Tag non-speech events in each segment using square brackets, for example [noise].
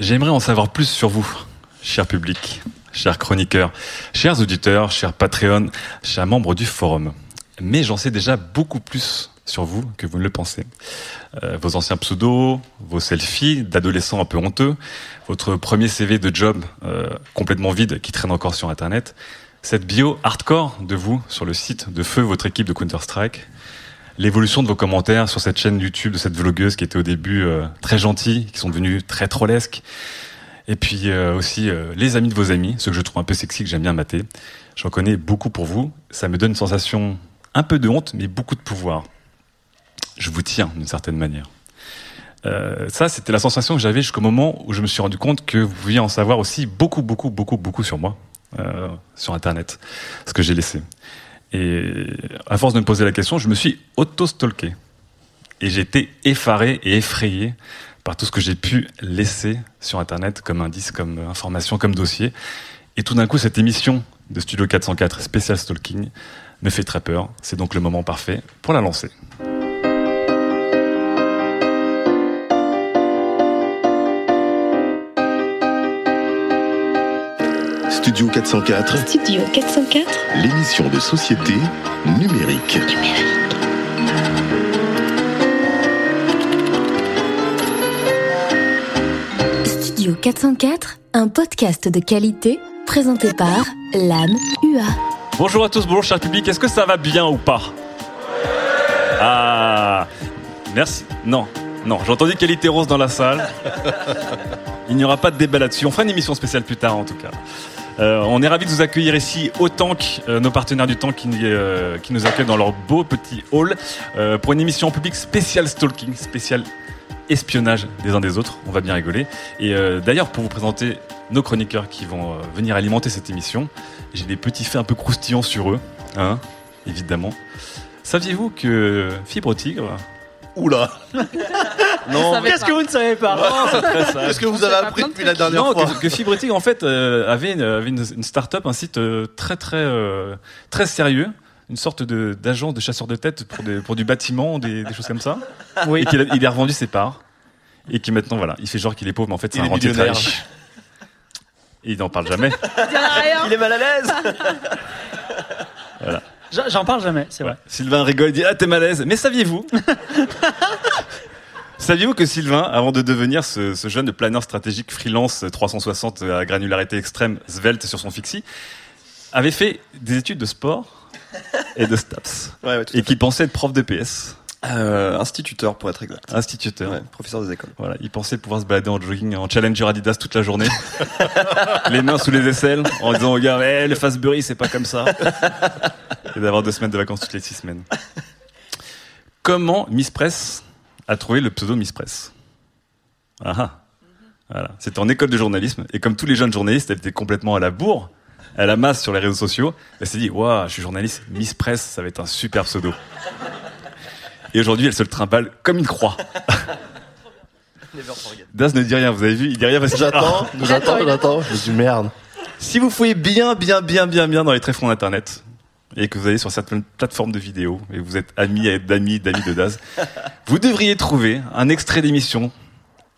J'aimerais en savoir plus sur vous, cher public, chers chroniqueurs, chers auditeurs, chers Patreon, chers membres du forum. Mais j'en sais déjà beaucoup plus sur vous que vous ne le pensez. Euh, vos anciens pseudos, vos selfies d'adolescents un peu honteux, votre premier CV de job euh, complètement vide qui traîne encore sur Internet, cette bio hardcore de vous sur le site de feu votre équipe de Counter-Strike, l'évolution de vos commentaires sur cette chaîne YouTube de cette vlogueuse qui était au début euh, très gentille, qui sont devenus très trollesques, et puis euh, aussi euh, les amis de vos amis, ceux que je trouve un peu sexy, que j'aime bien mater. J'en connais beaucoup pour vous. Ça me donne une sensation un peu de honte, mais beaucoup de pouvoir. Je vous tiens d'une certaine manière. Ça, c'était la sensation que j'avais jusqu'au moment où je me suis rendu compte que vous pouviez en savoir aussi beaucoup, beaucoup, beaucoup, beaucoup sur moi, sur Internet, ce que j'ai laissé. Et à force de me poser la question, je me suis auto-stalké. Et été effaré et effrayé par tout ce que j'ai pu laisser sur Internet comme indice, comme information, comme dossier. Et tout d'un coup, cette émission de Studio 404 spécial stalking me fait très peur. C'est donc le moment parfait pour la lancer. Studio 404, Studio 404 l'émission de société numérique. Studio 404, un podcast de qualité présenté par l'âme UA. Bonjour à tous, bonjour cher public, est-ce que ça va bien ou pas? Ah, merci. Non, non, j'ai entendu qualité rose dans la salle. Il n'y aura pas de débat là-dessus. On fera une émission spéciale plus tard en tout cas. Euh, on est ravis de vous accueillir ici au Tank, euh, nos partenaires du Tank qui, euh, qui nous accueillent dans leur beau petit hall pour une émission en public spéciale stalking, spéciale espionnage des uns des autres. On va bien rigoler. Et d'ailleurs, pour vous présenter nos chroniqueurs qui vont venir alimenter cette émission, j'ai des petits faits un peu croustillants sur eux, hein, évidemment. Saviez-vous que Fibre Tigre Oula [laughs] Non, Qu'est-ce que vous ne savez pas qu'est-ce que vous avez appris depuis la dernière non, fois que, que Fibre Tigre en fait euh, avait, une, avait une, une start-up, un site euh, très très euh, très sérieux, une sorte de d'agent de chasseur de tête pour, des, pour du bâtiment, des, des choses comme ça. Oui. Et qu'il a, il a revendu ses parts et qui maintenant voilà, il fait genre qu'il est pauvre, mais en fait c'est Il un est rentier très millionnaire. riche. Et il n'en parle jamais. Il est mal à l'aise. [laughs] Voilà. J'en- parle jamais, c'est vrai. Sylvain rigole, dit ah t'es malaise. Mais saviez-vous [laughs] Saviez-vous que Sylvain, avant de devenir ce, ce jeune planeur stratégique freelance 360 à granularité extrême, svelte sur son fixie, avait fait des études de sport et de STAPS Ouais, ouais, et qui pensait être prof de PS, Euh, instituteur pour être exact. instituteur. Ouais, professeur des écoles. Voilà, il pensait pouvoir se balader en jogging, en challenger Adidas toute la journée, [laughs] les mains sous les aisselles, en disant au gars, eh, le Fastbury c'est pas comme ça, [laughs] et d'avoir deux semaines de vacances toutes les six semaines. Comment Miss Press a trouvé le pseudo Miss Press? Ah ah. Voilà, c'était en école de journalisme, et comme tous les jeunes journalistes, elle était complètement à la bourre, à la masse sur les réseaux sociaux, elle s'est dit, waouh, je suis journaliste, Miss Press, ça va être un super pseudo. Et aujourd'hui, elle se le trimballe comme une croix. Daz ne dit rien, vous avez vu, il dit rien parce que J'attends, j'attends, j'attends. Je me dis merde. Si vous fouillez bien, bien, bien, bien, bien dans les tréfonds d'internet et que vous allez sur certaines plateformes de vidéos et vous êtes amis d'amis d'amis de Daz, [laughs] vous devriez trouver un extrait d'émission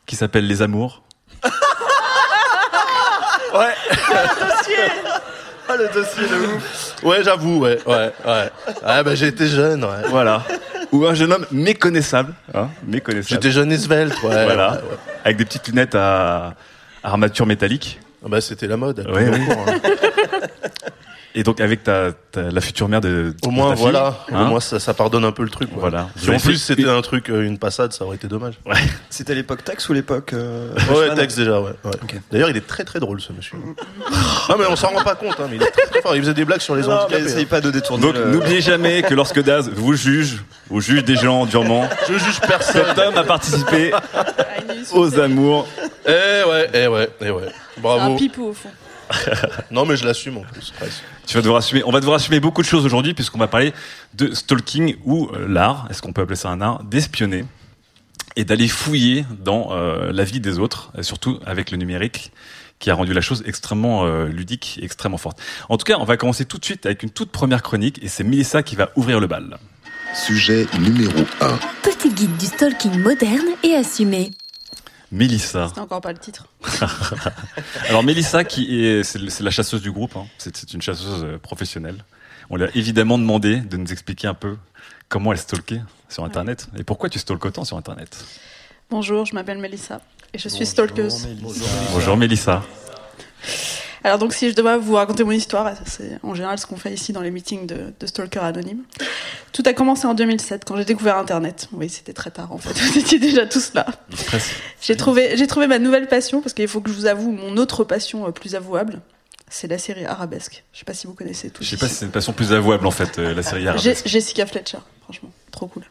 qui s'appelle Les Amours. [laughs] Ouais. Ah, le dossier de ouf. Ouais, j'avoue, ouais, ouais, ouais. Ah, bah, j'ai été jeune, ouais. Voilà. Ou un jeune homme méconnaissable, hein, méconnaissable. J'étais jeune et svelte, ouais. voilà, ouais, avec des petites lunettes à, armature métallique. Ah, bah, c'était la mode. Ouais, hein. Et donc avec ta, ta- la future mère de, Au de moins, ta fille, voilà. hein. Au moins, ça, ça pardonne un peu le truc. quoi. Voilà. Si en plus c'était un truc, euh, une passade, ça aurait été dommage. C'était l'époque taxe ou l'époque. euh, Ouais, Tex déjà, ouais. ouais. D'ailleurs, il est très très drôle ce monsieur. non, mais on s'en rend pas compte, hein, mais il est très très fort. Il faisait des blagues sur les Non, handicapés. essayez hein. pas de détourner. Donc le- n'oubliez jamais que lorsque Daz vous juge, vous juge des gens durement, [laughs] Je juge personne. cet homme a participé Ah, aux amours. Eh ouais, eh ouais, eh ouais. C'est Bravo. un pipou au fond. [laughs] Non, mais je l'assume en plus. presque. Tu vas devoir assumer. On va devoir assumer beaucoup de choses aujourd'hui puisqu'on va parler de stalking ou euh, l'art, est-ce qu'on peut appeler ça un art, d'espionner et d'aller fouiller dans euh, la vie des autres, et surtout avec le numérique qui a rendu la chose extrêmement euh, ludique et extrêmement forte. En tout cas, on va commencer tout de suite avec une toute première chronique et c'est Mélissa qui va ouvrir le bal. Sujet numéro 1. Petit guide du stalking moderne et assumé. Mélissa. C'était encore pas le titre. [laughs] Alors Mélissa, qui est, c'est, c'est la chasseuse du groupe, hein. c'est, c'est une chasseuse euh, professionnelle. On lui a évidemment demandé de nous expliquer un peu comment elle stalkait sur Internet et pourquoi tu stalkes autant sur Internet? Bonjour, je m'appelle Mélissa et je suis Bonjour, stalkeuse. Mélissa. Bonjour Mélissa. Alors donc si je devais vous raconter mon histoire, c'est en général ce qu'on fait ici dans les meetings de, de stalkers anonymes. Tout a commencé en 2007 quand j'ai découvert Internet. Oui, c'était très tard en fait. [laughs] Vous étiez déjà tous là. J'ai trouvé, j'ai trouvé ma nouvelle passion parce qu'il faut que je vous avoue mon autre passion euh, plus avouable. C'est la série arabesque. Je sais pas si vous connaissez tous. Je sais pas si c'est une passion plus avouable en fait, euh, la série arabesque. Jessica Fletcher, franchement, trop cool.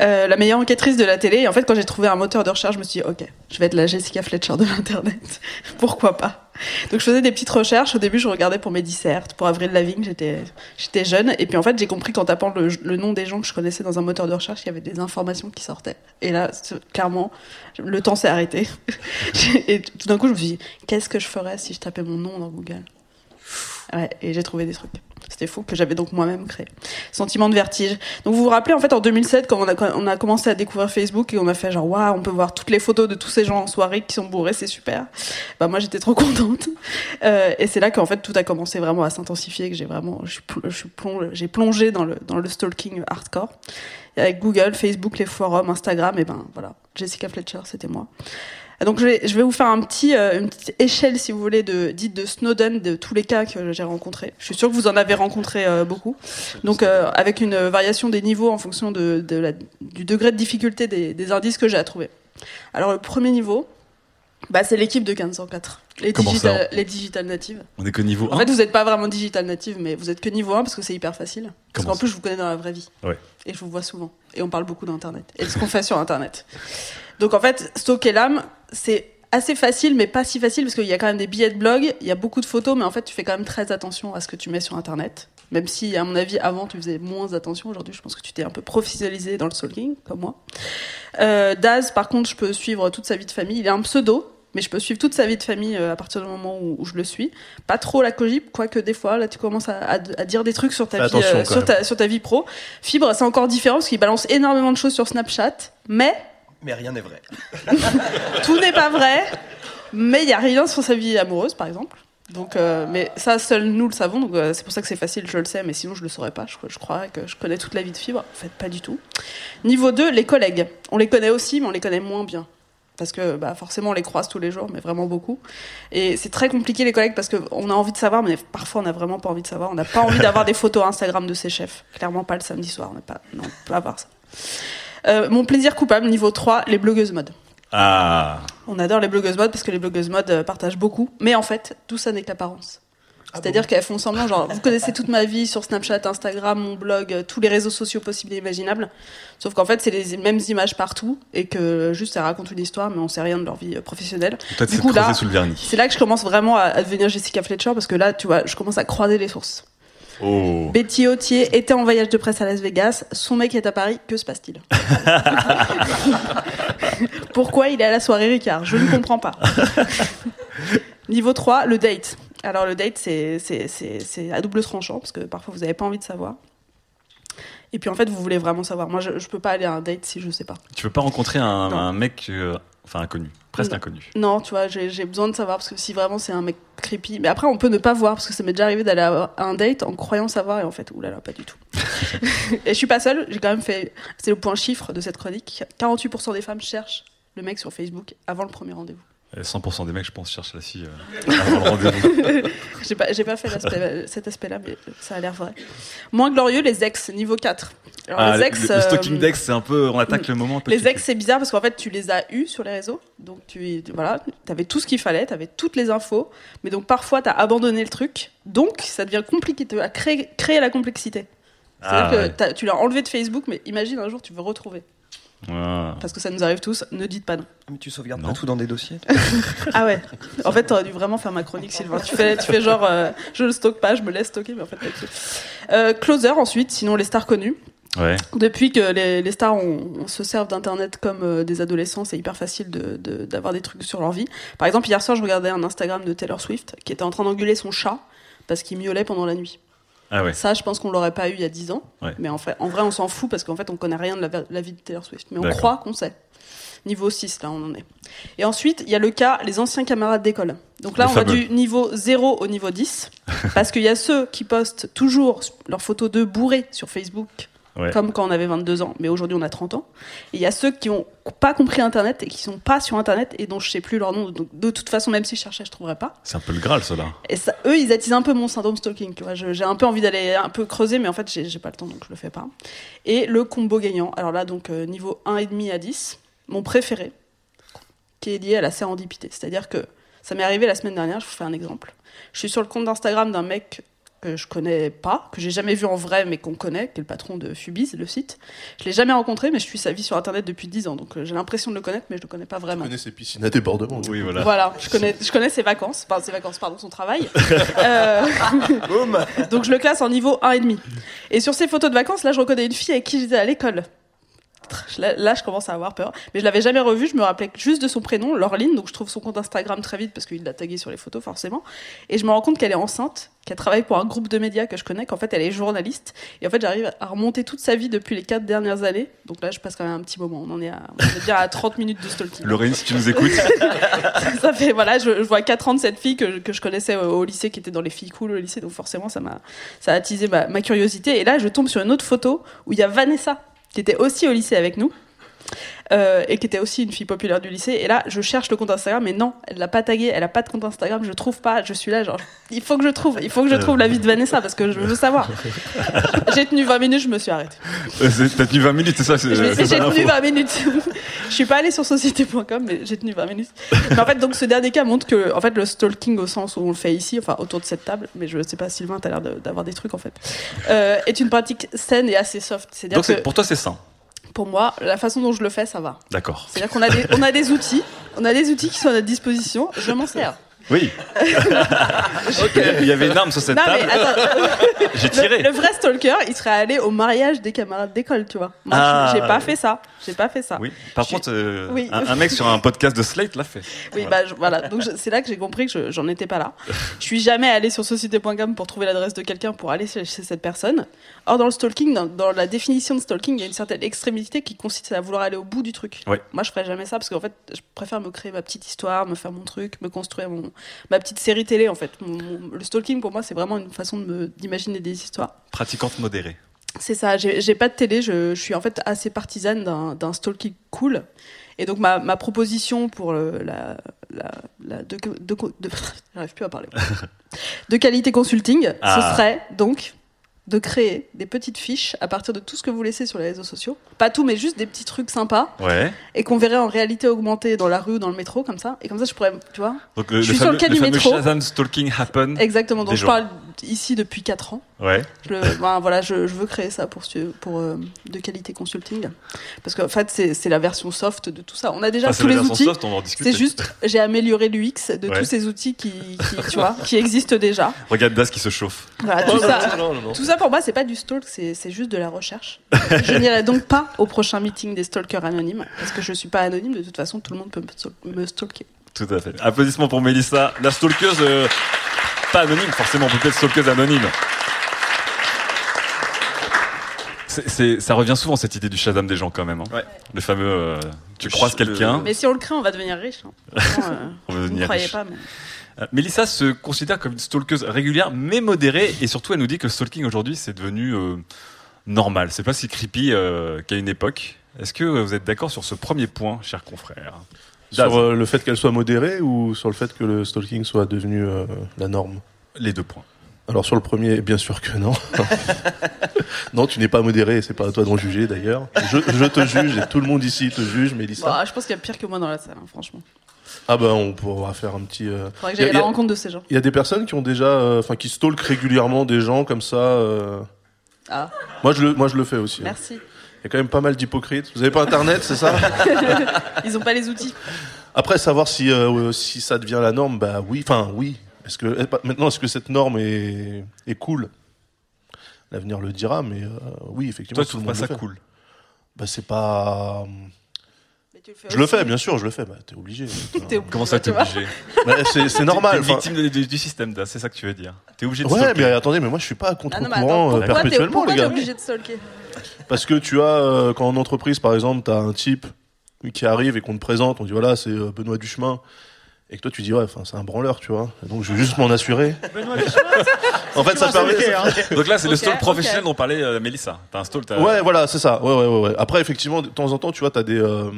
Euh, la meilleure enquêtrice de la télé. Et en fait, quand j'ai trouvé un moteur de recherche, je me suis dit, ok, je vais être la Jessica Fletcher de l'internet. [laughs] Pourquoi pas? Donc, je faisais des petites recherches. Au début, je regardais pour mes dissertes, pour Avril Lavigne. J'étais, j'étais jeune. Et puis, en fait, j'ai compris qu'en tapant le, nom des gens que je connaissais dans un moteur de recherche, il y avait des informations qui sortaient. Et là, clairement, le temps s'est arrêté. [laughs] et tout d'un coup, je me suis dit, qu'est-ce que je ferais si je tapais mon nom dans Google? Et j'ai trouvé des trucs. C'était fou que j'avais donc moi-même créé. Sentiment de vertige. Donc vous vous rappelez en fait en 2007 quand on a, commencé à découvrir Facebook et on a fait genre waouh on peut voir toutes les photos de tous ces gens en soirée qui sont bourrés c'est super. Bah moi j'étais trop [laughs] contente Euh, et c'est là qu'en fait tout a commencé vraiment à s'intensifier que j'ai vraiment j'ai plongé dans le dans le stalking hardcore avec Google, Facebook, les forums, Instagram et ben voilà Jessica Fletcher c'était moi. Donc je vais, je vais vous faire un petit, euh, une petite échelle, si vous voulez, de, dite de Snowden, de tous les cas que j'ai rencontrés. Je suis sûre que vous en avez rencontré euh, beaucoup. Donc euh, avec une variation des niveaux en fonction de, de la- du degré de difficulté des, des indices que j'ai à trouver. Alors le premier niveau, bah, c'est l'équipe de 1504. Les digital, les digital natives. On est que niveau 1 En fait, vous n'êtes pas vraiment digital native, mais vous êtes que niveau 1 parce que c'est hyper facile. Parce Comment qu'en ça plus, je vous connais dans la vraie vie. Ouais. Et je vous vois souvent. Et on parle beaucoup d'Internet. Et de ce qu'on fait sur Internet. Donc en fait, stalker l'âme, c'est assez facile, mais pas si facile parce qu'il y a quand même des billets de blog, il y a beaucoup de photos, mais en fait, tu fais quand même très attention à ce que tu mets sur Internet. Même si, à mon avis, avant, tu faisais moins attention. Aujourd'hui, je pense que tu t'es un peu professionnalisé dans le stalking, comme moi. Euh, Daz, par contre, je peux suivre toute sa vie de famille. Il est un pseudo, mais je peux suivre toute sa vie de famille euh, à partir du moment où, où je le suis. Pas trop la cogip, quoique des fois, là, tu commences à, à- à dire des trucs sur ta, vie, euh, quand sur, ta, sur ta vie pro. Fibre, c'est encore différent parce qu'il balance énormément de choses sur Snapchat, mais Mais rien n'est vrai. [laughs] tout n'est pas vrai. Mais il y a rien sur sa vie amoureuse, par exemple. Donc, euh, mais ça, seuls nous le savons. Donc, euh, c'est pour ça que c'est facile, je le sais. Mais sinon, je le saurais pas. Je, croirais que je connais toute la vie de Fibre. En fait, pas du tout. Niveau 2, les collègues. On les connaît aussi, mais on les connaît moins bien. Parce que bah, forcément, on les croise tous les jours, mais vraiment beaucoup. Et c'est très compliqué, les collègues, parce qu'on a envie de savoir, mais parfois, on n'a vraiment pas envie de savoir. On n'a pas envie d'avoir des photos Instagram de ses chefs. Clairement pas le samedi soir. On n'a pas avoir ça. Euh, mon plaisir coupable, niveau 3, les blogueuses mode. Ah On adore les blogueuses mode parce que les blogueuses mode euh, partagent beaucoup. Mais en fait, tout ça n'est qu'apparence. Ah C'est-à-dire qu'elles font semblant, genre, vous connaissez toute ma vie sur Snapchat, Instagram, mon blog, euh, tous les réseaux sociaux possibles et imaginables. Sauf qu'en fait, c'est les mêmes images partout et que juste elles racontent une histoire, mais on sait rien de leur vie professionnelle. Toi, Du c'est coup, là, sous le vernis. C'est là que je commence vraiment à, à devenir Jessica Fletcher parce que là, tu vois, je commence à croiser les sources. Oh Betty Autier était en voyage de presse à Las Vegas. Son mec est à Paris. Que se passe-t-il [laughs] Pourquoi il est à la soirée Ricard? Je ne comprends pas. [laughs] Niveau 3, le date. Alors le date, c'est- c'est c'est- c'est à double tranchant parce que parfois vous n'avez pas envie de savoir. Et puis en fait, vous voulez vraiment savoir. Moi, je, je peux pas aller à un date si je sais pas. Tu veux pas rencontrer un mec, euh, enfin inconnu, presque Non. inconnu. Non, tu vois, j'ai j'ai besoin de savoir parce que si vraiment c'est un mec creepy. Mais après, on peut ne pas voir parce que ça m'est déjà arrivé d'aller à un date en croyant savoir et en fait, oulala, pas du tout. [laughs] et je suis pas seule, j'ai quand même fait. C'est le point chiffre de cette chronique 48% des femmes cherchent le mec sur Facebook avant le premier rendez-vous. Et 100% des mecs, je pense, cherchent la fille euh, avant le rendez-vous. [laughs] J'ai pas, j'ai pas fait l'aspect- cet aspect-là, mais ça a l'air vrai. Moins glorieux, les ex, niveau 4. Alors, Ah, les ex, le, le stalking euh, d'ex, c'est un peu. On attaque le moment. Les ex, c'est bizarre parce qu'en fait, tu les as eus sur les réseaux. Donc, tu voilà, avais tout ce qu'il fallait, tu avais toutes les infos. Mais donc, parfois, tu as abandonné le truc. Donc, ça devient compliqué. Tu as créé, créé la complexité. C'est-à-dire Ah, que ouais. tu l'as enlevé de Facebook, mais imagine un jour, tu veux retrouver. Ouais. Parce que ça nous arrive tous. Ne dites pas non. Mais tu sauvegardes Non. pas tout dans des dossiers [laughs] Ah ouais. En fait, t'aurais dû vraiment faire ma chronique, Sylvain. Tu fais, tu fais genre, euh, je le stocke pas, je me laisse stocker, mais en fait, pas du tout. Euh, Closer ensuite, sinon les stars connues. Ouais. Depuis que les, les stars on, on se servent d'internet comme euh, des adolescents, c'est hyper facile de- de- d'avoir des trucs sur leur vie. Par exemple, hier soir, je regardais un Instagram de Taylor Swift qui était en train d'engueuler son chat parce qu'il miaulait pendant la nuit. Ah ouais. Ça, je pense qu'on l'aurait pas eu il y a 10 ans. Ouais. Mais en, fait, en vrai, on s'en fout parce qu'en fait, on connaît rien de la, vie de Taylor Swift. Mais on croit qu'on sait. Niveau 6, là, on en est. Et ensuite, il y a le cas, les anciens camarades d'école. Donc là, on va du niveau 0 au niveau 10. [laughs] parce qu'il y a ceux qui postent toujours leurs photos de bourrés sur Facebook. Ouais. Comme quand on avait 22 ans, mais aujourd'hui on a 30 ans. Et il y a ceux qui ont pas compris Internet et qui sont pas sur Internet et dont je sais plus leur nom. Donc de toute façon, même si je cherchais, je trouverais pas. C'est un peu le Graal, cela. Et ça, eux, ils attisent un peu mon syndrome stalking. Tu vois, Je- j'ai un peu envie d'aller un peu creuser, mais en fait, j'ai pas le temps, donc je le fais pas. Et le combo gagnant. Alors là, donc euh, niveau 1,5 à 10, mon préféré, qui est lié à la sérendipité. C'est-à-dire que ça m'est arrivé la semaine dernière. Je vous fais un exemple. Je suis sur le compte d'Instagram d'un mec que je connais pas, que j'ai jamais vu en vrai, mais qu'on connaît, qui est le patron de Fubiz, le site. Je l'ai jamais rencontré, mais je suis sa vie sur Internet depuis 10 ans, donc euh, j'ai l'impression de le connaître, mais je le connais pas Je vraiment. connais ses piscines à débordement. Oui, voilà. Voilà, je connais, je connais ses vacances, enfin ses vacances, pardon, son travail. [laughs] Euh, [laughs] donc je le classe en niveau 1,5. Et sur ses photos de vacances, là, je reconnais une fille avec qui j'étais à l'école. Là, là, je commence à avoir peur. Mais je l'avais jamais revue, je me rappelais juste de son prénom, Laureline, donc je trouve son compte Instagram très vite parce qu'il l'a tagué sur les photos, forcément. Et je me rends compte qu'elle est enceinte, qu'elle travaille pour un groupe de médias que je connais, qu'en fait elle est journaliste. Et en fait, j'arrive à remonter toute sa vie depuis les quatre dernières années. Donc là, je passe quand même un petit moment. On en est à, on dire à 30 minutes de stalking. Lorraine, si tu nous écoutes, [laughs] ça fait voilà je, je vois 4 ans de cette fille que, que je connaissais au, au lycée qui était dans les filles cool au lycée donc forcément ça m'a ça a attisé ma, ma curiosité et là je tombe sur une autre photo où il y a Vanessa qui était aussi au lycée avec nous euh, et qui était aussi une fille populaire du lycée et là je cherche le compte Instagram mais non elle l'a pas tagué elle a pas de compte Instagram je trouve pas je suis là genre il faut que je trouve il faut que je trouve la vie de Vanessa parce que je veux savoir [laughs] j'ai tenu 20 minutes je me suis arrêtée euh, t'as tenu 20 minutes, c'est ça c'est J'ai tenu l'info. 20 minutes. je suis pas allée sur société.com, mais j'ai tenu 20 minutes. Mais en fait, donc ce dernier cas montre que, en fait, le stalking au sens où on le fait ici, enfin autour de cette table, mais je sais pas, Sylvain, t'as l'air d'avoir des trucs en fait, euh, est une pratique saine et assez soft. C'est-à-dire Donc que pour toi, c'est sain. Pour moi, la façon dont je le fais, ça va. D'accord. C'est-à-dire qu'on a des, on a des outils, on a des outils qui sont à notre disposition. Je m'en sers. Oui. [laughs] Il y avait une arme sur cette non table. J'ai le, tiré. le vrai stalker, il serait allé au mariage des camarades d'école, tu vois. Moi, Ah. j'ai pas fait ça. J'ai pas fait ça. Oui. Par Je- contre, euh, Oui. un, un mec sur un podcast de Slate l'a fait. Oui, bah je- voilà. Donc c'est là que j'ai compris que je- j'en étais pas là. Je suis jamais allée sur société.com pour trouver l'adresse de quelqu'un pour aller chez, chez cette personne. Or dans le stalking, dans, dans la définition de stalking, il y a une certaine extrémité qui consiste à vouloir aller au bout du truc. Oui. Moi, je ferais jamais ça parce qu'en fait, je préfère me créer ma petite histoire, me faire mon truc, me construire mon ma petite série télé en fait. Mon- mon- le stalking pour moi, c'est vraiment une façon de d'imaginer des histoires. Pratiquante modérée. C'est ça, j'ai pas de télé, je, je suis en fait assez partisane d'un stalking cool. Et donc ma, ma proposition pour le- la, la, la de, de, de- [laughs] j'arrive plus à parler. [laughs] de qualité consulting, Ah. ce serait donc de créer des petites fiches à partir de tout ce que vous laissez sur les réseaux sociaux. Pas tout, mais juste des petits trucs sympas Ouais. et qu'on verrait en réalité augmenter dans la rue ou dans le métro comme ça. Et comme ça, je pourrais, tu vois. Donc le, Je le suis sur le cas le du métro. Shazam stalking happen. Exactement. Donc je gens. parle ici depuis 4 ans. Ouais. Je, le- ben, voilà, je, je veux créer ça pour, euh, de qualité consulting. Parce qu'en fait, c'est la version soft de tout ça. On a déjà Enfin, c'est tous les version outils. C'est juste, j'ai amélioré l'UX de Ouais. tous ces outils qui, qui, tu vois, qui existent déjà. Regarde Das qui se chauffe. Voilà, tout, ça, tout ça pour moi, c'est pas du stalk, c'est juste de la recherche. Je n'irai donc pas au prochain meeting des stalkers anonymes, parce que je suis pas anonyme, de toute façon, tout le monde peut me stalker. Tout à fait. Applaudissements pour Mélissa, la stalkeuse euh, pas anonyme, forcément, on peut être stalkeuse anonyme. C'est- c'est- ça revient souvent cette idée du Shazam des gens quand même. hein. Ouais. Le fameux, euh, tu Le croises ch- quelqu'un, Mais si on le crée, on va devenir riche. hein. [laughs] Euh, on vous ne devenir croyez riche. pas, mais... Euh, Mélissa se considère comme une stalkeuse régulière mais modérée et surtout elle nous dit que le stalking aujourd'hui c'est devenu euh, normal. C'est pas si creepy euh, qu'à une époque. Est-ce que vous êtes d'accord sur ce premier point, cher confrère Sur euh, le fait qu'elle soit modérée ou sur le fait que le stalking soit devenu euh, la norme? Les deux points. Alors sur le premier, bien sûr que non. [laughs] non, tu n'es pas modéré, et c'est pas à toi d'en juger d'ailleurs. Je, je te juge et tout le monde ici te juge, Mélissa. Bah, je pense qu'il y a pire que moi dans la salle, hein, franchement. Ah bah on pourra faire un petit. euh, Faudrait que y a- j'aille à la rencontre de ces gens. Il y a des personnes qui ont déjà, euh, enfin qui stalkent régulièrement des gens comme ça. euh. Ah, Moi je le, moi je le fais aussi. hein. Il y a quand même pas mal d'hypocrites. Vous avez pas internet, c'est ça [laughs] Ils ont pas les outils. Après savoir si euh, si ça devient la norme, bah oui, enfin oui. Est-ce que maintenant est-ce que cette norme est est cool? L'avenir le dira, mais euh, oui effectivement. Toi, tu tout le trouves pas monde ça fait. cool? Bah c'est pas. Le Je le fais, bien sûr, je le fais. Bah t'es obligé. [laughs] T'es obligé, Comment ça, t'es obligé? [laughs] Bah, c'est normal. T'es victime de- du, du système, c'est ça que tu veux dire. T'es obligé de Ouais, stalker. mais attendez, mais moi je suis pas à Ah contre-courant euh, t'es perpétuellement, pourquoi les t'es gars. obligé de stalker? Parce que tu as, euh, quand en entreprise, par exemple, t'as un type qui arrive et qu'on te présente, on dit voilà, c'est euh, Benoît Duchemin. Et que toi tu dis ouais, enfin c'est un branleur, tu vois. Et donc je vais juste m'en assurer. [laughs] Benoît [laughs] En fait, ça permet. Donc là, c'est le ok. professionnel dont parlait euh, Mélissa. T'as un stalk, t'as- Ouais, voilà, c'est ça. Ouais, ouais, ouais, ouais. Après, effectivement, de temps en temps, tu vois, t'as des euh,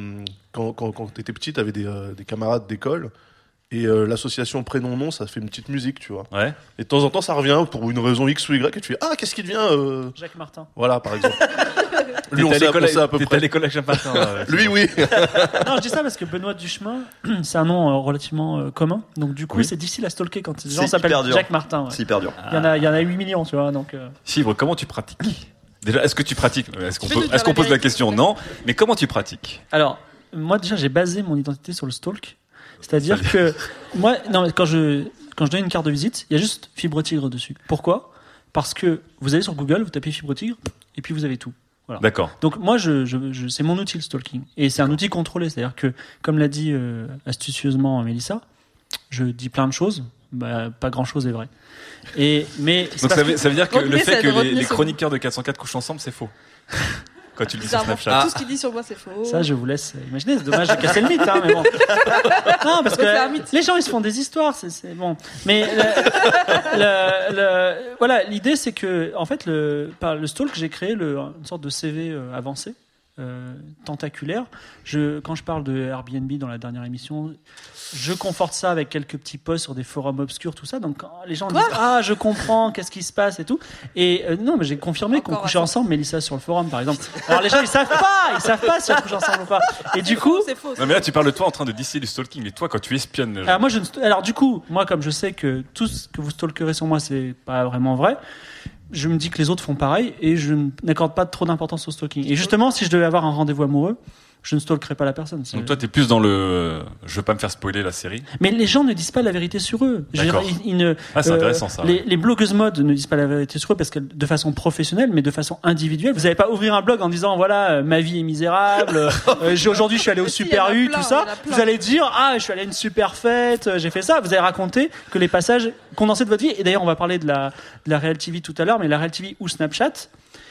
quand quand quand t'étais petit, t'avais des euh, des camarades d'école et euh, l'association prénom nom, ça fait une petite musique, tu vois. Ouais. Et de temps en temps, ça revient pour une raison X ou Y, et tu fais ah qu'est-ce qui devient euh... Jacques Martin. Voilà, par exemple. [laughs] Lui, on T'étais à à peu t'étais à près. l'école avec Jean-Martin. ouais, Lui, oui. [laughs] Non, je dis ça parce que Benoît Duchemin, [clears throat] c'est un nom euh, relativement euh, commun. Donc, du coup, Oui. c'est difficile à stalker quand les gens s'appellent. Jacques Martin. ouais. C'est hyper dur. Il, y en a, il y en a 8 millions, tu vois. Donc, euh, Fibre, comment tu pratiques? Déjà, est-ce que tu pratiques? Est-ce qu'on pose la question? Non. Mais comment tu pratiques? Alors, moi déjà, j'ai basé mon identité sur le stalk. C'est-à-dire que [laughs] moi, non, mais quand je quand je donne une carte de visite, il y a juste Fibre Tigre dessus. Pourquoi? Parce que vous allez sur Google, vous tapez Fibre Tigre, et puis vous avez tout. D'accord. Donc moi, je, je, je- c'est mon outil le stalking, et c'est un outil contrôlé. C'est-à-dire que, comme l'a dit euh, astucieusement Mélissa, je dis plein de choses, bah, pas grand-chose est vrai. Et mais Donc ça veut, que- ça veut dire que le fait ça, que les, les chroniqueurs de 404 couchent ensemble, c'est faux. Quand tu le dis sur Snapchat. tout ce qu'il dit sur moi, c'est faux. Ça, je vous laisse imaginer. C'est dommage de casser le mythe, hein, mais bon. [laughs] Non, parce que les gens, ils se font des histoires, c'est- bon. Mais le- [laughs] le- le- voilà, l'idée, c'est que, en fait, le, par le stalk, j'ai créé le, une sorte de CV euh, avancé. Euh, tentaculaire. Je, quand je parle de Airbnb dans la dernière émission, je conforte ça avec quelques petits posts sur des forums obscurs, tout ça. Donc les gens disent ah je comprends, qu'est-ce qui se passe et tout. Et euh, non, mais j'ai confirmé qu'on couchait ensemble, Mélissa sur le forum par exemple. Alors les gens ils savent pas, ils savent pas si on couche ensemble ou pas. Et du coup, c'est faux. Non mais là tu parles de toi en train de distiller du stalking, mais toi quand tu espionnes gens. alors moi je ne st- alors du coup, moi comme je sais que tout ce que vous stalkerez sur moi c'est pas vraiment vrai, je me dis que les autres font pareil et je n'accorde pas trop d'importance au stalking. Et justement, si je devais avoir un rendez-vous amoureux, je ne stalkerais pas la personne. Donc toi t'es plus dans le, euh, je veux pas me faire spoiler la série. Mais les gens ne disent pas la vérité sur eux. D'accord. ils- ils ne- Ah c'est euh, intéressant ça. Les, les blogueuses mode ne disent pas la vérité sur eux parce que de façon professionnelle, mais de façon individuelle. Vous n'allez pas ouvrir un blog en disant voilà euh, ma vie est misérable. euh, [laughs] j'ai- Aujourd'hui je suis allé au Si, Super U, plein, tout ça. Vous allez dire ah je suis allé à une super fête, j'ai fait ça. Vous allez raconter que les passages condensés de votre vie. Et d'ailleurs on va parler de la de la Real TV tout à l'heure, mais la Real TV ou Snapchat.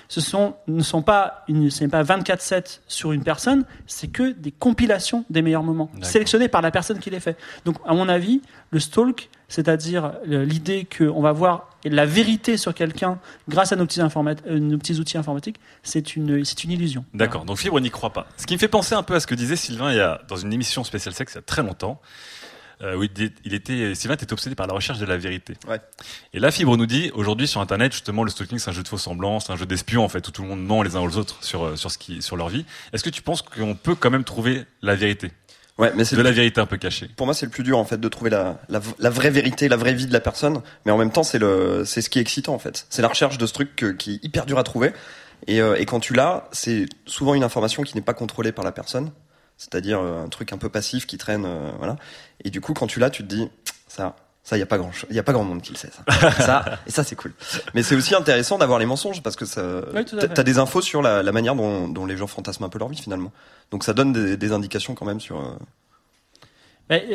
Ce sont, ne sont pas une, ce n'est pas 24-7 sur une personne, c'est que des compilations des meilleurs moments, sélectionnés par la personne qui les fait. Donc, à mon avis, le stalk, c'est-à-dire euh, l'idée qu'on va voir la vérité sur quelqu'un grâce à nos petits, euh, nos petits outils informatiques, c'est une, une illusion. D'accord, donc Fibre n'y croit pas. Ce qui me fait penser un peu à ce que disait Sylvain il y a, dans une émission spéciale sexe il y a très longtemps. Euh, où il, était, Sylvain était obsédé par la recherche de la vérité. Ouais. Et là, Fibre nous dit, aujourd'hui sur Internet, justement, le stalking, c'est un jeu de faux semblants, c'est un jeu d'espions, en fait, où tout le monde ment les uns aux autres sur, euh, sur, ce qui, sur leur vie. Est-ce que tu penses qu'on peut quand même trouver la vérité? Ouais, mais c'est De le- la vérité un peu cachée pour moi c'est le plus dur en fait de trouver la, la, vraie vérité, la vraie vie de la personne. Mais en même temps c'est le c'est ce qui est excitant en fait. C'est la recherche de ce truc que- qui est hyper dur à trouver. Et, euh, et quand tu l'as, c'est souvent une information qui n'est pas contrôlée par la personne. C'est-à-dire euh, un truc un peu passif qui traîne, euh, voilà. Et du coup quand tu l'as, tu te dis ça. Ça, y a pas grand, il y a pas grand monde qui le sait, ça. [laughs] ça et ça, c'est cool. Mais c'est aussi intéressant d'avoir les mensonges parce que ça, Oui, t'as des infos sur la, la manière dont, dont les gens fantasment un peu leur vie finalement. Donc ça donne des, des indications quand même sur.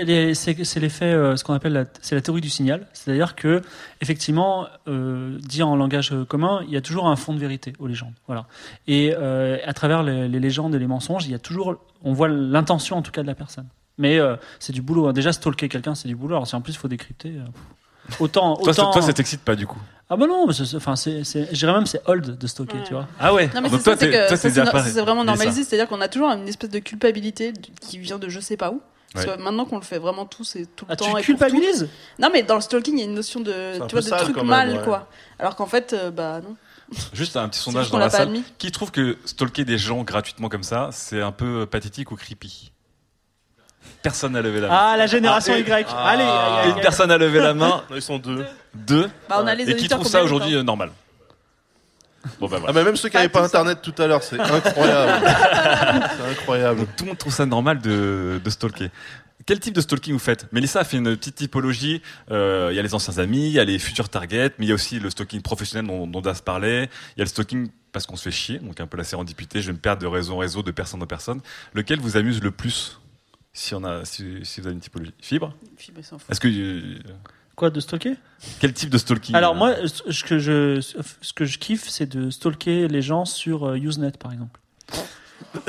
Les- C'est l'effet, euh, ce qu'on appelle la, c'est la théorie du signal. C'est-à-dire que, effectivement, euh, dit en langage euh, commun, il y a toujours un fond de vérité aux légendes. Voilà. Et euh, à travers les, les légendes et les mensonges, il y a toujours, on voit l'intention en tout cas de la personne. Mais euh, c'est du boulot. hein. Déjà, stalker quelqu'un, c'est du boulot. Alors si en plus il faut décrypter, euh, autant, Toi, toi, ça t'excite pas du coup? Ah bah non, enfin, c'est, dirais même c'est old de stalker, Ouais. tu vois. Ah ouais Non mais Donc c'est toi, c'est vraiment normalisé, c'est-à-dire qu'on a toujours une espèce de culpabilité qui vient de je sais pas où. Parce Ouais. que maintenant qu'on le fait vraiment tous et tout le Ah, tu temps. et pour culpabilises tout- Non, mais dans le stalking, il y a une notion de, tu vois, de sale truc mal, ouais. quoi. Alors qu'en fait, euh, bah non. [laughs] Juste un petit [laughs] sondage dans la salle. admis. Qui trouve que stalker des gens gratuitement comme ça, c'est un peu pathétique ou creepy? Personne n'a levé la main. Ah, la génération Ah, Y. Allez. Une personne a levé la main, [laughs] ils sont deux. deux. Bah, on a les Et qui trouve ça aujourd'hui euh, normal Bon bah Ah, même ceux qui n'avaient pas internet tout à l'heure, c'est incroyable. [laughs] c'est incroyable. Donc tout le monde trouve ça normal de, de stalker. Quel type de stalking vous faites? Mélissa a fait une petite typologie. Euh, Il y a les anciens amis, il y a les futurs targets, mais il y a aussi le stalking professionnel dont, dont Das parlait. Il y a le stalking parce qu'on se fait chier, donc un peu la sérendipité. Je vais me perdre de réseau en réseau, de personne en personne. Lequel vous amuse le plus si, on a, si, si vous avez une typologie? Fibre? Bah, s'en fout. Est-ce que euh, Quoi, de stalker? Quel type de stalking Alors euh, moi, ce que je, ce que je kiffe, c'est de stalker les gens sur euh, Usenet, par exemple. [laughs]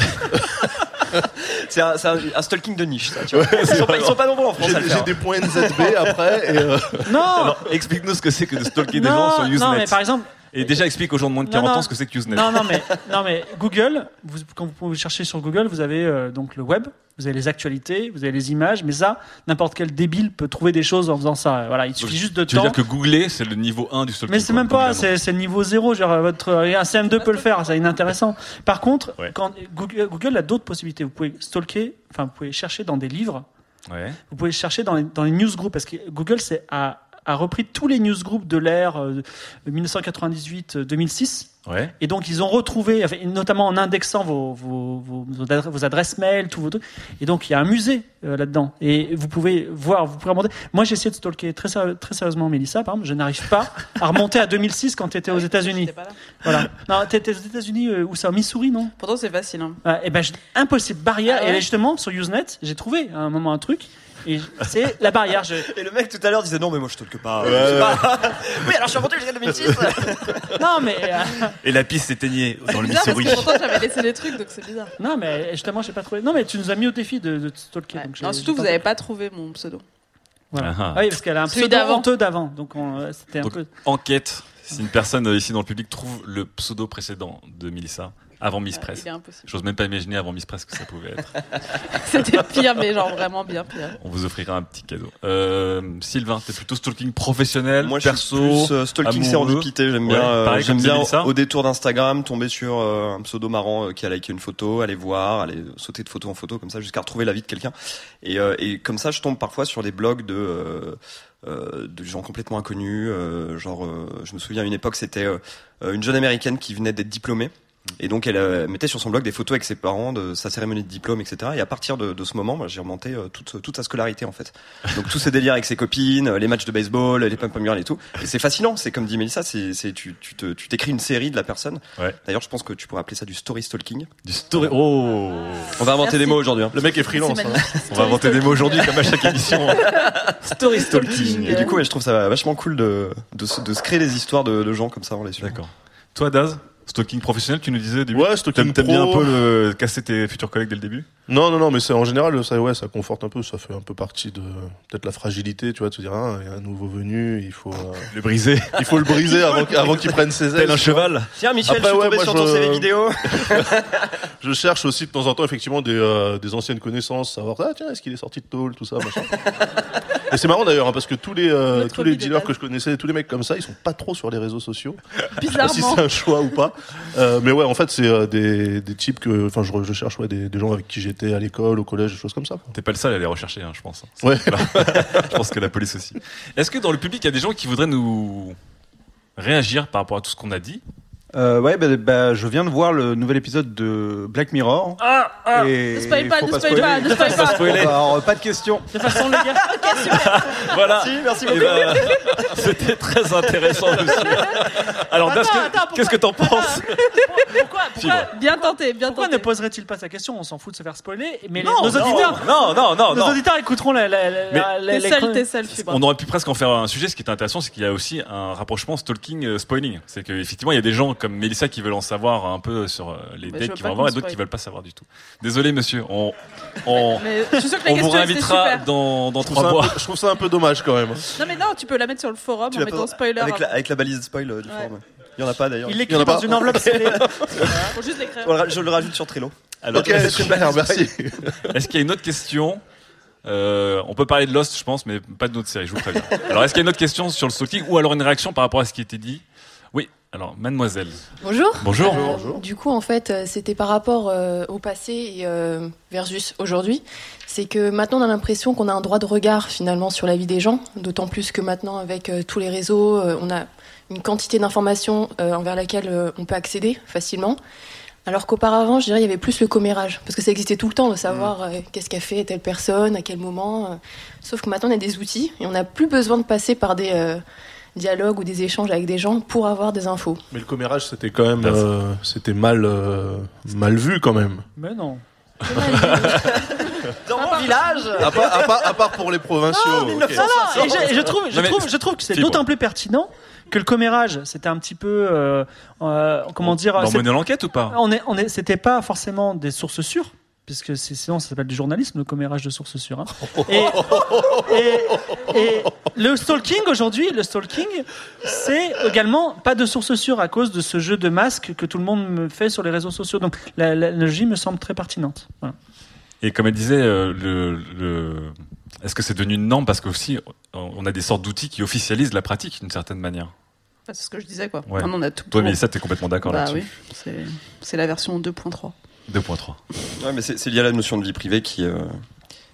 C'est un, c'est un- un stalking de niche, ça. Tu vois. ils, sont pas, ils sont pas nombreux en France J'ai des points NZB après. Et, euh, Non, explique-nous ce que c'est que de stalker des gens sur Usenet. non, mais par exemple, Et déjà explique aux gens de moins de Non, 40 non. ans ce que c'est que Usenet. non, non, mais, non, mais Google, vous, quand vous pouvez chercher sur Google, vous avez euh, donc le web, vous avez les actualités, vous avez les images, mais ça, n'importe quel débile peut trouver des choses en faisant ça. Voilà, il suffit Donc, juste de Tu veux dire que googler, c'est le niveau 1 du stalking Mais c'est même pas, c'est le niveau zéro. Genre, votre, un CM2 peut le faire, c'est inintéressant. Par contre, Ouais. quand Google, Google a d'autres possibilités. Vous pouvez stalker, enfin, vous pouvez chercher dans des livres, Ouais. vous pouvez chercher dans les, dans les newsgroups, parce que Google c'est a, a repris tous les newsgroups de l'ère euh, 1998-2006. Ouais. Et donc, ils ont retrouvé, notamment en indexant vos, vos, vos, vos adresses- mail, tous vos trucs. Et donc, il y a un musée euh, là-dedans. Et vous pouvez voir, vous pouvez remonter. Moi, j'ai essayé de stalker très, très sérieusement Mélissa, par exemple. Je n'arrive pas à remonter à 2006 quand tu étais aux États-Unis. Pas là. Voilà. Non, tu étais aux États-Unis, euh, où ça, au Missouri, non? Pourtant, c'est facile. Hein. Ouais, Et ben, impossible. Barrière. Ah ouais Et là, justement, sur Usenet, j'ai trouvé à un moment un truc. Et c'est la barrière. Je... Et le mec tout à l'heure disait non mais moi je stalke pas. Je sais pas. [laughs] oui alors je suis remonté jusqu'à 2006. Non, mais, euh, Et la piste s'éteignait dans le Bizarre parce Missouri. que pourtant, j'avais laissé des trucs, donc c'est bizarre. non, mais justement, j'ai pas trouvé. Non, mais tu nous as mis au défi de, de te stalker. Ouais. donc j'ai- Non, surtout, vous n'avez pas trouvé mon pseudo. Voilà. Ah ah. Ah oui, parce qu'elle a un Celui pseudo d'avant. honteux d'avant. Donc, on- euh, c'était un Donc, peu. enquête. Si une personne euh, ici dans le public trouve le pseudo précédent de Mélissa, avant Miss Ouais, Press. J'ose même pas imaginer avant Miss Press que ça pouvait être. [laughs] C'était pire, mais genre vraiment bien pire. On vous offrira un petit cadeau. Euh, Sylvain, t'es plutôt stalking professionnel, Moi, je perso. suis plus euh, stalking sérendipité. J'aime bien, Ouais, euh, j'aime bien Mélissa. au détour d'Instagram tomber sur euh, un pseudo marrant euh, qui a liké une photo, aller voir, aller sauter de photo en photo comme ça jusqu'à retrouver la vie de quelqu'un. Et, euh, et comme ça, je tombe parfois sur des blogs de euh, euh, de gens complètement inconnus. euh, genre, euh, je me souviens à une époque, c'était une jeune américaine qui venait d'être diplômée. Et donc elle euh, mettait sur son blog des photos avec ses parents de sa cérémonie de diplôme, etc. Et à partir de, de ce moment, j'ai remonté euh, toute, toute sa scolarité en fait. Donc tous ces délires avec ses copines, euh, les matchs de baseball, les pom pom girls et tout. Et c'est fascinant. C'est comme dit Mélissa, c'est c'est tu tu te tu t'écris une série de la personne. Ouais. D'ailleurs, je pense que tu pourrais appeler ça du story stalking. Du story. Oh On va inventer Merci. des mots aujourd'hui. hein. Le mec est freelance. Hein. On va inventer des mots aujourd'hui comme à chaque émission. [laughs] Story Stalking. Et du coup, ouais, je trouve ça vachement cool de de, se- de se créer des histoires de, de gens comme ça en les suivant. D'accord. Toi, Daz, stalking professionnel, tu nous disais au début. Ouais, stalking T'aimes t'aimes bien un peu le casser tes futurs collègues dès le début? Non, non, non, mais c'est en général, ça, ouais, ça conforte un peu, ça fait un peu partie de peut-être la fragilité, tu vois, de se dire, ah, il y a un nouveau venu, il faut, euh, [laughs] Le briser. il faut le briser avant, avant qu'il prenne ses ailes. Tel un cheval. Tiens, Michel, Après, je suis ouais, tombé moi, sur je- ton CV vidéo. [laughs] Je cherche aussi de temps en temps effectivement des, euh, des anciennes connaissances, savoir ah tiens est-ce qu'il est sorti de tôle, tout ça, machin. [laughs] Et c'est marrant d'ailleurs hein, parce que tous les euh, tous les dealers que je connaissais, tous les mecs comme ça, ils sont pas trop sur les réseaux sociaux. [laughs] Je sais pas si Bizarrement. c'est un choix ou pas. Euh, mais ouais, en fait c'est euh, des, des types que, enfin je, je cherche ouais, des, des gens avec qui j'étais à l'école, au collège, des choses comme ça. T'es pas le seul à les rechercher, hein, je pense. [laughs] Ouais. je pense que la police aussi. Est-ce que dans le public, il y a des gens qui voudraient nous réagir par rapport à tout ce qu'on a dit? Euh, ouais, bah, bah, je viens de voir le nouvel épisode de Black Mirror. Ah, ah, et Ne spoil il pas, ne spoil pas, ne spoil pas. Bah, alors, pas de question. de façon légale. [laughs] Voilà. Si, merci Eh beaucoup. ben, C'était très intéressant aussi. Alors, Attends, attends, qu'est-ce que t'en penses Pourquoi, pourquoi, Bien tenté, bien pourquoi ne tenté. poserait-il pas sa question? On s'en fout de se faire spoiler. Mais les- Non, nos non, auditeurs, Non, non, non, nos non. auditeurs écouteront la, la, la, la- T'es les seul, chroniques. t'es seul, Fibre. On aurait pu presque en faire un sujet. Ce qui est intéressant, c'est qu'il y a aussi un rapprochement stalking euh. C'est qu'effectivement, il y a des gens comme Mélissa qui veulent en savoir un peu sur euh, les dates veux qu'ils vont avoir et d'autres qui spoil. veulent pas savoir du tout. Désolé, monsieur. On, on, Mais on vous réinvitera dans, dans trois mois. peu, je trouve ça un peu dommage quand même. Non mais non, tu peux la mettre sur le forum Tu en mettant pas- spoiler. avec la, avant. avec la balise spoil euh, du Ouais. forum. Il y en a pas d'ailleurs. Il l'écrit dans pas une enveloppe scellée. [laughs] Faut juste l'écrire. Je le rajoute sur Trello. Alors, Ok, super, merci. est-ce qu'il y a une autre question Euh, on peut parler de Lost, je pense, mais pas de notre série, je vous préviens. Alors, est-ce qu'il y a une autre question sur le stalking ou alors une réaction par rapport à ce qui était dit alors, mademoiselle. Bonjour. Bonjour. Euh, Du coup, en fait, euh, c'était par rapport euh, au passé et euh, versus aujourd'hui. C'est que maintenant, on a l'impression qu'on a un droit de regard finalement sur la vie des gens, d'autant plus que maintenant, avec euh, tous les réseaux, euh, on a une quantité d'informations euh, envers laquelle euh, on peut accéder facilement. Alors qu'auparavant, je dirais, il y avait plus le commérage, parce que ça existait tout le temps de savoir euh, qu'est-ce qu'a fait telle personne, à quel moment. euh. Sauf que maintenant, on a des outils et on n'a plus besoin de passer par des euh, dialogues ou des échanges avec des gens pour avoir des infos. Mais le commérage, c'était quand même, euh, c'était mal, euh, mal vu quand même. Mais non. [laughs] Dans mon village À part, à part- à part pour les provinciaux. Non, non, non, et je, trouve, je trouve, je trouve que c'est d'autant plus pertinent que le commérage, c'était un petit peu, euh, euh, comment dire, On menait l'enquête ou pas? On est, on est, c'était pas forcément des sources sûres, puisque c'est- sinon ça s'appelle du journalisme, le commérage de sources sûres. [laughs] hein. Et, et- et le stalking aujourd'hui, le stalking, c'est également pas de sources sûres à cause de ce jeu de masques que tout le monde me fait sur les réseaux sociaux. Donc la- la- l'analogie me semble très pertinente. Voilà. Et comme elle disait, euh, le, le- est-ce que c'est devenu une norme? Parce qu'aussi, on a des sortes d'outils qui officialisent la pratique d'une certaine manière. C'est ce que je disais, quoi. Ouais. Maintenant, on a tout. Toi, pour- Mélissa, t'es complètement d'accord Bah là-dessus. oui, c'est c'est la version 2.3. 2.3. Ouais, mais c'est c'est lié à la notion de vie privée qui, euh,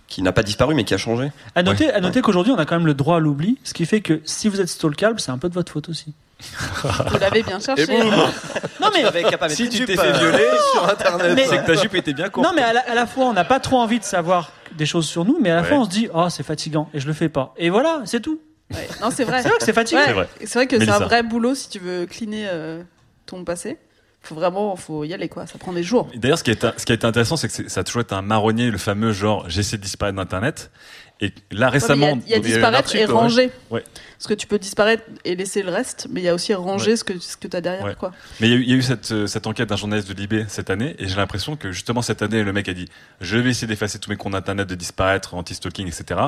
qui n'a pas disparu, mais qui a changé. À noter, à noter qu'aujourd'hui on a quand même le droit à l'oubli, ce qui fait que si vous êtes stalkable, c'est un peu de votre faute aussi. [laughs] Vous l'avez bien cherché. [laughs] Non mais si tu t'es fait violer [laughs] sur Internet. Mais- C'est que ta jupe était bien courte. Non, mais à la, à la fois, on n'a pas trop envie de savoir des choses sur nous, mais à la Ouais. fois, on se dit, oh, c'est fatigant, et je le fais pas. Et voilà, c'est tout. Ouais. Non, c'est vrai. C'est vrai que c'est fatigant. Ouais, C'est vrai. C'est vrai que c'est un vrai boulot si tu veux cleaner euh, ton passé. Faut vraiment, faut y aller quoi. Ça prend des jours. D'ailleurs, ce qui, est, ce qui a été intéressant, c'est que ça a toujours été un marronnier, le fameux genre j'essaie de disparaître d'Internet. Et là, récemment. Ouais, Il y a, y disparaître article, et ranger. Ouais. Parce que tu peux disparaître et laisser le reste, mais il y a aussi ranger ce que ce que t'as derrière Ouais. quoi. Mais il y a eu, il y a eu cette, euh, cette enquête d'un journaliste de Libé cette année, et j'ai l'impression que justement cette année, le mec a dit Je vais essayer d'effacer tous mes comptes internet, de disparaître, anti-stalking, etc.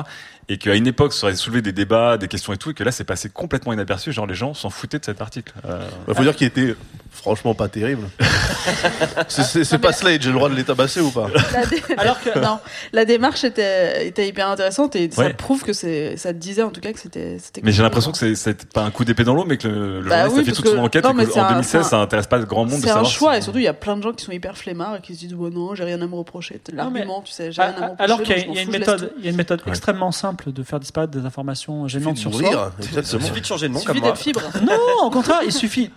Et qu'à une époque, ça aurait soulevé des débats, des questions et tout, et que là, c'est passé complètement inaperçu. Genre, les gens s'en foutaient de cet article. Euh, Bah, faut dire qu'il était franchement pas terrible. [laughs] c'est pas Slade, j'ai le droit de les tabasser ou pas [laughs] Alors que- non, la démarche était, était hyper intéressante et ça Ouais. prouve que ça te disait en tout cas que c'était. cool. L'impression que c'est- pas un coup d'épée dans l'eau, mais que le, le Bah journaliste oui, a fait toute son enquête non, et mais qu'en c'est un- 2016, c'est un- ça intéresse pas grand monde de C'est un savoir. choix si- et surtout il y a plein de gens qui sont hyper flemmards et qui se disent bon non j'ai rien à me reprocher. L'argument tu sais j'ai rien à me reprocher. Alors qu'il y a, il y une méthode, il y a une méthode Ouais. extrêmement simple de faire disparaître des informations gênantes sur soi. Il suffit de changer de nom Il comme suffit moi. d'être fibre. [laughs] Non, au contraire, il suffit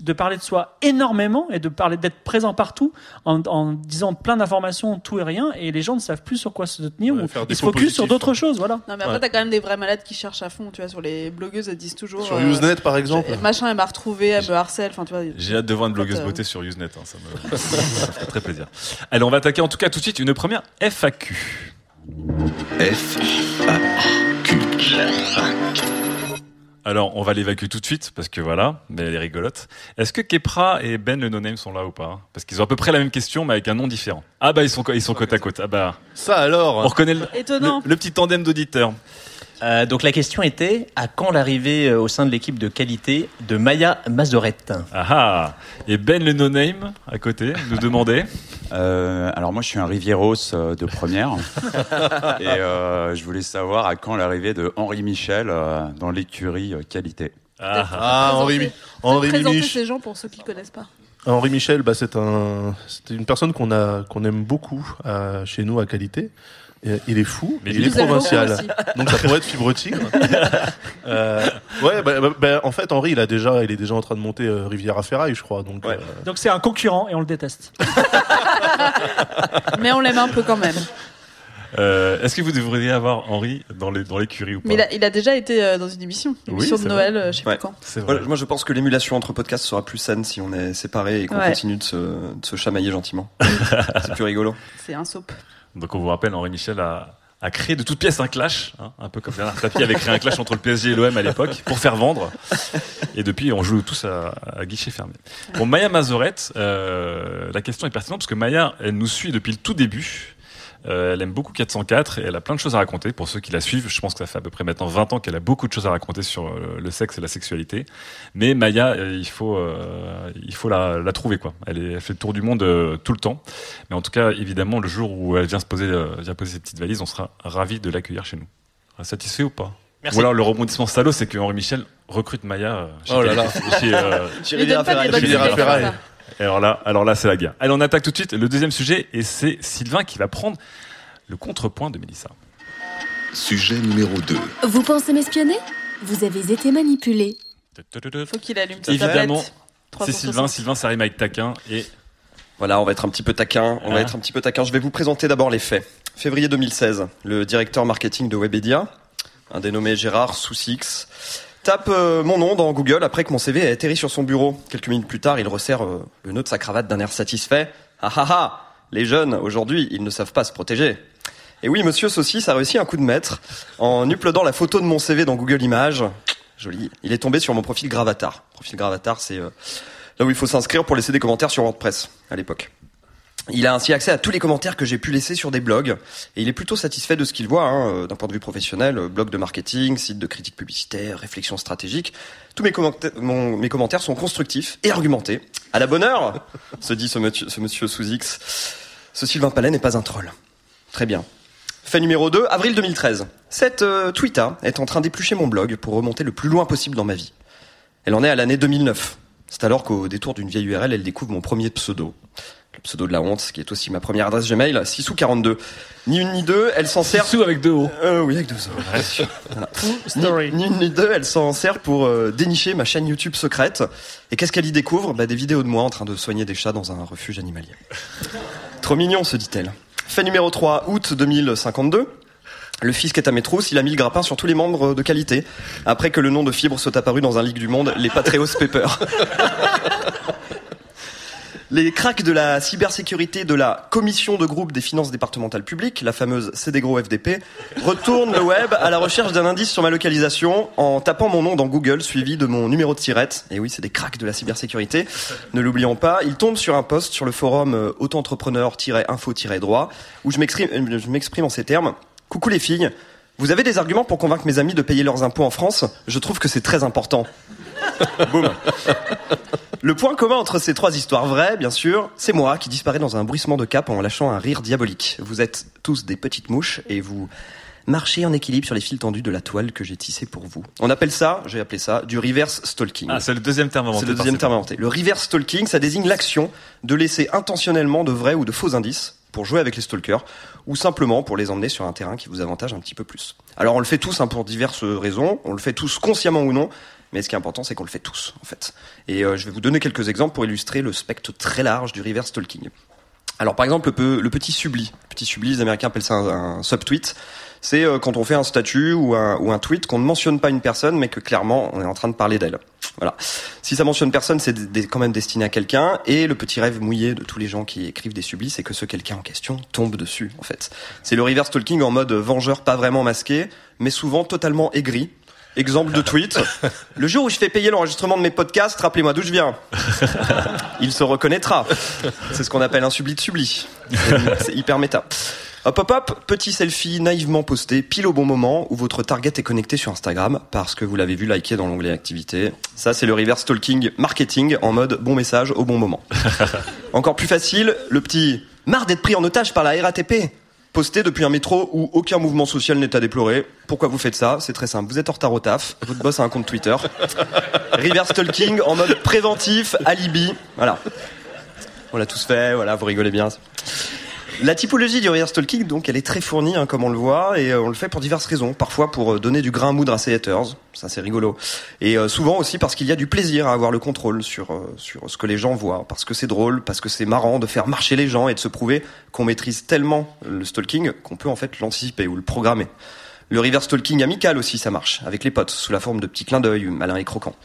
de, parler de soi énormément et de parler d'être présent partout en, en disant plein d'informations, tout et rien, et les gens ne savent plus sur quoi se tenir ou ils se focus sur d'autres choses, voilà. Non mais après Ouais. t'as quand même des vrais malades qui cherchent à fond tu vois sur les blogueuses elles disent toujours. Sur euh, Usenet par exemple. Machin elle m'a retrouvé elle me harcèle enfin tu vois. J'ai hâte de voir une blogueuse euh, beauté sur Usenet, hein, [laughs] ça, me... fait très plaisir. Allez, on va attaquer en tout cas tout de suite une première FAQ. F. Alors, on va l'évacuer tout de suite parce que voilà, mais elle est rigolote. Est-ce que Kepra et Ben le no-name sont là ou pas? Parce qu'ils ont à peu près la même question, mais avec un nom différent. Ah bah ils sont ils sont côte à côte. Ah bah Ça on alors reconnaît le, Étonnant. le- le petit tandem d'auditeurs. Euh, donc la question était à quand l'arrivée euh, au sein de l'équipe de qualité de Maya Mazorette? Ah ah Et Ben le no-name à côté nous demandait. [laughs] Euh, alors moi je suis un Rivieros de première [laughs] et euh, je voulais savoir à quand l'arrivée de Henri Michel dans l'écurie qualité. Ah, ah. Henri, Henri Présenter Mich- ces gens pour ceux qui connaissent pas. Henri Michel, bah, c'est un, c'est une personne qu'on a, qu'on aime beaucoup chez nous à qualité. Il est fou, Mais il est provincial, donc ça pourrait être fibre tigre. [laughs] euh, ouais, bah, bah, bah, en fait, Henri, il a déjà, il est déjà en train de monter euh, Rivière à Ferraille, je crois. Donc, Ouais. euh, Donc c'est un concurrent et on le déteste. [laughs] [laughs] Mais on l'aime un peu quand même. Euh, Est-ce que vous devriez avoir Henri dans les dans l'écurie ou pas? Mais il a, il a déjà été euh, dans une émission, une Oui, émission de Noël, euh, je sais Ouais. plus quand. Voilà, moi, je pense que l'émulation entre podcasts sera plus saine si on est séparés et qu'on Ouais. continue de se, de se chamailler gentiment. [laughs] c'est plus rigolo. C'est un soap. Donc on vous rappelle, Henri Michel a, a créé de toutes pièces un clash, hein, un peu comme Bernard Tapie avait créé un clash entre le PSG et l'OM à l'époque pour faire vendre. Et depuis, on joue tous à, à guichet fermé. Bon, Maya Mazorette, euh, la question est pertinente parce que Maya, elle nous suit depuis le tout début. Euh, elle aime beaucoup 404 et elle a plein de choses à raconter. Pour ceux qui la suivent, je pense que ça fait à peu près maintenant 20 ans qu'elle a beaucoup de choses à raconter sur euh, le sexe et la sexualité. Mais Maya, euh, il faut, euh, il faut la, la trouver quoi. Elle, est, elle fait le tour du monde euh, tout le temps. Mais en tout cas, évidemment, le jour où elle vient se poser, euh, vient poser ses petites valises, on sera ravis de l'accueillir chez nous. Satisfait ou pas? Merci. Ou alors le rebondissement salaud, c'est que Henri Michel recrute Maya chez, Oh là là. [laughs] chez, euh, Chez. Chez Riviera Ferraille. Alors là, alors là, c'est la guerre. Allez, on attaque tout de suite le deuxième sujet et c'est Sylvain qui va prendre le contrepoint de Mélissa. Sujet numéro 2. Vous pensez m'espionner? Vous avez été manipulé. Faut qu'il allume sa Évidemment, tablette. c'est Sylvain. Sylvain, ça rime avec taquin et Voilà, on va être un petit peu taquin. On va Ah. être un petit peu taquin. Je vais vous présenter d'abord les faits. Février 2016, le directeur marketing de Webedia, un dénommé Gérard Soussix, tape euh, mon nom dans Google après que mon CV ait atterri sur son bureau. Quelques minutes plus tard, il resserre euh, le nœud de sa cravate d'un air satisfait. Ah ah ah Les jeunes, aujourd'hui, ils ne savent pas se protéger. Et oui, monsieur Saucisse a réussi un coup de maître en uploadant la photo de mon CV dans Google Images. Joli. Il est tombé sur mon profil Gravatar. Profil Gravatar, c'est euh, là où il faut s'inscrire pour laisser des commentaires sur WordPress à l'époque. Il a ainsi accès à tous les commentaires que j'ai pu laisser sur des blogs et il est plutôt satisfait de ce qu'il voit hein, euh, d'un point de vue professionnel, euh, blog de marketing, site de critique publicitaire, réflexion stratégique. Tous mes, commentaires sont constructifs et argumentés. À la bonne heure, [laughs] se dit ce monsieur, ce monsieur sous X. Ce Sylvain Palais n'est pas un troll. Très bien. Fait numéro 2, avril 2013. Cette euh, Twitter est en train d'éplucher mon blog pour remonter le plus loin possible dans ma vie. Elle en est à l'année 2009. C'est alors qu'au détour d'une vieille URL, elle découvre mon premier pseudo. Le pseudo de la honte, qui est aussi ma première adresse Gmail, 6 ou 42. Ni une ni deux, elle s'en sert... Sous avec deux O. Euh, oui, avec deux O. [laughs] Voilà. Ni, ni une ni deux, elle s'en sert pour euh, dénicher ma chaîne YouTube secrète. Et qu'est-ce qu'elle y découvre? Bah, Des vidéos de moi en train de soigner des chats dans un refuge animalier. [laughs] Trop mignon, se dit-elle. Fait numéro 3, août 2052. Le fisc est à mes trousses, il a mis le grappin sur tous les membres de qualité, après que le nom de Fibre soit apparu dans un leak du monde, les Patreos Paper. [laughs] Les cracks de la cybersécurité de la Commission de groupe des finances départementales publiques, la fameuse CDGRO FDP, retournent le web à la recherche d'un indice sur ma localisation en tapant mon nom dans Google suivi de mon numéro de tirette. Et oui, c'est des cracks de la cybersécurité. Ne l'oublions pas, ils tombent sur un post sur le forum euh, auto-entrepreneur-info-droit où euh, je m'exprime en ces termes. Coucou les filles, vous avez des arguments pour convaincre mes amis de payer leurs impôts en France? Je trouve que c'est très important. [laughs] Boum. Le point commun entre ces trois histoires vraies, bien sûr, c'est moi qui disparais dans un bruissement de cap en lâchant un rire diabolique. Vous êtes tous des petites mouches et vous marchez en équilibre sur les fils tendus de la toile que j'ai tissée pour vous. On appelle ça, j'ai appelé ça, du reverse stalking. Ah, c'est le deuxième terme inventé. C'est le deuxième terme inventé. Le reverse stalking, ça désigne l'action de laisser intentionnellement de vrais ou de faux indices pour jouer avec les stalkers ou simplement pour les emmener sur un terrain qui vous avantage un petit peu plus. Alors on le fait tous hein, pour diverses raisons, on le fait tous consciemment ou non, mais ce qui est important c'est qu'on le fait tous en fait. Et euh, je vais vous donner quelques exemples pour illustrer le spectre très large du reverse stalking. Alors par exemple le, petit subli, le petit subli, les Américains appellent ça un, un subtweet. C'est euh, quand on fait un statut ou un, ou un tweet qu'on ne mentionne pas une personne, mais que clairement on est en train de parler d'elle. Voilà. Si ça mentionne personne, c'est quand même destiné à quelqu'un. Et le petit rêve mouillé de tous les gens qui écrivent des sublis, c'est que ce quelqu'un en question tombe dessus, en fait. C'est le reverse stalking en mode vengeur pas vraiment masqué, mais souvent totalement aigri. Exemple de tweet. [laughs] Le jour où je fais payer l'enregistrement de mes podcasts, rappelez-moi d'où je viens. Il se reconnaîtra. C'est ce qu'on appelle un subli de subli. C'est- C'est hyper méta. Hop hop hop, petit selfie naïvement posté pile au bon moment où votre target est connecté sur Instagram parce que vous l'avez vu liker dans l'onglet activité. Ça c'est le reverse stalking marketing en mode bon message au bon moment. [laughs] Encore plus facile, le petit marre d'être pris en otage par la RATP. Posté depuis un métro où aucun mouvement social n'est à déplorer. Pourquoi vous faites ça? C'est très simple. Vous êtes en retard au taf, votre boss a un compte Twitter. [laughs] Reverse stalking en mode préventif, alibi. Voilà. On l'a tous fait, voilà, vous rigolez bien. La typologie du reverse stalking, donc, elle est très fournie, hein, comme on le voit, et euh, on le fait pour diverses raisons. Parfois pour euh, donner du grain à moudre à ses haters, ça c'est rigolo. Et euh, souvent aussi parce qu'il y a du plaisir à avoir le contrôle sur sur ce que les gens voient, parce que c'est drôle, parce que c'est marrant de faire marcher les gens et de se prouver qu'on maîtrise tellement le stalking qu'on peut en fait l'anticiper ou le programmer. Le reverse stalking amical aussi, ça marche, avec les potes, sous la forme de petits clins d'œil, malins et croquants.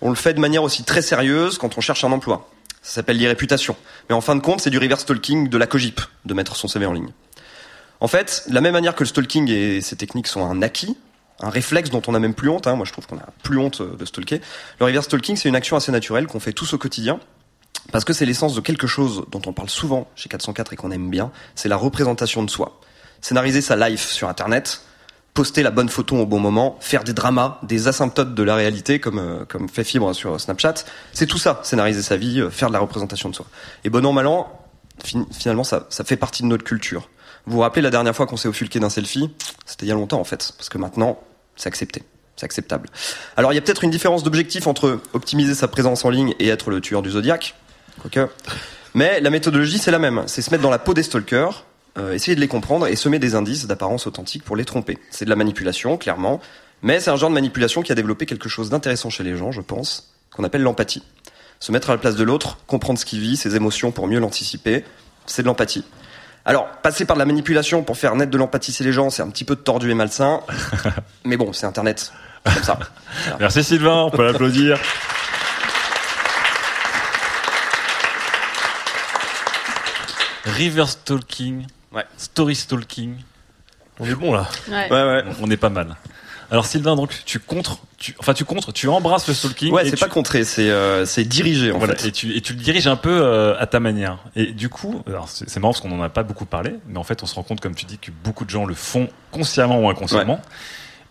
On le fait de manière aussi très sérieuse quand on cherche un emploi. Ça s'appelle l'irréputation. Mais en fin de compte, c'est du reverse stalking de la cogip, de mettre son CV en ligne. En fait, de la même manière que le stalking et ses techniques sont un acquis, un réflexe dont on n'a même plus honte, hein, moi je trouve qu'on a plus honte euh, de stalker, le reverse stalking c'est une action assez naturelle qu'on fait tous au quotidien, Parce que c'est l'essence de quelque chose dont on parle souvent chez 404 et qu'on aime bien, c'est la représentation de soi. Scénariser sa life sur Internet, poster la bonne photo au bon moment, faire des dramas, des asymptotes de la réalité comme euh, comme fait Fibre sur Snapchat, c'est tout ça, scénariser sa vie, euh, faire de la représentation de soi. Et bon an mal an, fin- finalement ça, ça fait partie de notre culture. Vous vous rappelez la dernière fois qu'on s'est offusqué d'un selfie? C'était il y a longtemps en fait, parce que maintenant c'est accepté. C'est acceptable. Alors il y a peut-être une différence d'objectif entre optimiser sa présence en ligne et être le tueur du zodiaque, quoique. Mais la méthodologie c'est la même. C'est se mettre dans la peau des stalkers, euh, essayer de les comprendre et semer des indices d'apparence authentique pour les tromper. C'est de la manipulation, clairement. Mais c'est un genre de manipulation qui a développé quelque chose d'intéressant chez les gens, je pense, qu'on appelle l'empathie. Se mettre à la place de l'autre, comprendre ce qu'il vit, ses émotions pour mieux l'anticiper, c'est de l'empathie. Alors, passer par de la manipulation pour faire naître de l'empathie chez les gens, c'est un petit peu tordu et malsain. [laughs] mais bon, c'est Internet. Comme ça. [laughs] Merci Sylvain, on peut l'applaudir. River story stalking. On est bon là. Ouais. ouais. On est pas mal. Alors Sylvain, donc tu contres, tu, enfin tu contres, tu embrasses le stalking. Ouais, c'est tu- pas contré, c'est euh, c'est dirigé en voilà, fait. et tu et tu le diriges un peu euh, à ta manière. Et du coup, c'est marrant parce qu'on en a pas beaucoup parlé, mais en fait on se rend compte, comme tu dis, que beaucoup de gens le font consciemment ou inconsciemment.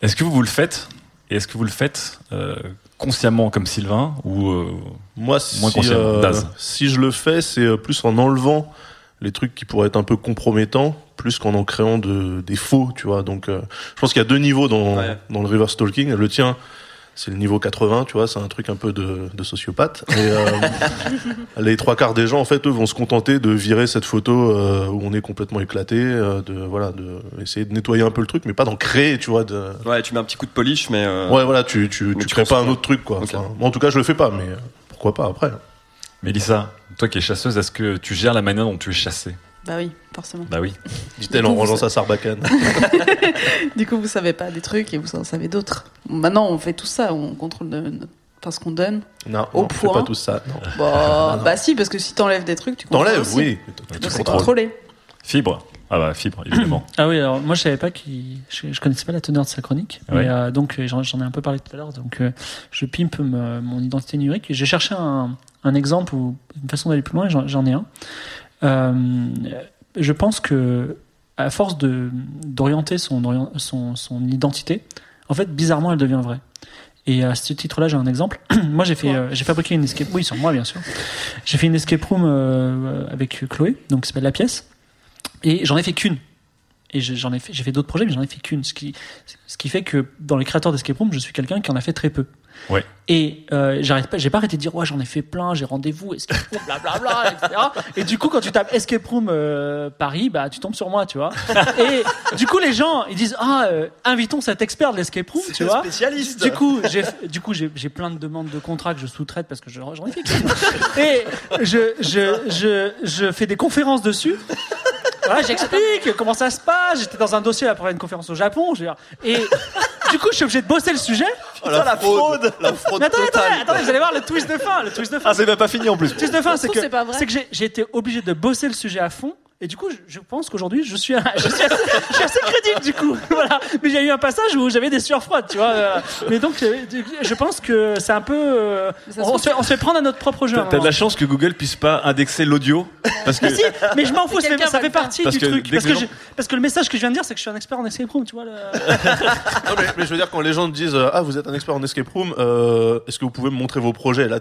Est-ce que vous vous le faites Et est-ce que vous le faites euh, consciemment comme Sylvain ou euh, Moi, moins si, consciemment euh, Daz si je le fais, c'est plus en enlevant les trucs qui pourraient être un peu compromettants, plus qu'en en créant de, des faux, tu vois. Donc, euh, je pense qu'il y a deux niveaux dans, dans le reverse stalking. Le tien, c'est le niveau 80, tu vois, c'est un truc un peu de, de sociopathe. Et euh, [laughs] les trois quarts des gens, en fait, eux, vont se contenter de virer cette photo euh, où on est complètement éclaté, euh, de voilà, de essayer de nettoyer un peu le truc, mais pas d'en créer, tu vois. De... Ouais, tu mets un petit coup de polish, mais. euh, Ouais, voilà, tu tu, tu crées pas un autre truc, quoi. Enfin, moi, en tout cas, je le fais pas, mais pourquoi pas après. Mélissa, toi qui es chasseuse, est-ce que tu gères la manière dont tu es chassée? Bah oui, forcément. Bah oui. [laughs] Dit-elle en rangeant sa sarbacane. [laughs] Du coup, vous savez pas des trucs et vous en savez d'autres. Maintenant, on fait tout ça, on contrôle de, enfin, ce qu'on donne. Non, au non, on fait point. pas tout ça. Non. Bah, [laughs] Non, non. bah si, parce que si t'enlèves des trucs, tu contrôles T'enlèves, oui. Donc c'est contrôlé. Fibre. Ah bah fibre, évidemment. [clears throat] Ah oui, alors moi je savais pas qu'il, je, je connaissais pas la teneur de sa chronique, Ouais. mais euh, donc euh, j'en, j'en ai un peu parlé tout à l'heure. Donc euh, je pimpe me- mon identité numérique. Et J'ai cherché un, un exemple ou une façon d'aller plus loin. J'en, ai un. Euh, je pense que à force de d'orienter son, son son identité, en fait bizarrement elle devient vraie. Et à ce titre-là, j'ai un exemple. [clears throat] moi, j'ai fait, euh, j'ai fabriqué une escape. Oui, sur moi, bien sûr. J'ai fait une escape room euh, avec Chloé, donc qui s'appelle La Pièce. Et j'en ai fait qu'une. Et je- j'en ai fait, j'ai fait d'autres projets, mais j'en ai fait qu'une. Ce qui, ce qui fait que dans les créateurs d'escape room, je suis quelqu'un qui en a fait très peu. Ouais. Et euh, j'arrête pas, j'ai pas arrêté de dire ouais j'en ai fait plein, j'ai rendez-vous, escape room, blablabla, etc. Et du coup quand tu tapes escape room euh, Paris, bah tu tombes sur moi, tu vois. Et du coup les gens ils disent ah euh, invitons cet expert de l'escape room, tu un vois. spécialiste. Du coup j'ai du coup j'ai j'ai plein de demandes de contrats que je sous-traite parce que je- j'en ai fait. Et je je je je fais des conférences dessus. Voilà, j'explique comment ça se passe. J'étais dans un dossier là, pour faire une conférence au Japon. je veux dire. Et du coup, je suis obligé de bosser le sujet. Oh, la, la fraude, La fraude Mais attendez, totale. attendez, attendez, vous allez voir le twist de fin. Le twist de fin. Ah, c'est même pas fini en plus. Le twist de fin, c'est que, c'est pas vrai. c'est que j'ai, j'ai été obligé de bosser le sujet à fond. Et du coup, je, je pense qu'aujourd'hui, je suis, un- [laughs] je, suis assez, je suis assez crédible, du coup. [laughs] Voilà. Mais j'ai eu un passage où j'avais des sueurs froides, tu vois. euh, Mais donc, euh, je pense que c'est un peu. euh, on, se fait, on se fait prendre à notre propre jeu. un T'as de la chance que Google puisse pas indexer l'audio. Parce que. Mais si, mais je m'en fous, ça ça fait partie Parce du que truc. Parce que parce que le message que je viens de dire, c'est que je suis un expert en escape room, tu vois. le- [laughs] Non, mais, mais je veux dire, quand les gens te disent Ah, vous êtes un expert en escape room, euh, est-ce que vous pouvez me montrer vos projets? Là,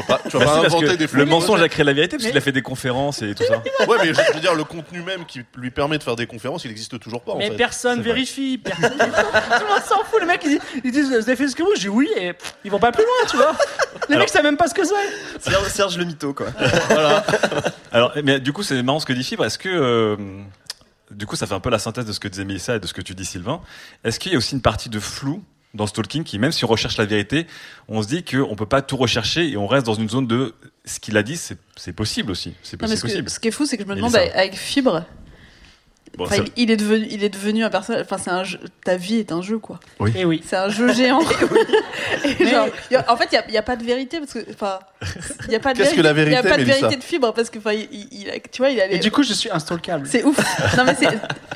tu vas pas, tu vas Bah pas si, parce inventer des le mensonge a créé la vérité parce qu'il a fait des conférences et tout ça. [laughs] Ouais, mais je, veux dire, le contenu même qui lui permet de faire des conférences, il existe toujours pas. en Mais fait. personne vérifie, personne. [laughs] Tout le monde s'en fout. Les mecs, ils ils disent Vous avez fait ce que vous Je dis oui, et pff, ils vont pas plus loin, tu vois. Les mecs savent même pas ce que c'est. Serge, Serge le mytho, quoi. [laughs] Alors, mais du coup, c'est marrant ce que dit Fibre. Est-ce que, euh, du coup, ça fait un peu la synthèse de ce que disait Mélissa et de ce que tu dis, Sylvain. Est-ce qu'il y a aussi une partie de flou dans Stalking qui, même si on recherche la vérité, on se dit qu'on peut pas tout rechercher et on reste dans une zone de ce qu'il a dit, c'est possible aussi. C'est ce, que- possible. ce qui est fou, c'est que je me demande, Mélissa. avec Fibre, Bon, Enfin, ça- il, est devenu, il est devenu un personnage. Enfin, c'est un jeu. Ta vie est un jeu, quoi. Oui. Et oui. C'est un jeu géant. [laughs] Et genre, y a- en fait, il n'y a, pas de vérité parce que, enfin, il y a pas de Qu'est-ce que la Il y a vérité, pas de Mélissa vérité de fibre parce que, enfin, il, il- tu vois, il a les. Et du coup, je suis instalkable. c'est ouf. Non mais c'est,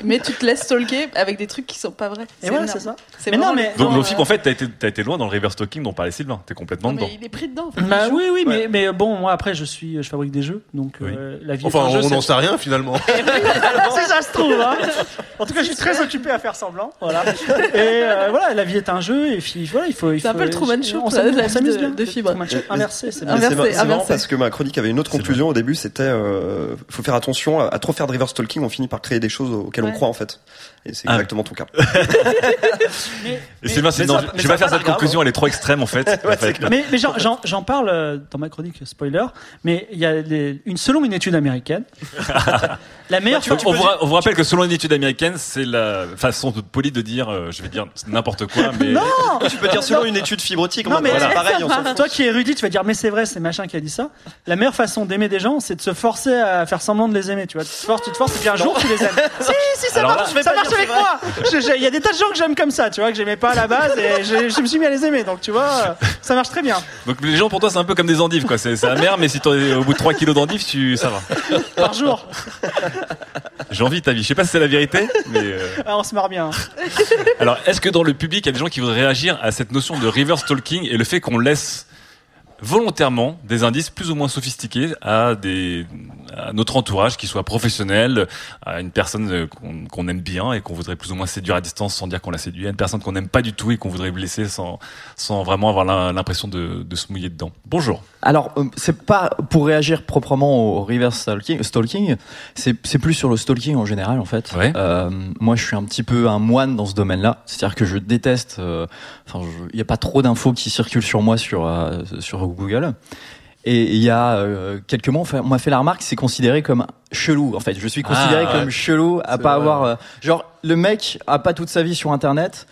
mais tu te laisses stalker avec des trucs qui sont pas vrais. Et voilà, c'est ça. C'est Mais non, mais- le- Donc, non, donc, Fibre, euh, en fait, t'as été, t'as été loin dans le reverse talking dont parlait Sylvain. T'es complètement non, dedans. mais il est pris dedans. en fait. Bah oui, oui, Ouais. mais, mais bon, moi après, je suis, je fabrique des jeux, donc euh, la vie. Enfin, on n'en c'est- sait rien finalement. [laughs] si [laughs] ça se trouve. Hein. En tout cas, je suis très occupé à faire semblant. Voilà. Et euh, voilà, la vie est un jeu, et puis voilà, il faut. il C'est un peu le Truman Show, On s'amuse la on vie s'amuse de- bien. de Fibre. Show Inversé, c'est Mais bien. Inversé, c'est marrant parce que ma chronique avait une autre conclusion au début, c'était euh, faut faire attention à, à trop faire de reverse talking, on finit par créer des choses auxquelles Ouais. on croit en fait. Et c'est Ah. exactement ton cas. [laughs] Et Sylvain, c'est mais non, ça- je- mais vais pas faire cette conclusion, elle est trop extrême en fait. [laughs] Mais, mais j'en- parle euh, dans ma chronique spoiler, mais il y a une, selon une étude américaine, [laughs] la meilleure fa- on, vous rappelle que selon une étude américaine, c'est la façon de- polie de dire, euh, je vais dire n'importe quoi, [laughs] mais Non tu peux dire selon une étude fibrotique, Non, mais c'est pareil, on s'en fout. Toi qui es érudit, tu vas dire mais c'est vrai, c'est machin qui a dit ça. La meilleure façon d'aimer des gens, c'est de se forcer à faire semblant de les aimer. Tu vois, tu te forces, tu te forces, et puis un jour tu les aimes. [laughs] si, si, ça Alors marche, là- ça marche avec moi. Il y a des tas de gens que j'aime comme ça, tu vois, que j'aimais pas à la base, et je, je me suis mis à les aimer. Donc tu vois, ça marche très bien. donc les gens pour toi c'est un peu comme des endives quoi. C'est amer, mais si t'es au bout de 3 kilos d'endives, tu ça va. Par jour, J'ai envie de ta vie. Je sais pas si c'est la vérité, mais euh, [laughs] Ah, on se marre bien. alors est-ce que dans le public il y a des gens qui voudraient réagir à cette notion de reverse talking et le fait qu'on laisse volontairement des indices plus ou moins sophistiqués à des à notre entourage qui soit professionnel à une personne euh, qu'on aime bien et qu'on voudrait plus ou moins séduire à distance sans dire qu'on la séduit à une personne qu'on n'aime pas du tout et qu'on voudrait blesser sans sans vraiment avoir l'im- l'impression de, de se mouiller dedans bonjour Alors, euh, c'est pas pour réagir proprement au reverse stalking, stalking c'est plus sur le stalking en général en fait. Ouais. Euh, moi, je suis un petit peu un moine dans ce domaine-là, c'est-à-dire que je déteste. euh, Enfin, il n'y a pas trop d'infos qui circulent sur moi sur euh, sur Google. Et il y a euh, quelques mois, on m'a fait la remarque, c'est considéré comme chelou. En fait, je suis considéré Ah, comme ouais. chelou à pas vrai. avoir. euh, genre, le mec a pas toute sa vie sur Internet.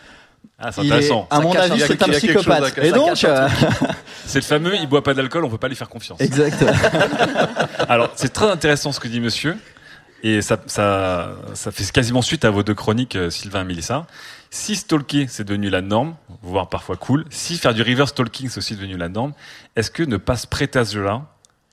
ah c'est Il est, intéressant à mon avis, c'est un psychopathe. Et donc, euh, [laughs] c'est le fameux il boit pas d'alcool on peut pas lui faire confiance exact. [laughs] Alors, c'est très intéressant ce que dit monsieur. Et ça, ça, ça fait quasiment suite à vos deux chroniques, Sylvain et Mélissa. Si stalker, c'est devenu la norme, voire parfois cool, si faire du reverse stalking, c'est aussi devenu la norme, est-ce que ne pas se prêter à ce jeu-là,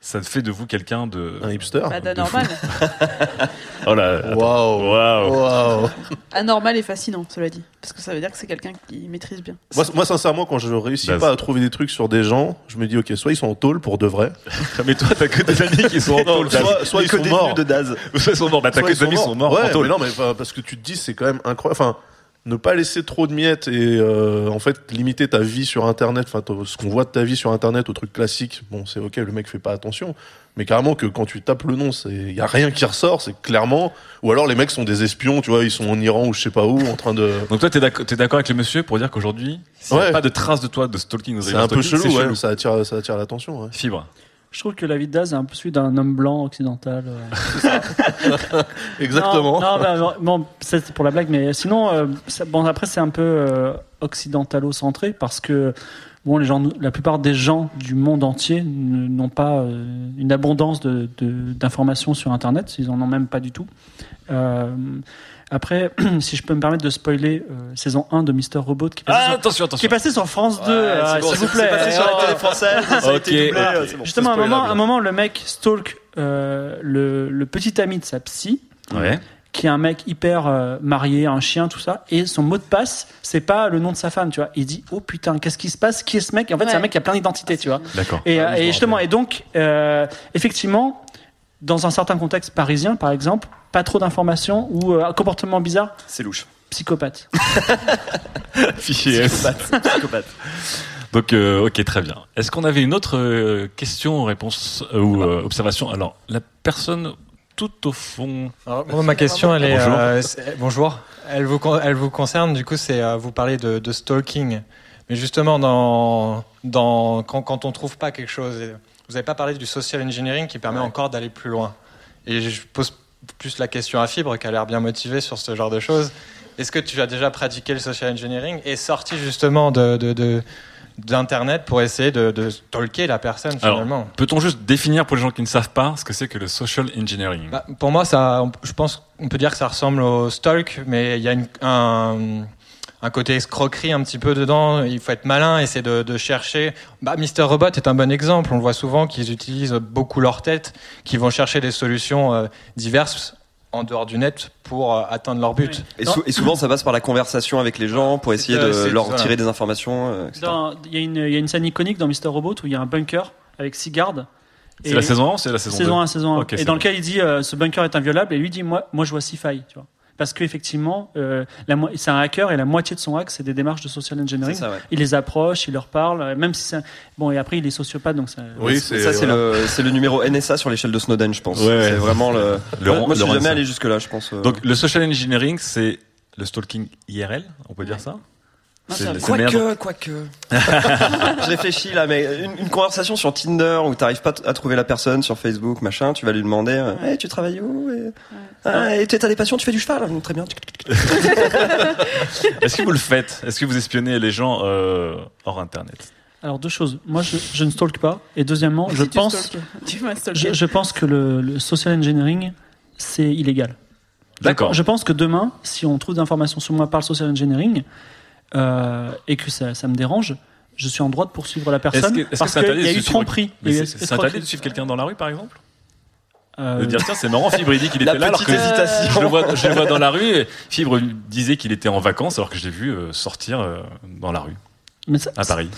ça fait de vous quelqu'un de... Un hipster. Bah, de d'anormal. [laughs] Oh là. Waouh. Waouh. Waouh. Anormal et fascinant, cela dit. Parce que ça veut dire que c'est quelqu'un qui maîtrise bien. Moi, moi, sincèrement, quand je réussis Bah, pas à trouver des trucs sur des gens, je me dis, ok, soit ils sont en tôle pour de vrai. [laughs] Mais toi, t'as que des amis qui sont en tôle, soit, soit ils sont morts. de Daz. Soit ils sont morts. Bah, t'as que des amis qui sont morts Ouais, en tôle. mais non, mais parce que tu te dis, c'est quand même incroyable. Enfin, ne pas laisser trop de miettes et euh, en fait limiter ta vie sur Internet, enfin ce qu'on voit de ta vie sur Internet au truc classique. Bon, c'est ok, le mec fait pas attention, mais carrément que quand tu tapes le nom, c'est il y a rien qui ressort, c'est clairement. Ou alors les mecs sont des espions, tu vois, ils sont en Iran ou je sais pas où, en train de. [laughs] Donc toi, t'es d'accord t'es d'accord avec le monsieur pour dire qu'aujourd'hui, s'il n'y a Ouais. pas de traces de toi de stalking, C'est un peu chelou, ouais, ça attire, ça attire l'attention. Ouais. Fibre. Je trouve que la vie de Daz est un peu celui d'un homme blanc occidental. euh. [laughs] Exactement. Non, non, bah, bon, c'est pour la blague, mais sinon, euh, ça- bon, après, c'est un peu euh, occidentalo-centré parce que bon, les gens, la plupart des gens du monde entier n'ont pas euh, une abondance de- de- d'informations sur Internet, ils en ont même pas du tout. Euh, après, [clears throat] si je peux me permettre de spoiler euh, saison 1 de Mister Robot qui est passé, Ah, sur, attention, qui est attention. passé sur France 2, Ouais, euh, bon, s'il vous plaît. c'est passé sur la télé française, [laughs] ça a Ok, été doublé, ok. c'est bon. Justement, à un moment, spoilable. à un moment, le mec stalk euh, le, le petit ami de sa psy, Ouais. qui est un mec hyper euh, marié, un chien, tout ça, et son mot de passe, c'est pas le nom de sa femme, tu vois. Il dit, oh putain, qu'est-ce qui se passe? Qui est ce mec? Et En fait, c'est un mec qui a plein d'identités, tu vois. D'accord. Et, justement, et donc, euh, effectivement, dans un certain contexte parisien, par exemple, pas trop d'informations ou euh, un comportement bizarre, C'est louche. psychopathe. [laughs] Fichier. Psychopathe. Donc, euh, ok, très bien. Est-ce qu'on avait une autre euh, question, réponse euh, ou euh, observation? Alors, la personne tout au fond. Alors, ma question, elle est Bonjour. euh, bonjour. Elle vous con- elle vous concerne. Du coup, c'est euh, vous parlez de, de stalking, mais justement dans dans quand quand on trouve pas quelque chose, vous n'avez pas parlé du social engineering qui permet encore d'aller plus loin. Et je pose plus la question à Fibre qui a l'air bien motivée sur ce genre de choses. Est-ce que tu as déjà pratiqué le social engineering et sorti justement de de, de d'internet pour essayer de, de stalker la personne finalement. peut-on juste définir pour les gens qui ne savent pas ce que c'est que le social engineering? Bah, pour moi, ça, on- je pense qu'on peut dire que ça ressemble au stalk, mais il y a une- un, un côté escroquerie un petit peu dedans. Il faut être malin, essayer de, de chercher. Bah, Mister Robot est un bon exemple. On le voit souvent qu'ils utilisent beaucoup leur tête, qu'ils vont chercher des solutions euh, diverses en dehors du net pour euh, atteindre leur but. Et, sou- et souvent, ça passe par la conversation avec les gens pour essayer Euh, de leur voilà. tirer des informations. euh, Il y, a une- il y a une scène iconique dans Mister Robot où il y a un bunker avec six gardes. C'est la saison 1 ou c'est la saison 2 Saison 1, saison 1. Ok, et c'est dans bon. lequel il dit euh, ce bunker est inviolable et lui dit moi, moi je vois six failles. Tu vois. Parce qu'effectivement, euh, c'est un hacker et la moitié de son hack, c'est des démarches de social engineering. Ça, ouais. Il les approche, il leur parle, euh, même si c'est. un- Bon, et après, il est sociopathe, donc ça. Mais ça, c'est le, c'est le numéro NSA sur l'échelle de Snowden, je pense. Ouais, ouais. C'est vraiment le. Le moi, ran- moi, je suis jamais allé jusque là, je pense. euh. Donc le social engineering, c'est le stalking IRL, on peut dire ça? Quoique, quoique. [laughs] je réfléchis là, mais une, une conversation sur Tinder où t'arrives pas à trouver la personne sur Facebook, machin, tu vas lui demander, euh, Hey, tu travailles où et, Ah, et t'as des passions, tu fais du cheval, Hum, très bien. [laughs] Est-ce que vous le faites? Est-ce que vous espionnez les gens euh, hors internet? Alors deux choses. Moi, je, je ne stalk pas. Et deuxièmement, je Si tu pense, [laughs] je, je pense que le, le social engineering, c'est illégal. D'accord. Je pense que demain, si on trouve d'informations sur moi par le social engineering euh, et que ça, ça me dérange, je suis en droit de poursuivre la Est-ce personne que est-ce que parce c'est qu'il interdit y a eu tromperie. C'est- interdit de suivre quelqu'un dans la rue, par exemple Euh, De dire tiens c'est marrant Fibre il dit qu'il était là alors petite que hésitation. je le vois je le vois dans la rue et Fibre disait qu'il était en vacances alors que je l'ai vu euh, sortir dans la rue Mais ça- à Paris.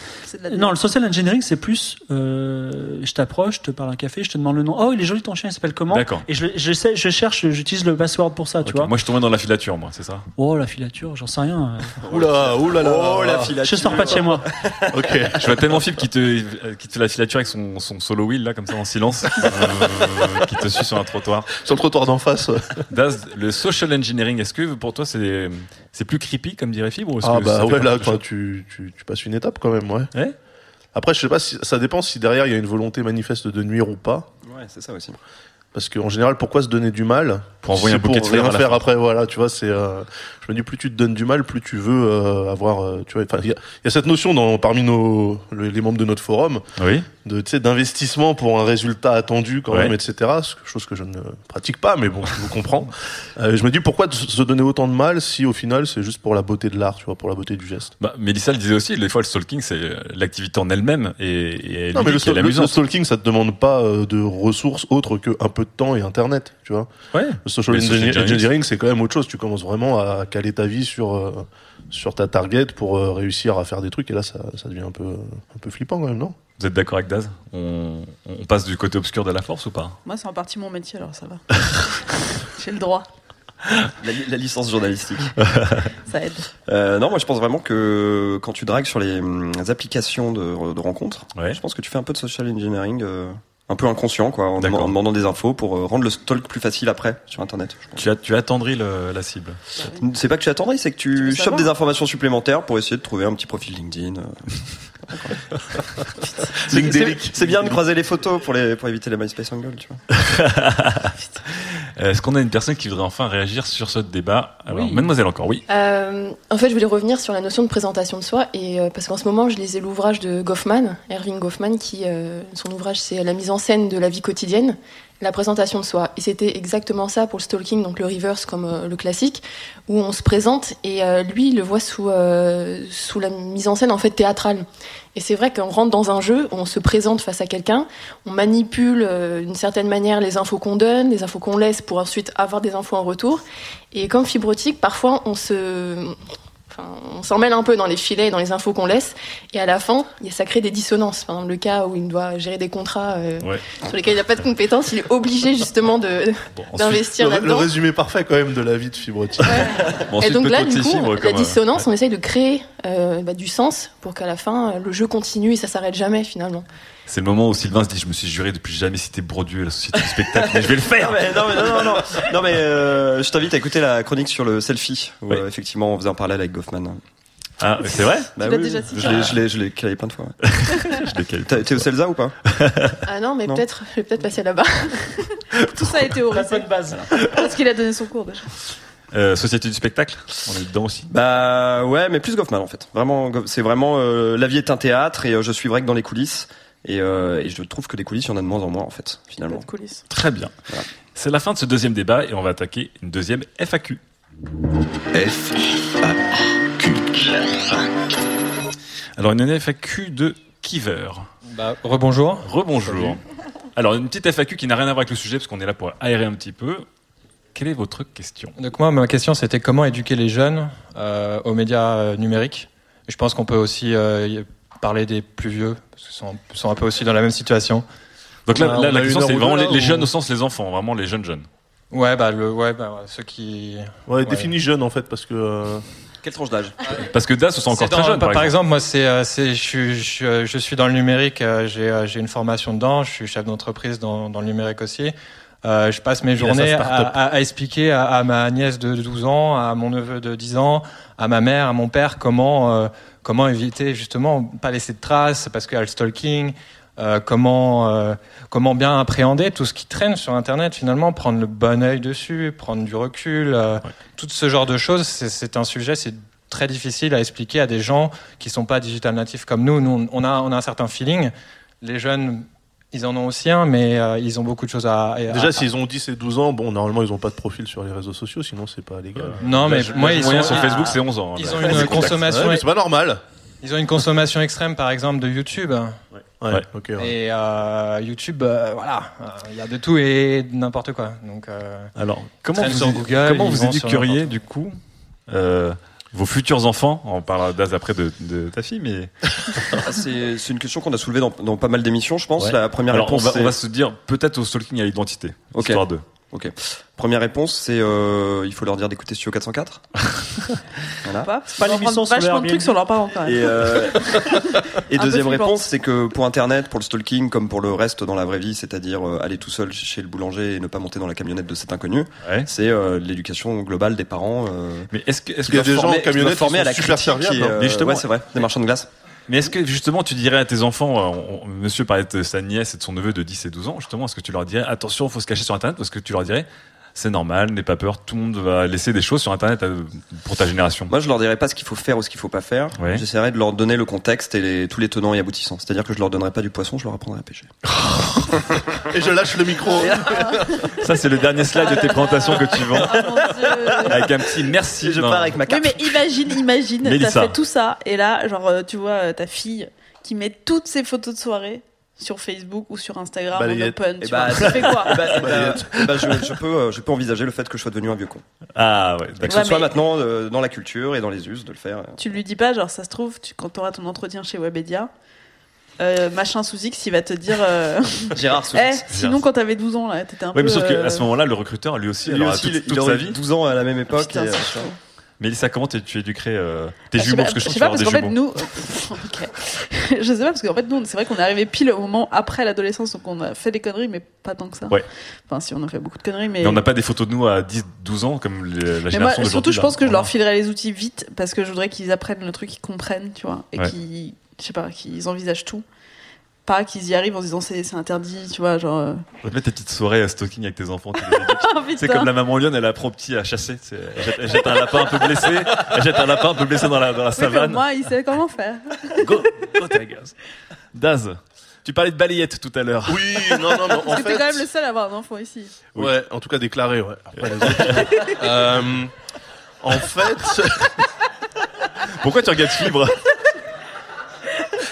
Non, le social engineering, c'est plus euh, je t'approche, je te parle un café, je te demande le nom. Oh, il est joli ton chien, il s'appelle comment? D'accord. Et je, je, sais, je cherche, j'utilise le password pour ça, tu vois. Moi je tombais dans la filature moi c'est ça? Oh, la filature, j'en sais rien. [laughs] Oula, oula là. Oh, la filature. Je sors pas de chez moi. [laughs] Ok. Je vois tellement Fibre qui te euh, qui te fait la filature avec son, son solo wheel là comme ça en silence euh, qui te suit sur un trottoir. Sur le trottoir d'en face. Daz, le social engineering, est-ce que pour toi c'est c'est plus creepy comme dirait Fibre Ah que bah ouais, là, tu, tu, tu passes une étape quand même, ouais. Ouais. Après, je sais pas si ça dépend si derrière il y a une volonté manifeste de nuire ou pas. Ouais, c'est ça aussi. Parce qu'en général, pourquoi se donner du mal Pour envoyer un bouquet pour de fleurs rien faire fin. après. Voilà, tu vois, c'est. euh, je me dis plus tu te donnes du mal, plus tu veux euh, avoir. euh, tu vois, il y, a- il y a cette notion dans parmi nos le- les membres de notre forum Oui. De tu sais d'investissement pour un résultat attendu quand Ouais. même, etc. Chose que je ne pratique pas, mais bon, je vous comprends. [laughs] Euh, je me dis pourquoi se donner autant de mal si au final c'est juste pour la beauté de l'art, tu vois, pour la beauté du geste? Bah, Mélissa le disait aussi, des fois le stalking c'est l'activité en elle-même et, et Non, mais le, stalking, ça te demande pas euh, de ressources autres que un peu de temps et Internet, tu vois? Ouais. Le social Mais engineering, engineering, c'est quand même autre chose. Tu commences vraiment à caler ta vie sur euh, sur ta target pour euh, réussir à faire des trucs. Et là, ça, ça devient un peu un peu flippant quand même, non? Vous êtes d'accord avec Daz on, on passe du côté obscur de la force ou pas Moi, c'est en partie mon métier, alors ça va. [laughs] J'ai le droit. La, li- la licence journalistique. [laughs] Ça aide. Euh, non, moi je pense vraiment que quand tu dragues sur les hum, applications de, de rencontres, je pense que tu fais un peu de social engineering, euh, un peu inconscient, quoi, en, demandant des infos pour euh, rendre le stalk plus facile après sur Internet. je pense. tu, as, tu attendris le- la cible. C'est pas que tu attendrais, c'est que tu, veux chopes savoir. des informations supplémentaires pour essayer de trouver un petit profil LinkedIn. euh. [laughs] C'est- LinkedIn. c'est- C'est bien de croiser les photos pour, les, pour éviter les MySpace Angle, tu vois. [laughs] Est-ce qu'on a une personne qui voudrait enfin réagir sur ce débat? Alors, Oui. mademoiselle encore, oui. Euh, en fait, je voulais revenir sur la notion de présentation de soi, et euh, parce qu'en ce moment, je lisais l'ouvrage de Goffman, Erving Goffman, qui euh, son ouvrage c'est la mise en scène de la vie quotidienne, la présentation de soi. Et c'était exactement ça pour le stalking, donc le reverse comme euh, le classique, où on se présente et euh, lui, il le voit sous euh, sous la mise en scène en fait théâtrale. Et c'est vrai qu'on rentre dans un jeu, on se présente face à quelqu'un, on manipule d'une certaine manière les infos qu'on donne, les infos qu'on laisse pour ensuite avoir des infos en retour. Et comme fibrotique, parfois on se, enfin, on s'en mêle un peu dans les filets, dans les infos qu'on laisse, et à la fin, il y a- ça crée des dissonances. Par exemple, le cas où il doit gérer des contrats euh, Ouais. sur lesquels il n'a pas de compétences, il est obligé justement de [laughs] d'investir le, résumé parfait quand même de la vie de Fibrotique. Bon, Et donc là, du coup, Fibre la euh, dissonance, on essaye de créer euh, bah, du sens pour qu'à la fin, le jeu continue et ça s'arrête jamais finalement. C'est le moment où Sylvain se dit Je me suis juré depuis jamais citer Broadway, la société du spectacle, mais je vais le faire [laughs] Non mais non mais non non non, non, mais euh, je t'invite à écouter la chronique sur le selfie où euh, effectivement on faisait un parallèle avec Goffman. Ah, c'est vrai Bah oui, déjà oui. cité. je l'ai je l'ai je l'ai calé plein de fois. ouais. [laughs] Je l'ai calé. T'as- T'es au Celsa ou pas? Ah non, mais peut-être, je vais peut-être passer là-bas. [laughs] Tout ça a été La horrible. bonne base. Parce qu'il a donné son cours déjà. Euh, Société du spectacle, on est dedans aussi? Bah ouais, mais plus Goffman en fait. Vraiment, c'est vraiment euh, la vie est un théâtre et euh, je suis vrai que dans les coulisses. Et, euh, et je trouve que des coulisses, il y en a de moins en moins en fait, finalement. coulisses. Très bien. C'est la fin de ce deuxième débat et on va attaquer une deuxième FAQ. F. Alors une FAQ de Kiver. Bah, rebonjour. Rebonjour. Alors une petite FAQ qui n'a rien à voir avec le sujet parce qu'on est là pour aérer un petit peu. Quelle est votre question? Donc moi, ma question, c'était comment éduquer les jeunes euh, aux médias euh, numériques? Je pense qu'on peut aussi euh, parler des plus vieux, parce qu'ils sont, sont un peu aussi dans la même situation. Donc là, a- la question c'est vraiment les, ou- jeunes au sens les enfants, vraiment les jeunes jeunes. Ouais, bah, le, ouais, bah, ouais, ceux qui... Ouais, définis jeune en fait parce que. euh, Quelle tranche d'âge? Parce que Das sont encore très jeunes. Par, Par, exemple. moi, c'est, euh, c'est, je, euh, je suis dans le numérique. euh, J'ai, euh, j'ai une formation dedans. Je suis chef d'entreprise dans, dans le numérique aussi. Euh, je passe mes journées à, start-up. à- à expliquer à, à ma nièce de 12 ans, à mon neveu de 10 ans, à ma mère, à mon père comment euh, comment éviter justement pas laisser de traces parce qu'il y a le stalking. euh, comment euh, comment bien appréhender tout ce qui traîne sur Internet finalement, prendre le bon œil dessus, prendre du recul, euh, tout ce genre de choses. C'est, c'est un sujet, c'est très difficile à expliquer à des gens qui sont pas digital natifs comme nous. Nous, on a on a un certain feeling. Les jeunes, ils en ont aussi un, mais euh, ils ont beaucoup de choses à. à- Déjà, à- s'ils ont 10 et 12 ans, bon, normalement, ils ont pas de profil sur les réseaux sociaux, sinon c'est pas légal. Non, mais moi, ils moyen sont sur Facebook, c'est 11 ans. Ils Là. ont une [laughs] consommation. Ouais, c'est pas normal. Ils ont une consommation extrême, par exemple, de YouTube. Ouais, ok. ouais. Et euh, YouTube, euh, voilà, euh, il y a de tout et de n'importe quoi. Donc, euh, Alors, comment vous, sur Google, comment vous éduqueriez du coup euh, vos futurs enfants On parlera d'Az après de, de ta fille, mais Ah, c'est une question qu'on a soulevée dans, dans pas mal d'émissions, je pense. Ouais. La première Alors, on réponse, va, on va se dire peut-être au stalking à l'identité, Ok. histoire de. Ok. Première réponse, c'est euh, il faut leur dire d'écouter Studio 404. [laughs] voilà. Pas, C'est pas l'émission sur vachement de trucs sur leurs parents quand même. Et, euh, [laughs] et deuxième réponse, c'est que pour Internet, pour le stalking, comme pour le reste dans la vraie vie, c'est-à-dire euh, aller tout seul chez le boulanger et ne pas monter dans la camionnette de cet inconnu, Ouais. c'est euh, l'éducation globale des parents. euh, Mais est-ce que, est-ce Il y a que des gens en formés- camionnette qui à la super Mais justement- ouais, c'est vrai, des marchands de glace. Mais est-ce que justement tu dirais à tes enfants, euh, on- on- monsieur parlait de sa nièce et de son neveu de 10 et 12 ans, justement, est-ce que tu leur dirais, attention, faut se cacher sur Internet, parce que tu leur dirais, c'est normal, n'aie pas peur, tout le monde va laisser des choses sur Internet euh, pour ta génération. Moi, je leur dirais pas ce qu'il faut faire ou ce qu'il faut pas faire. J'essaierai de leur donner le contexte et les- tous les tenants et aboutissants. C'est-à-dire que je leur donnerai pas du poisson, je leur apprendrai à pêcher. [laughs] Et je lâche le micro. Ça, c'est le dernier slide de tes présentations que tu vends. Mon Dieu. Avec un petit merci. Et je Non. pars avec ma Oui, cape. mais imagine, imagine, t'as fait tout ça, et là, genre, euh, tu vois euh, ta fille qui met toutes ses photos de soirée sur Facebook ou sur Instagram en Balayette. open. Tu bah, vois, [laughs] tu fais quoi je, je peux, euh, je peux envisager le fait que je sois devenu un vieux con. Ah ouais, Que d'accord. ce Ouais, soit mais- maintenant euh, dans la culture et dans les us de le faire. Tu lui dis pas, genre, ça se trouve, tu, quand t'auras ton entretien chez Webedia, euh, machin sous X, il va te dire. euh, [laughs] Gérard sous [laughs] Eh, X. sinon, quand t'avais 12 ans, là, t'étais un Oui, peu. mais sauf euh, qu'à ce moment-là, le recruteur, lui aussi, Lui alors, aussi, toute, il, toute il sa aurait vie. 12 ans à la même époque. Putain, et, euh, c'est chaud. Mélissa, comment tu éduquerais euh, tes Ah, sais jumeaux Parce que je je sais pas parce qu'en fait des jumeaux. nous, [laughs] je sais pas parce qu'en fait nous, c'est vrai qu'on est arrivé pile au moment après l'adolescence, donc on a fait des conneries, mais pas tant que ça. Ouais. Enfin, si on a fait beaucoup de conneries, mais. Mais on n'a pas des photos de nous à 10, 12 ans comme les- la Mais moi, génération surtout, je là. pense que je leur filerai les outils vite parce que je voudrais qu'ils apprennent le truc, qu'ils comprennent, tu vois, et Ouais. qu'ils, je sais pas, qu'ils envisagent tout. Pas qu'ils y arrivent en se disant c'est, c'est interdit, tu vois, genre. euh, On va te mettre tes petites soirées à stalking avec tes enfants. [laughs] Oh, C'est comme la maman lionne, elle apprend petit à chasser. Elle jette, elle jette un lapin un peu blessé. Elle jette un lapin un peu blessé dans la, dans la Oui, savane. moins, il sait comment faire. Go, go Tigers. Daz, tu parlais de balayette tout à l'heure. Oui, non, non, en Parce que t'es fait. quand même le seul à avoir un enfant ici. Ouais, en tout cas déclaré, ouais. Après les [laughs] autres. Euh, en fait, Pourquoi tu regardes Fibre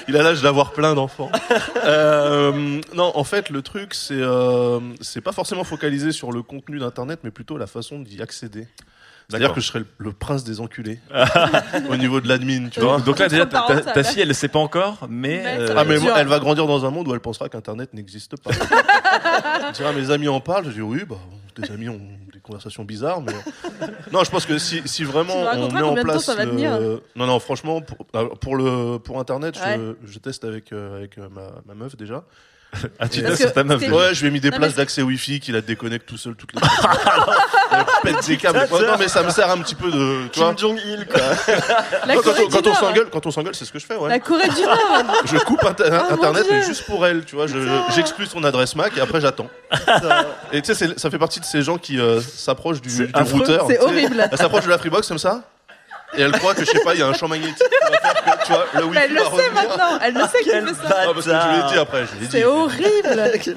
il a l'âge d'avoir plein d'enfants. [laughs] Euh, non, en fait, le truc, c'est euh, c'est pas forcément focalisé sur le contenu d'Internet, mais plutôt la façon d'y accéder. C'est-à-dire que je serais le, le prince des enculés [laughs] au niveau de l'admin, tu vois. donc, là, déjà, ta, ta- parental. ta fille, elle le sait pas encore, mais. Mais euh, Ah mais moi, elle va grandir dans un monde où elle pensera qu'Internet n'existe pas. [laughs] Elle dira, mes amis en parlent, je dis oui, bah, des amis ont des conversations bizarres, mais [laughs] non, je pense que si, si vraiment on met en place le- tenir non non franchement pour, euh, pour le pour Internet, Ouais. je, je teste avec euh, avec euh, ma, ma meuf déjà. Ah, sur ta meuf. Ouais, je lui ai mis des Non, places d'accès Wi-Fi qui la déconnecte tout seul toutes les [laughs] Elle pète des câbles. Non, mais ça me sert un petit peu de. Tu Kim Jong-il, quoi. [laughs] Non, quand, on, s'engueule, quand on s'engueule, c'est ce que je fais, ouais. La Corée du Nord. [laughs] Je coupe inter- mon Internet, mais juste pour elle, tu vois. je- je- J'exclus son adresse Mac et après j'attends. Et tu sais, c'est- ça fait partie de ces gens qui euh, s'approchent du, routeur. C'est horrible. Elle s'approche de la Freebox comme ça. Et elle croit que, je sais pas, il y a un champ magnétique qui va faire que, tu vois, le Mais Wi-Fi elle le va sait revenir. maintenant. Elle le sait qu'il fait ça. Ah, parce que je lui ai dit après, je l'ai dit. C'est horrible.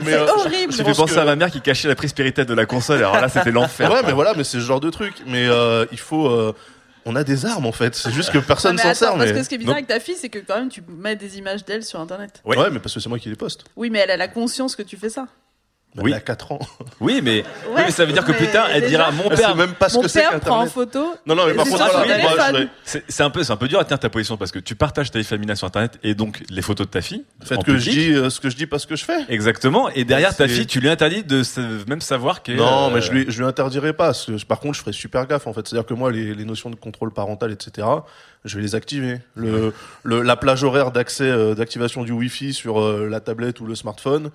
Mais, C'est euh, horrible. Tu fais penser à ma mère qui cachait la prise Péritel de la console. Alors là, c'était l'enfer. Ouais, mais voilà, mais c'est ce genre de truc. Mais euh, il faut. euh, on a des armes en fait. C'est juste que personne mais s'en attends, sert. Parce mais- que ce qui est bizarre Non. avec ta fille, c'est que quand même tu mets des images d'elle sur internet. Ouais. mais parce que c'est moi qui les poste. Oui, mais elle a la conscience que tu fais ça. Oui. Elle a 4 ans. [laughs] Oui, mais, oui, mais ça veut dire que plus tard, elle déjà- dira mon père. même pas ce Mon que c'est père prend en qu'Internet. photo. Non, non, mais par contre, voilà, C'est un peu, c'est un peu dur à tenir ta position parce que tu partages ta vie familiale sur Internet et donc les photos de ta fille. Faites que je dis euh, ce que je dis, pas ce que je fais. Exactement. Et derrière ta fille, tu lui interdis de même savoir qu'elle. Non, euh, mais je lui, je lui interdirai pas. Parce que, par contre, je ferai super gaffe en fait. C'est-à-dire que moi, les, les notions de contrôle parental, etc., je vais les activer. Le, le, la plage horaire d'accès, euh, d'activation du Wi-Fi sur euh, la tablette ou le smartphone,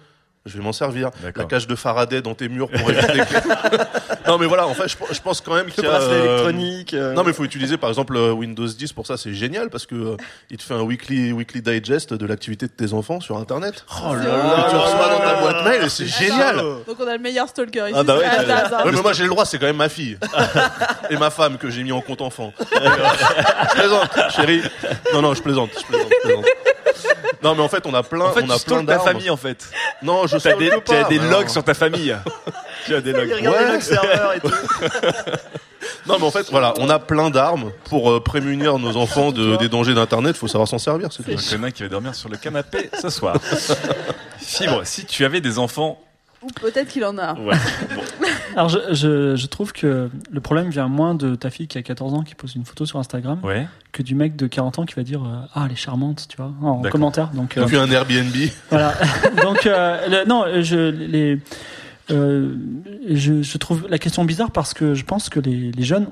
je vais m'en servir. La cage de Faraday dans tes murs pour éviter que... [laughs] Non, mais voilà, en fait, je, je pense quand même qu'il y a... euh, électronique, euh. Non, mais il faut utiliser par exemple euh, Windows 10 pour ça, c'est génial parce que euh, il te fait un weekly, weekly digest de l'activité de tes enfants sur Internet. Oh là là Et tu reçois dans ta boîte mail et c'est génial. Donc on a le meilleur stalker ici. Ah bah ouais, ouais, mais moi j'ai le droit, c'est quand même ma fille [laughs] et ma femme que j'ai mis en compte enfant. [laughs] je plaisante, chérie. Non non, je plaisante, je plaisante. je plaisante. Non mais en fait on a plein, En fait, on tu a plein stalkes ta d'armes. famille en fait. Non, je Tu as des, mais logs non. sur ta famille. [laughs] tu as des logs. Regarde les Ouais. logs serveurs et [laughs] tout. Non mais en fait voilà, on a plein d'armes pour euh, prémunir nos enfants de, des dangers d'internet, faut savoir s'en servir, c'est tout. Il y en a un qui va dormir sur le canapé ce soir. [laughs] Fibre, si tu avais des enfants. Ou peut-être qu'il en a. Ouais. Bon. Alors je, je, je trouve que le problème vient moins de ta fille qui a 14 ans qui pose une photo sur Instagram Ouais. que du mec de 40 ans qui va dire euh, ah elle est charmante tu vois en commentaire. Donc euh, vu un Airbnb. voilà. [laughs] Donc euh, le- non je les euh, je, je trouve la question bizarre parce que je pense que les, les jeunes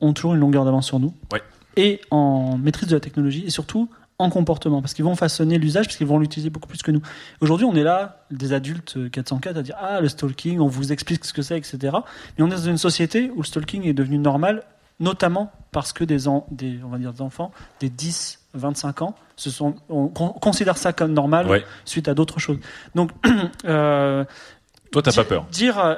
ont toujours une longueur d'avance sur nous. Ouais. et en maîtrise de la technologie et surtout en comportement parce qu'ils vont façonner l'usage parce qu'ils vont l'utiliser beaucoup plus que nous. Aujourd'hui, on est là, des adultes euh, 404 à dire ah le stalking, on vous explique ce que c'est, etc. Mais on est dans une société où le stalking est devenu normal, notamment parce que des, en- des on va dire des enfants, des 10, 25 ans, se sont, on, con- considère ça comme normal Ouais. suite à d'autres choses. Donc [clears throat] euh, Toi, t'as pas peur. Dire, euh,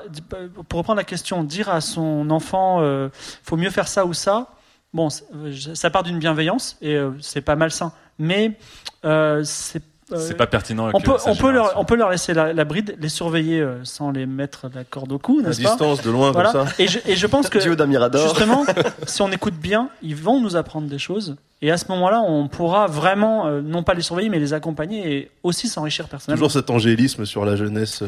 pour reprendre la question, dire à son enfant, euh, faut mieux faire ça ou ça. Bon, euh, ça part d'une bienveillance et euh, c'est pas malsain, mais euh, c'est. euh, C'est pas pertinent avec on peut, on peut leur, génération. on peut leur laisser la, la bride, les surveiller euh, sans les mettre la corde au cou, à n'est-ce pas distance, de loin Voilà. comme ça. Et je, et je pense que justement, [laughs] si on écoute bien, ils vont nous apprendre des choses. Et à ce moment-là, on pourra vraiment, euh, non pas les surveiller, mais les accompagner et aussi s'enrichir personnellement. Toujours cet angélisme sur la jeunesse. euh,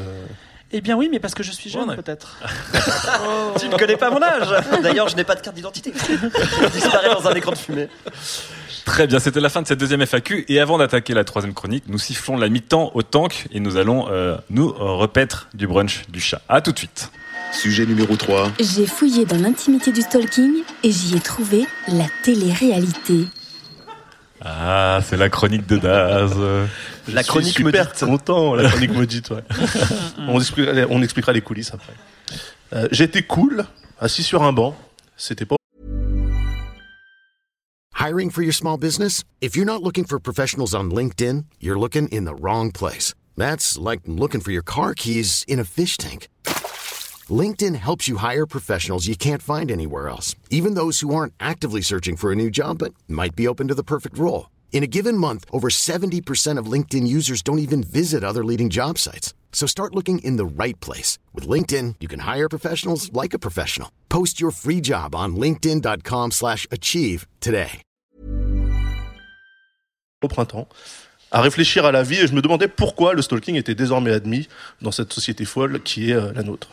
Eh bien oui, mais parce que je suis jeune, Ouais, peut-être. [laughs] Tu ne connais pas mon âge. D'ailleurs, je n'ai pas de carte d'identité. [laughs] Je disparais dans un écran de fumée. Très bien, c'était la fin de cette deuxième FAQ. Et avant d'attaquer la troisième chronique, nous sifflons la mi-temps au tank et nous allons euh, nous repaître du brunch du chat. À tout de suite. Sujet numéro 3. J'ai fouillé dans l'intimité du stalking et j'y ai trouvé la télé-réalité. Ah, c'est la chronique de Daz. La suis chronique super maudite. content, la chronique maudite, ouais. [laughs] on, expliquera, les- on expliquera les coulisses après. Euh, J'étais cool, assis sur un banc. C'était pas Hiring for your small business? If you're not looking for professionals on LinkedIn, you're looking in the wrong place. That's like looking for your car keys in a fish tank. LinkedIn helps you hire professionals you can't find anywhere else, even those who aren't actively searching for a new job but might be open to the perfect role. In a given month, over 70% of LinkedIn users don't even visit other leading job sites. So start looking in the right place. With LinkedIn, you can hire professionals like a professional. Post your free job on linkedin.com slash achieve today. au printemps, à réfléchir à la vie et je me demandais pourquoi le stalking était désormais admis dans cette société folle qui est euh, la nôtre.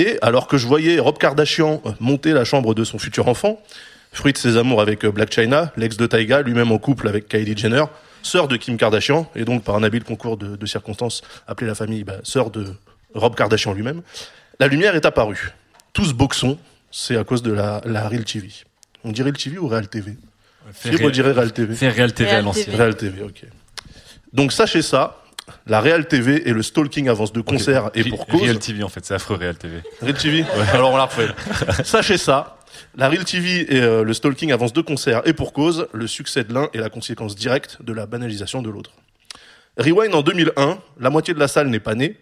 Et alors que je voyais Rob Kardashian monter la chambre de son futur enfant, fruit de ses amours avec euh, Black China, l'ex de Taiga, lui-même en couple avec Kylie Jenner, sœur de Kim Kardashian, et donc par un habile concours de, de circonstances appelée la famille bah, sœur de Rob Kardashian lui-même, la lumière est apparue. Tous boxons, c'est à cause de la, la Real TV. On dirait Real TV ou Real TV Fibre Real- dirait Real TV. Fais Real TV à l'ancienne. Real TV, ok. Donc sachez ça, La Real TV et le stalking avance de concert et pour cause. Real TV en fait, c'est affreux Real TV. Real TV [laughs] Alors on la refait. [laughs] Sachez ça. La Real TV et euh, le stalking avancent de concert et pour cause, le succès de l'un est la conséquence directe de la banalisation de l'autre. Rewind en 2001, la moitié de la salle n'est pas née,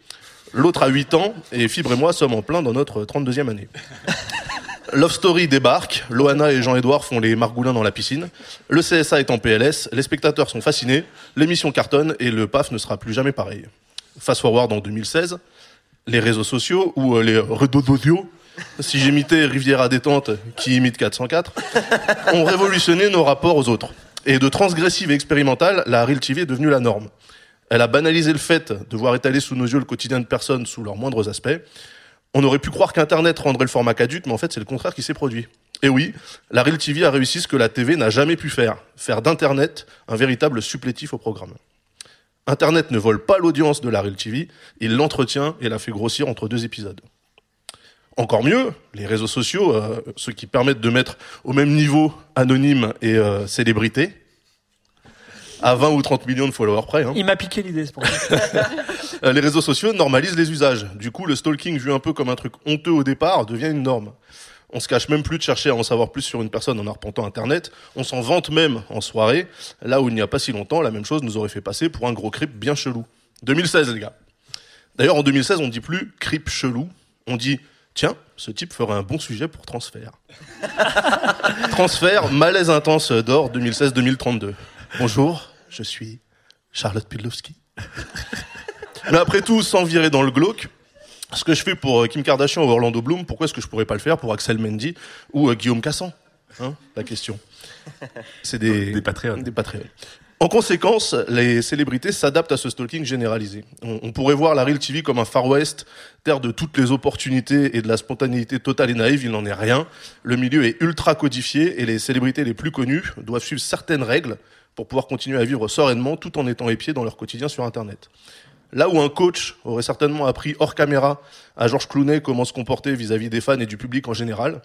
l'autre a 8 ans et Fibre et moi sommes en plein dans notre 32e année. [laughs] Love Story débarque, Loana et Jean-Edouard font les margoulins dans la piscine, le CSA est en PLS, les spectateurs sont fascinés, l'émission cartonne et le PAF ne sera plus jamais pareil. Fast forward en 2016, les réseaux sociaux ou euh, les réseaux sociaux, si j'imitais Riviera détente qui imite 404, [laughs] ont révolutionné nos rapports aux autres. Et de transgressive et expérimentale, la Real TV est devenue la norme. Elle a banalisé le fait de voir étaler sous nos yeux le quotidien de personnes sous leurs moindres aspects. On aurait pu croire qu'Internet rendrait le format caduque, mais en fait, c'est le contraire qui s'est produit. Et oui, la Real TV a réussi ce que la TV n'a jamais pu faire, faire d'Internet un véritable supplétif au programme. Internet ne vole pas l'audience de la Real TV, il l'entretient et la fait grossir entre deux épisodes. Encore mieux, les réseaux sociaux, euh, ceux qui permettent de mettre au même niveau anonyme et euh, célébrité, à 20 ou 30 millions de followers près. Hein. Il m'a piqué l'idée, c'est pour ça. [laughs] Euh, les réseaux sociaux normalisent les usages. Du coup, le stalking, vu un peu comme un truc honteux au départ, devient une norme. On se cache même plus de chercher à en savoir plus sur une personne en arpentant Internet. On s'en vante même en soirée, là où il n'y a pas si longtemps, la même chose nous aurait fait passer pour un gros crip bien chelou. 2016, les gars. D'ailleurs, en 2016, on dit plus crip chelou, on dit tiens, ce type ferait un bon sujet pour transfert. [laughs] transfert, malaise intense d'or 2016-2032. Bonjour, je suis Charlotte Pudlowski. [laughs] Mais après tout, sans virer dans le glauque, ce que je fais pour euh, Kim Kardashian ou Orlando Bloom, pourquoi est-ce que je pourrais pas le faire pour Axel Mendy ou euh, Guillaume Cassan hein, La question. C'est des, Des Patreons. Des Patreons. En conséquence, les célébrités s'adaptent à ce stalking généralisé. On, on pourrait voir la Real TV comme un Far West, terre de toutes les opportunités et de la spontanéité totale et naïve, il n'en est rien. Le milieu est ultra codifié et les célébrités les plus connues doivent suivre certaines règles pour pouvoir continuer à vivre sereinement tout en étant épiés dans leur quotidien sur Internet. Là où un coach aurait certainement appris hors caméra à Georges Clooney comment se comporter vis-à-vis des fans et du public en général,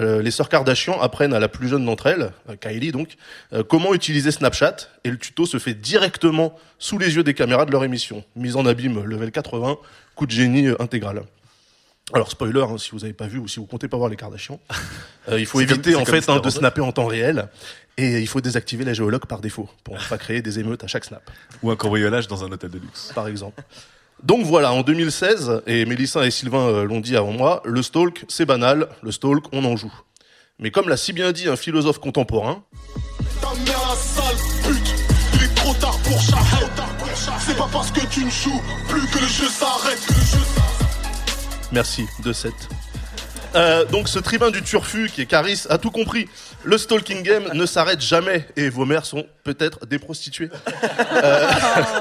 euh, les sœurs Kardashian apprennent à la plus jeune d'entre elles, euh, Kylie donc, euh, comment utiliser Snapchat et le tuto se fait directement sous les yeux des caméras de leur émission. Mise en abîme level 80, coup de génie intégral. Alors spoiler, hein, si vous n'avez pas vu ou si vous comptez pas voir les Kardashians, [laughs] euh, il faut comme- éviter en fait hein, de snapper en temps réel et il faut désactiver la géologue par défaut pour ne pas créer des émeutes à chaque snap. Ou un cambriolage dans un hôtel de luxe. Par exemple. Donc voilà, en 2016, et Mélissa et Sylvain euh, l'ont dit avant moi, le stalk, c'est banal, le stalk, on en joue. Mais comme l'a si bien dit un philosophe contemporain, Ta mère la sale pute, il est trop tard pour Shahid. C'est pas parce que tu ne joues plus que le jeu s'arrête. que le jeu Merci, de 7. Euh, donc ce tribun du turfu qui est Caris a tout compris. Le stalking game ne s'arrête jamais et vos mères sont peut-être des prostituées. Euh,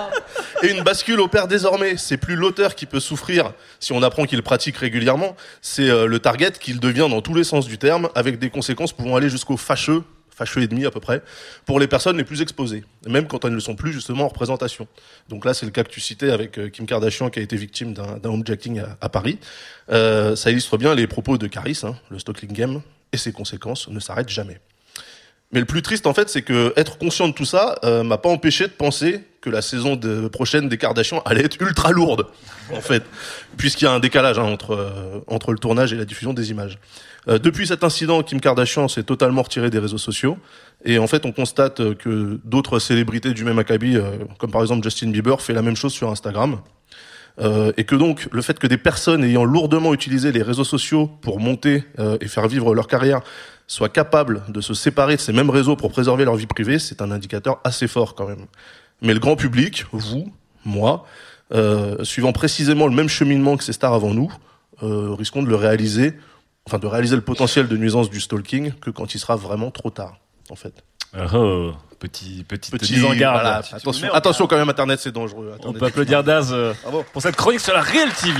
[laughs] et une bascule opère désormais. C'est plus l'auteur qui peut souffrir si on apprend qu'il pratique régulièrement, c'est euh, le target qu'il devient dans tous les sens du terme, avec des conséquences pouvant aller jusqu'au fâcheux, fâcheux et demi à peu près, pour les personnes les plus exposées, même quand elles ne sont plus justement en représentation. Donc là, c'est le cas que tu citais avec euh, Kim Kardashian qui a été victime d'un homejacking à, à Paris. Euh, ça illustre bien les propos de Caris, hein, le stalking game, et ses conséquences ne s'arrêtent jamais. Mais le plus triste, en fait, c'est que être conscient de tout ça euh, m'a pas empêché de penser que la saison de, prochaine des Kardashians allait être ultra lourde, en fait, puisqu'il y a un décalage hein, entre euh, entre le tournage et la diffusion des images. Euh, depuis cet incident, Kim Kardashian s'est totalement retirée des réseaux sociaux, et en fait, on constate euh, que d'autres célébrités du même acabit, euh, comme par exemple Justin Bieber, fait la même chose sur Instagram. Euh, et que donc le fait que des personnes ayant lourdement utilisé les réseaux sociaux pour monter euh, et faire vivre leur carrière soient capables de se séparer de ces mêmes réseaux pour préserver leur vie privée, c'est un indicateur assez fort quand même. Mais le grand public, vous, moi, euh, suivant précisément le même cheminement que ces stars avant nous, euh, risquons de le réaliser, enfin de réaliser le potentiel de nuisance du stalking que quand il sera vraiment trop tard, en fait. Oh, petit, petite Petit- mise en garde. voilà, attention, attention quand même, Internet c'est dangereux. On peut applaudir Daz euh, pour cette chronique sur la Real TV.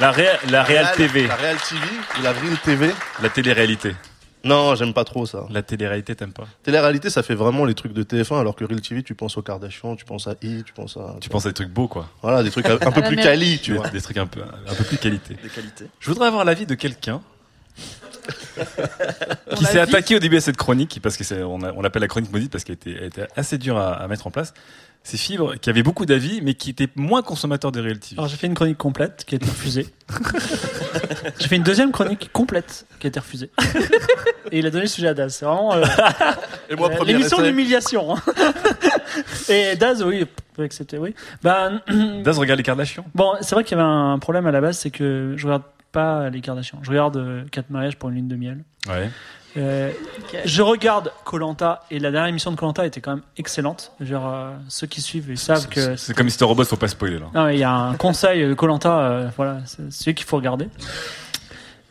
La, Real, la Real Real- TV. La Real TV ou la Real TV La télé-réalité. Non, j'aime pas trop ça. La télé-réalité, t'aimes pas Télé-réalité, ça fait vraiment les trucs de TF1, alors que Real TV, tu penses aux Kardashians, tu penses à I, tu penses à. Tu penses à des trucs beaux, quoi. Voilà, des trucs un [laughs] peu plus quali, tu Des- vois. Des trucs un peu, un peu plus qualité. Des qualités. Je voudrais avoir l'avis de quelqu'un [laughs] qui s'est attaqué au début à cette chronique, parce que c'est, on, l'appelle la chronique maudite parce qu'elle était, était assez dure à, à mettre en place. C'est Fibre qui avait beaucoup d'avis, mais qui était moins consommateur de Real TV. Alors j'ai fait une chronique complète qui a été refusée. [laughs] j'ai fait une deuxième chronique complète qui a été refusée. Et il a donné le sujet à Daz. C'est vraiment euh, Et moi, euh, l'émission d'humiliation. hein. [laughs] Et Daz, oui, peut accepter, oui. Ben, [clears throat] Daz regarde les Kardashians. Bon, c'est vrai qu'il y avait un problème à la base, c'est que je regarde pas les Kardashians. Je regarde euh, Quatre mariages pour une lune de miel. Ouais. Euh, Je regarde Colanta et la dernière émission de Colanta était quand même excellente. Genre euh, ceux qui suivent ils savent que C'est comme Mr. Robot, faut pas spoiler là. non, il y a un conseil de Colanta, voilà, c'est celui qu'il faut regarder.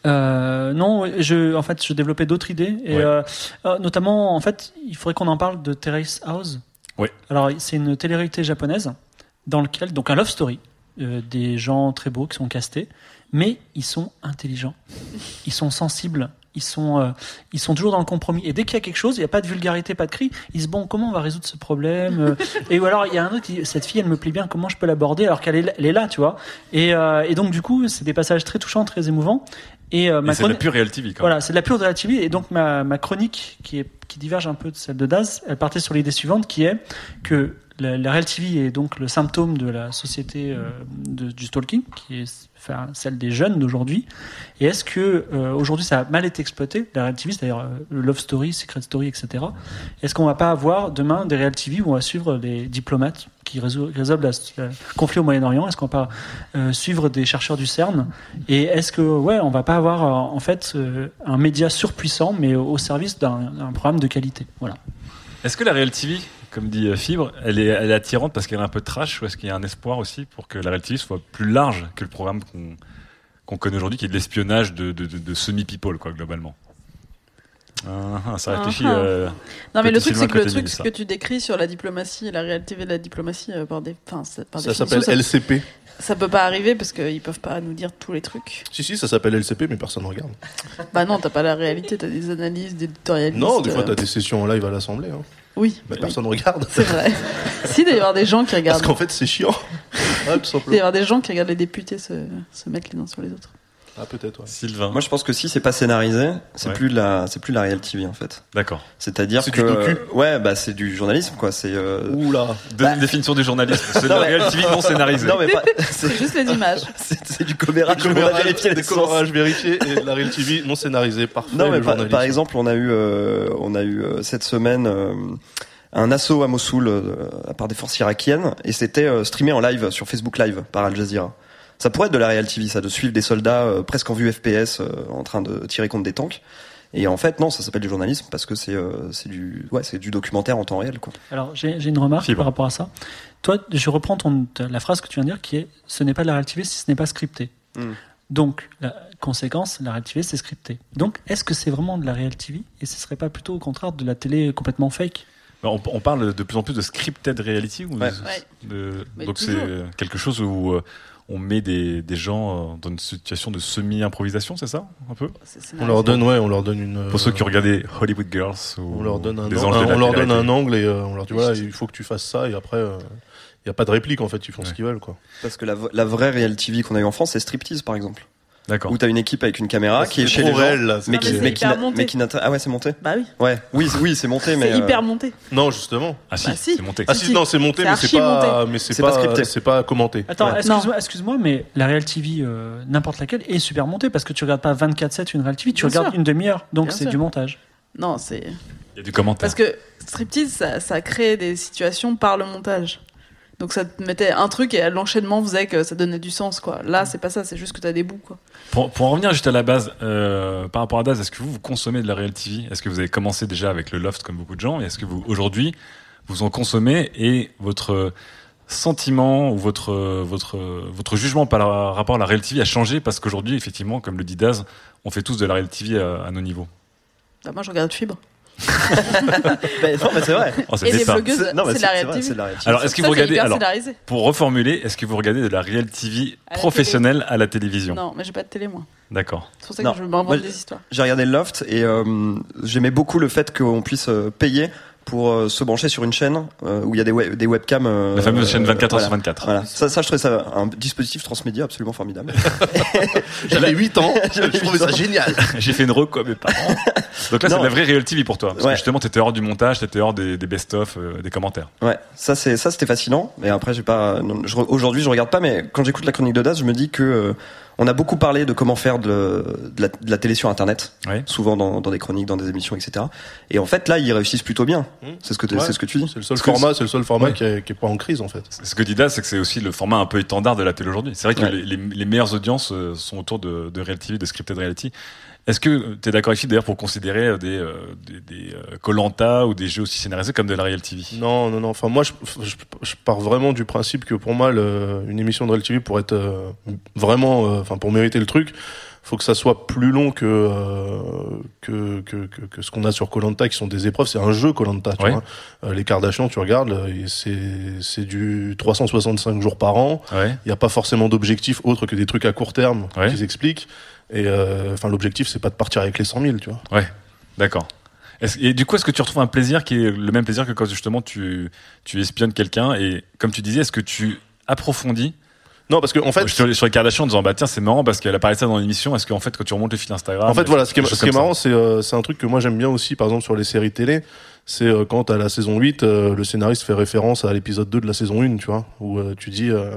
Euh, non, je, en fait, je développais d'autres idées et Ouais. euh, euh, notamment, en fait, il faudrait qu'on en parle de Terrace House. Oui. Alors, c'est une télé-réalité japonaise dans lequel, donc un love story, euh, des gens très beaux qui sont castés, mais ils sont intelligents, ils sont sensibles. Ils sont, euh, ils sont toujours dans le compromis. Et dès qu'il y a quelque chose, il n'y a pas de vulgarité, pas de cri. Ils se disent, bon, comment on va résoudre ce problème Euh, Et ou alors, il y a un autre qui dit, cette fille, elle me plaît bien, comment je peux l'aborder alors qu'elle est, là, tu vois et, euh, et donc, du coup, c'est des passages très touchants, très émouvants. Et, euh, c'est de la pure Real TV quand Voilà, c'est de la pure la TV. Et donc, ma, ma chronique, qui, est, qui diverge un peu de celle de Daz, elle partait sur l'idée suivante, qui est que la, la Real TV est donc le symptôme de la société euh, de- du stalking, qui est celle des jeunes d'aujourd'hui. Et est-ce que euh, aujourd'hui ça a mal été exploité La Real TV, c'est-à-dire euh, Love Story, Secret Story, etc. Est-ce qu'on va pas avoir demain des Real TV où on va suivre des diplomates qui résol- résolvent le conflit au Moyen-Orient? Est-ce qu'on va pas euh, suivre des chercheurs du CERN? Et est-ce que ouais, on va pas avoir euh, en fait euh, un média surpuissant mais au, service d'un programme de qualité? Voilà. Est-ce que la Real TV, comme dit euh, Fibre, elle est, elle est attirante parce qu'elle est un peu trash ou est-ce qu'il y a un espoir aussi pour que la Real TV soit plus large que le programme qu'on connaît aujourd'hui, qui est de l'espionnage de, de, de- de semi-people, quoi, globalement? Ah, ah, Ça réfléchit. Ah, ah. euh, Non mais le truc c'est que le truc que tu décris sur la diplomatie et la réalité de la diplomatie euh, par des, par Ça s'appelle LCP. Ça peut pas arriver parce qu'ils peuvent pas nous dire tous les trucs. Si, si, ça s'appelle LCP, mais personne ne regarde. Bah non, t'as pas la réalité, t'as des analyses, des éditorialistes. Non, des fois, t'as des sessions en live à l'Assemblée. Hein. Oui. Mais personne regarde. C'est vrai. [laughs] si, il doit y avoir des gens qui Parce regardent. qu'en fait, c'est chiant. [laughs] Ouais, tout Il doit y avoir des gens qui regardent les députés se, se mettre les uns sur les autres. Ah, peut-être, ouais. Sylvain. Moi, je pense que si c'est pas scénarisé, c'est Ouais. plus de la, c'est plus de la Real TV en fait. D'accord. C'est-à-dire C'est que, du docu ouais, bah c'est du journalisme quoi. C'est. euh, Oula. Donne une définition du journalisme. [laughs] C'est de Non, la Real TV non scénarisée. [laughs] Non mais pas. [laughs] C'est juste les images. C'est c'est du commérage. A commérages, vérifié les des commérages vérifiés et de la Real TV non scénarisée. Parfait. Non, mais le par, par exemple, on a eu, euh, on a eu euh, cette semaine euh, un assaut à Mossoul euh, par des forces irakiennes et c'était euh, streamé en live sur Facebook Live par Al Jazeera. Ça pourrait être de la Real TV, ça, de suivre des soldats euh, presque en vue FPS euh, en train de tirer contre des tanks. Et en fait, non, ça s'appelle du journalisme parce que c'est euh, c'est du ouais, c'est du documentaire en temps réel quoi. Alors j'ai j'ai une remarque Fibre. par rapport à ça. Toi, je reprends ton, la phrase que tu viens de dire qui est ce n'est pas de la Real TV si ce n'est pas scripté. Mm. Donc, la conséquence, la Real TV, c'est scripté. Donc, est-ce que c'est vraiment de la Real TV et ce serait pas plutôt au contraire de la télé complètement fake? Bah, On, on parle de plus en plus de scripted reality ou de- Ouais. Ouais. de- Mais donc c'est toujours. quelque chose où euh, on met des, des gens euh, dans une situation de semi-improvisation, c'est ça un peu On leur donne, ouais, on leur donne une. Pour ceux qui ont regardé Hollywood Girls ou On leur donne un, des anges on leur donne un angle et euh, on leur dit voilà, il faut que tu fasses ça et après, il n'y a pas de réplique en fait, ils font ce qu'ils veulent quoi. Parce que la, vraie Real TV qu'on a eu en France, c'est Striptease par exemple. D'accord. Où t'as une équipe avec une caméra qui est C'est chez trop les gens, réel, là, c'est mais qui, mais qui mais qui ah ouais c'est monté? Bah oui. Ouais, oui, oui c'est monté, mais C'est euh, hyper monté. Non, justement. Ah si, Bah si. c'est monté. Ah Si, non, c'est monté, mais c'est pas, mais c'est pas pas, scripté. c'est pas commenté. Attends, Ouais. excuse-moi, excuse-moi, mais la Real TV, euh, n'importe laquelle, est super montée parce que tu regardes pas 24/7 une Real TV, tu Bien regardes sûr. une demi-heure, donc c'est du montage. Non, c'est Il y a du commentaire. parce que striptease, ça, ça crée des situations par le montage. Donc ça te mettait un truc et l'enchaînement faisait que ça donnait du sens quoi. Là, c'est pas ça, c'est juste que t'as des bouts quoi. Pour, pour en revenir juste à la base, euh, par rapport à Daz, est-ce que vous, vous consommez de la Real TV Est-ce que vous avez commencé déjà avec le Loft comme beaucoup de gens? Et est-ce que vous, aujourd'hui, vous en consommez et votre sentiment ou votre, votre, votre jugement par rapport à la Real TV a changé? Parce qu'aujourd'hui, effectivement, comme le dit Daz, on fait tous de la Real TV à, à nos niveaux Bah, moi, je regarde Fibre. [laughs] Bah, non, mais c'est vrai. Oh, c'est Et le les blogueuses, C'est- non, mais c'est de la vrai, TV. Alors, est-ce que Ça, vous regardez alors pour reformuler, est-ce que vous regardez de la Real TV À la professionnelle à la télévision? Non, mais j'ai pas de télé moi. D'accord. C'est pour ça Non. que je m'invente Moi, des histoires. J'ai regardé Loft et euh, j'aimais beaucoup le fait qu'on puisse euh, payer pour euh, se brancher sur une chaîne euh, où il y a des, web- des webcams. euh, La fameuse chaîne 24 heures voilà. sur 24. Voilà. Ça, ça, je trouvais ça un dispositif transmédia absolument formidable. [laughs] J'avais 8 ans, [laughs] je trouvais ça génial. [laughs] J'ai fait une reco à mes parents. Donc là, c'est la vraie Real TV pour toi. Parce Ouais. que justement, t'étais hors du montage, t'étais hors des, des best-of, euh, des commentaires. Ouais, ça c'est ça c'était fascinant. Mais après j'ai pas. non, je re- Aujourd'hui je regarde pas, mais quand j'écoute la chronique de Das, je me dis que euh, on a beaucoup parlé de comment faire de, de, la, de la télé sur Internet, Ouais. souvent dans, dans des chroniques, dans des émissions, etc. Et en fait là ils réussissent plutôt bien. C'est ce que Ouais. c'est ce que tu dis. C'est le seul format, c'est le seul format Ouais. qui, est, qui est pas en crise en fait. Ce que dit Das, c'est que c'est aussi le format un peu étendard de la télé aujourd'hui. C'est vrai que Ouais. les, les- les meilleures audiences euh, sont autour de, de Real TV, de scripted reality. Est-ce que tu es d'accord ici d'ailleurs pour considérer euh, des euh, des, des euh, Koh-Lanta ou des jeux aussi scénarisés comme de la Real TV Non, non, non. Enfin, moi, je, je, je pars vraiment du principe que pour moi, le- une émission de Real TV pour être euh, vraiment, euh, enfin, pour mériter le truc, faut que ça soit plus long que euh, que, que, que, que ce qu'on a sur Colanta, qui sont des épreuves. C'est un jeu Colanta. Euh, les Kardashians, tu regardes, c'est c'est du 365 jours par an. Ouais. Il n'y a pas forcément d'objectif autre que des trucs à court terme Ouais. qu'ils expliquent. Et euh, enfin, l'objectif, c'est pas de partir avec les 100 000, tu vois. Ouais, d'accord. Et du coup, est-ce que tu retrouves un plaisir qui est le même plaisir que quand justement tu, tu espionnes quelqu'un et comme tu disais, est-ce que tu approfondis? Non, parce que en fait, sur, sur les Kardashians en disant bah tiens c'est marrant parce qu'elle a parlé de ça dans l'émission. Est-ce qu'en fait quand tu remontes le fil Instagram, En fait, voilà, ce qui est, ce qui est marrant, c'est euh, un truc que moi j'aime bien aussi, par exemple, sur les séries télé. C'est euh, quand à la saison 8, euh, le scénariste fait référence à l'épisode 2 de la saison 1, tu vois, où euh, tu dis, euh,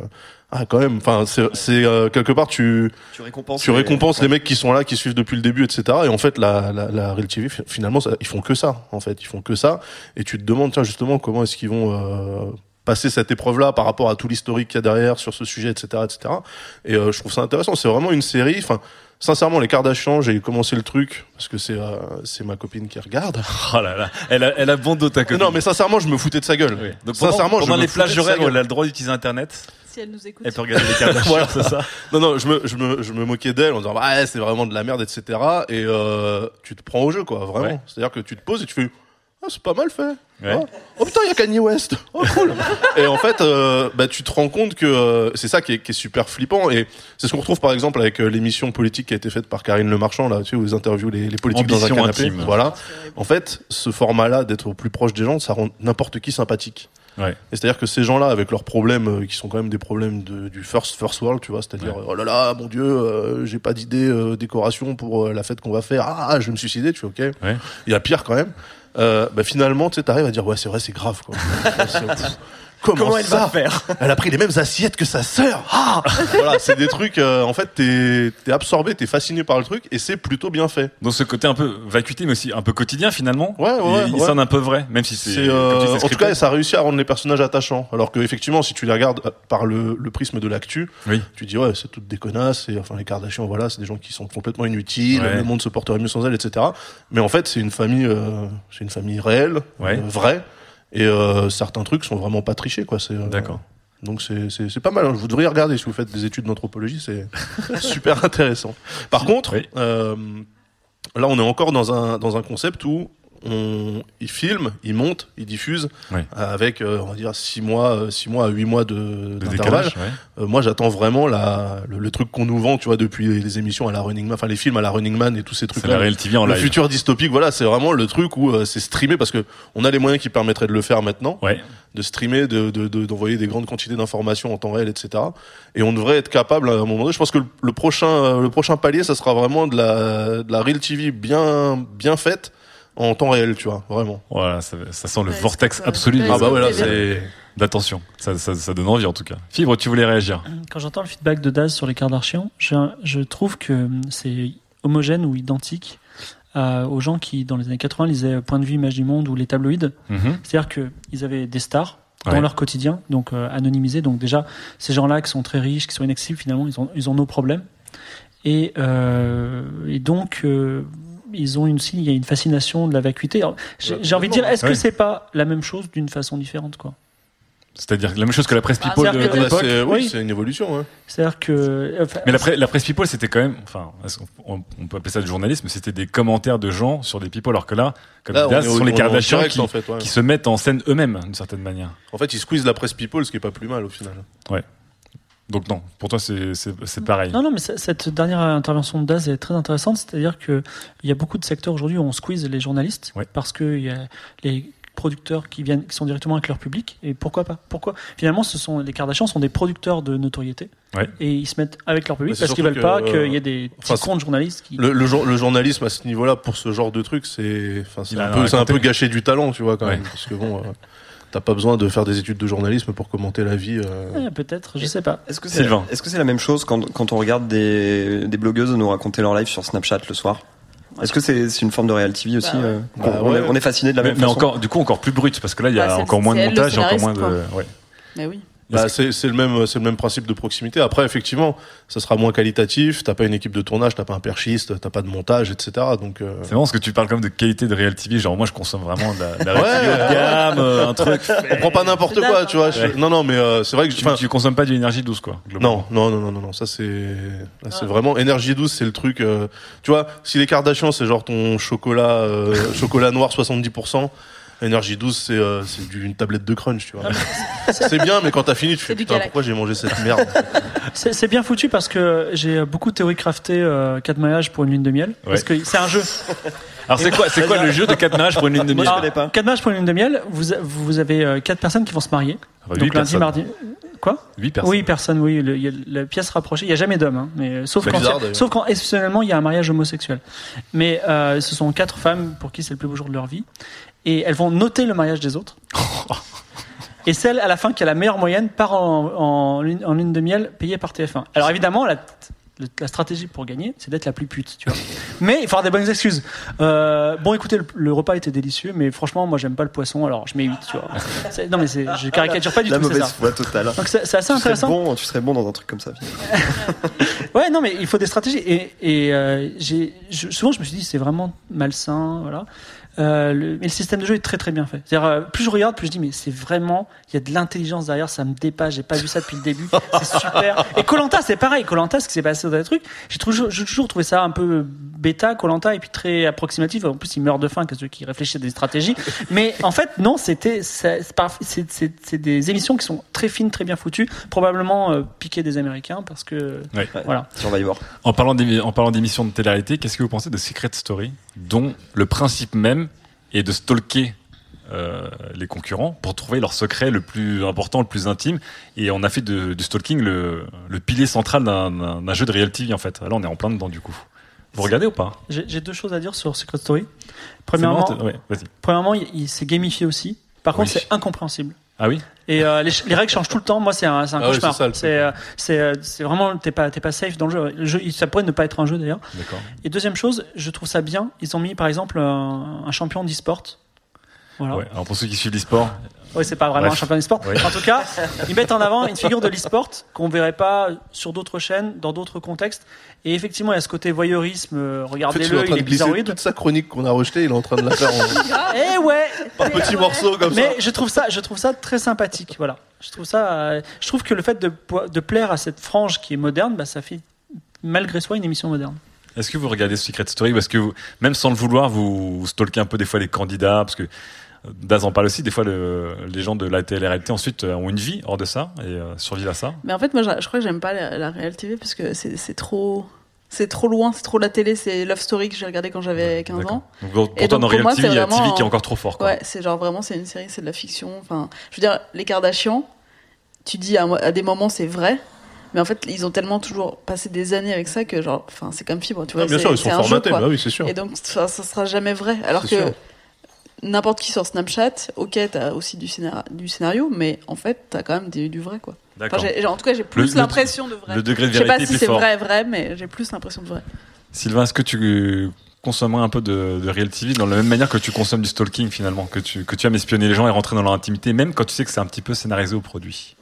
ah, quand même, enfin, c'est c'est, euh, quelque part, tu, Tu récompenses. tu les- récompenses les mecs qui sont là, qui suivent depuis le début, etc. Et en fait, la, la, la Real TV, fi- finalement, ça- ils font que ça, en fait. Ils font que ça. Et tu te demandes, tiens, justement, comment est-ce qu'ils vont euh, passer cette épreuve-là par rapport à tout l'historique qu'il y a derrière sur ce sujet, etc., etc. Et euh, je trouve ça intéressant. C'est vraiment une série. Enfin, sincèrement, les Kardashians, j'ai commencé le truc parce que c'est euh, c'est ma copine qui regarde. [laughs] Oh là là, elle a, elle a bon dos ta copine. Non, mais sincèrement, je me foutais de sa gueule. Oui. Donc pendant, sincèrement, je pendant me les foutais plages de sa horaires où gueule. elle a le droit d'utiliser Internet, Si elle nous écoute. elle peut regarder les Kardashians, [laughs] Voilà. c'est ça Non, non, je me, je me, je me moquais d'elle en disant, bah, ouais, c'est vraiment de la merde, etc. Et euh, tu te prends au jeu, quoi, vraiment. Ouais. C'est-à-dire que tu te poses et tu fais, ah, c'est pas mal fait. Ouais. Oh, oh, putain, il y a Kanye West. Oh, cool. [laughs] et en fait, euh, bah, tu te rends compte que euh, c'est ça qui est, qui est super flippant. Et c'est ce qu'on retrouve, par exemple, avec euh, l'émission politique qui a été faite par Karine Le Marchand, là, tu sais, où ils interviewent les, les politiques dans Ambition un canapé. intime. Voilà. En fait, ce format-là, d'être au plus proche des gens, ça rend n'importe qui sympathique. Ouais. Et c'est-à-dire que ces gens-là, avec leurs problèmes, euh, qui sont quand même des problèmes de, du first first world, tu vois, c'est-à-dire Ouais. oh là là, mon Dieu, euh, j'ai pas d'idée euh, décoration pour euh, la fête qu'on va faire. Ah, je vais me suicider, tu fais ok. Ouais. Il y a pire quand même. Euh, bah finalement, tu sais, t'arrives à dire ouais, c'est vrai, c'est grave quoi. [laughs] Comment, Comment elle ça va faire Elle a pris les mêmes assiettes que sa sœur. Ah [laughs] voilà, c'est des trucs. euh, en fait, t'es es absorbé, t'es fasciné par le truc, et c'est plutôt bien fait. Donc ce côté un peu vacuité mais aussi un peu quotidien finalement. Ouais, ouais, ouais, il, il ouais. sonne un peu vrai, même si c'est. Euh, en tout cas, ça a réussi à rendre les personnages attachants. Alors que effectivement, si tu les regardes euh, par le, le prisme de l'actu, Oui. tu dis ouais, c'est toutes des connasses. Et enfin, les Kardashians, voilà, c'est des gens qui sont complètement inutiles. Ouais. Le monde se porterait mieux sans elles, etc. Mais en fait, c'est une famille, euh, c'est une famille réelle, Ouais. euh, vraie. Et euh, certains trucs sont vraiment pas trichés, quoi. C'est euh, D'accord. Donc c'est c'est c'est pas mal. hein. Vous devriez regarder si vous faites des études d'anthropologie, c'est [laughs] super intéressant. Par contre, Oui. euh, là, on est encore dans un dans un concept où on, il filme, il monte, il diffuse Ouais. avec, euh, on va dire, 6 mois, euh, six mois à 8 mois de, d'intervalle. ouais. Euh, moi, j'attends vraiment la, le, le truc qu'on nous vend, tu vois, depuis les, les émissions à la Running Man, enfin les films à la Running Man et tous ces trucs. C'est la Real TV en le live. futur dystopique, voilà, c'est vraiment le truc où euh, c'est streamé parce que on a les moyens qui permettraient de le faire maintenant, Ouais. de streamer, de de- de- d'envoyer des grandes quantités d'informations en temps réel, etc. Et on devrait être capable à un moment donné. Je pense que le, le prochain, euh, le prochain palier, ça sera vraiment de la, de la Real TV bien, bien faite en temps réel, tu vois, vraiment. Voilà, ça, ça sent le Ouais, vortex absolu. Ah bah ouais, là, c'est. D'attention, ça, ça, ça donne envie en tout cas. Fibre, tu voulais réagir Quand j'entends le feedback de Daz sur les Kardashians, je, je trouve que c'est homogène ou identique à- aux gens qui, dans les années 80, lisaient Point de vue, Image du Monde ou les tabloïds. Mhm. C'est-à-dire qu'ils avaient des stars dans Ouais. leur quotidien, donc euh, anonymisés. Donc déjà, ces gens-là qui sont très riches, qui sont inaccessibles, finalement, ils ont, ils ont nos problèmes. Et, euh, et donc, euh, ils ont une, il y a une fascination de la vacuité. J'ai j'ai envie de dire, est-ce Ouais. que c'est pas la même chose d'une façon différente, quoi? C'est-à-dire la même chose que la presse Ah, people de, Bah, l'époque. c'est, oui, Oui. c'est une évolution. Hein. C'est-à-dire que, enfin, Mais la, pre- la presse people, c'était quand même, enfin, on, on peut appeler ça du journalisme, mais c'était des commentaires de gens sur des people, alors que là, comme Là, ce sont les Kardashians qui, en fait, ouais. qui se mettent en scène eux-mêmes, d'une certaine manière. En fait, ils squeezent la presse people, ce qui est pas plus mal au final. Donc non, pour toi, c'est c'est- c'est pareil. Non, non, mais cette dernière intervention de Daz est très intéressante. C'est-à-dire qu'il y a beaucoup de secteurs aujourd'hui où on squeeze les journalistes Ouais. parce que il y a les producteurs qui viennent, qui sont directement avec leur public. Et pourquoi pas? Pourquoi? Finalement, ce sont les Kardashians sont des producteurs de notoriété. Ouais. Et ils se mettent avec leur public parce qu'ils veulent pas que, qu'il y ait des petits enfin, comptes journalistes qui. Le, le, jour- le journalisme à ce niveau-là, pour ce genre de truc, c'est, enfin, un, rien peu, c'est un peu gâcher du talent, tu vois, quand Ouais. même. Parce que bon, euh, t'as pas besoin de faire des études de journalisme pour commenter la vie. euh. Ouais, Peut-être, je sais pas. Est-ce que c'est Sylvain. est-ce que c'est la même chose quand, quand on regarde des, des blogueuses nous raconter leur live sur Snapchat le soir? Est-ce que c'est c'est une forme de Real TV aussi Bah euh, Bah on, ouais. est, on est fasciné de la mais, même mais façon? encore, du coup, encore plus brut, parce que là, il y a Bah, encore moins de montage, et encore moins de. Ouais. Mais oui. Bah, c'est c'est le même c'est le même principe de proximité. Après effectivement, ça sera moins qualitatif. T'as pas une équipe de tournage, t'as pas un perchiste, t'as pas de montage, etc. Donc euh, C'est marrant parce que tu parles comme de qualité de Real TV. Genre, moi, je consomme vraiment de la, de la Ouais, haut de gamme, euh, un truc. [laughs] on prend pas n'importe quoi, tu vois. je- Ouais. Non non mais euh, c'est vrai que Tu, enfin, tu consommes pas du énergie douce, quoi. globalement. non non non non non non ça c'est c'est vraiment énergie douce, c'est le truc. euh, tu vois, si les Kardashians c'est genre ton chocolat euh, [laughs] chocolat noir 70%. Énergie douce, c'est euh, une tablette de crunch, tu vois. [laughs] c'est bien, mais quand t'as fini, tu fais putain, pourquoi j'ai mangé cette merde [laughs] C'est bien foutu parce que j'ai beaucoup théorie crafté euh, 4 mariages pour une lune de miel. Parce que c'est un jeu. Alors, c'est quoi, c'est quoi le jeu de cadenas pour une ligne de Moi, miel je connais pas. 4 mariages pour une lune de miel, vous, vous avez euh, 4 personnes qui vont se marier. Ah bah, Donc lundi, personnes. mardi. Quoi? 8 personnes. Oui, personne, oui. le- Il y a la pièce rapprochée. Il n'y a jamais d'hommes, hein, mais euh, sauf C'est quand, bizarre, sauf quand exceptionnellement il y a un mariage homosexuel. Mais euh, ce sont quatre femmes pour qui c'est le plus beau jour de leur vie, et elles vont noter le mariage des autres. [laughs] Et celle à la fin qui a la meilleure moyenne part en, en, lune, en lune de miel payée par TF1. Alors évidemment, la, la stratégie pour gagner, c'est d'être la plus pute, tu vois. [laughs] Mais il faut avoir des bonnes excuses. Euh, bon, écoutez, le, le repas était délicieux, mais franchement, moi, j'aime pas le poisson, alors je mets 8, tu vois. [laughs] Non, mais je caricature pas du La tout, c'est mauvaise foi totale. Donc c'est assez tu serais intéressant. bon, tu serais bon dans un truc comme ça. Ouais, non, mais il faut des stratégies. Et, et euh, j'ai, souvent, je me suis dit, c'est vraiment malsain, voilà. Euh, le, mais le système de jeu est très très bien fait. C'est-à-dire, euh, plus je regarde, plus je dis, mais c'est vraiment, il y a de l'intelligence derrière, ça me dépasse, j'ai pas vu ça depuis le début, [laughs] c'est super. Et Colanta, c'est pareil, Colanta, ce qui s'est passé dans les trucs, j'ai toujours, trouvé ça un peu bêta, Colanta, et puis très approximatif. En plus, il meurt de faim, que ceux qui réfléchissent à des stratégies. Mais en fait, non, c'était, c'est, des émissions qui sont très fines, très bien foutues, probablement euh, piquées des Américains, parce que, Ouais. voilà. Survivor. En parlant d'émi- en parlant d'émissions de télé-réalité, qu'est-ce que vous pensez de Secret Story, dont le principe même est de stalker euh, les concurrents pour trouver leur secret le plus important, le plus intime, et on a fait de- du stalking le, le pilier central d'un- jeu de Real TV en fait. Là, on est en plein dedans du coup. Vous regardez ou pas? J'ai deux choses à dire sur Secret Story. Premièrement, marrant, ouais, vas-y. premièrement, il, il- c'est gamifié aussi. Par contre, c'est incompréhensible. Ah oui Et euh, les, les règles changent tout le temps. Moi, c'est un, Ah cauchemar. c'est euh, euh, c'est vraiment t'es pas pas safe dans le jeu. Le jeu, il- ça pourrait ne pas être un jeu d'ailleurs. D'accord. Et deuxième chose, je trouve ça bien. Ils ont mis par exemple un, un champion d'e-sport. Voilà. Ouais, alors pour ceux qui suivent l'e-sport, Oui, c'est pas vraiment Bref. un champion d'e-sport. Oui. En tout cas, ils mettent en avant une figure de l'e-sport qu'on verrait pas sur d'autres chaînes, dans d'autres contextes. Et effectivement, il y a ce côté voyeurisme. euh, En fait, il est en Regardez-le, train il de est glisser bizarroïde. toute sa chronique qu'on a rejetée, il est en train de la faire en, [laughs] Eh ouais. par petits morceaux comme ça. Mais je trouve ça, je trouve ça très sympathique. Voilà. Je trouve ça, euh, je trouve que le fait de, plaire à cette frange qui est moderne, bah, ça fait malgré soi une émission moderne. Est-ce que vous regardez Secret Story? Parce que vous, même sans le vouloir, vous, vous stalkez un peu des fois les candidats parce que Daz en parle aussi. Des fois, le- les gens de la télé-réalité ensuite euh, ont une vie hors de ça et euh, survivent à ça. Mais en fait, moi, je je crois que j'aime pas la, TV parce que c'est trop. C'est trop loin, c'est trop la télé, c'est Love Story que j'ai regardé quand j'avais 15 ans. Donc, pour Et toi, donc, dans Real TV, il y a TV qui est encore trop fort. Quoi. Ouais, c'est genre vraiment, c'est une série, c'est de la fiction. Enfin, je veux dire, les Kardashians, tu dis à, des moments c'est vrai, mais en fait, ils ont tellement toujours passé des années avec ça que genre, enfin, c'est comme fibre, tu vois. Ah, bien c'est- sûr, ils sont jeu, formatés, bah oui, c'est sûr. Et donc, ça, ça sera jamais vrai. Alors que sûr. N'importe qui sur Snapchat, ok, t'as aussi du, scénar- du scénario, mais en fait, t'as quand même des- du vrai, quoi. D'accord. Enfin, j'ai- en tout cas, j'ai plus l'impression de vrai. le degré de Je sais pas vérité si c'est vrai, vrai, mais j'ai plus l'impression de vrai. Sylvain, est-ce que tu consommerais un peu de, de Real TV dans la même manière que tu consommes du stalking finalement, que tu, que tu aimes espionner les gens et rentrer dans leur intimité, même quand tu sais que c'est un petit peu scénarisé au produit?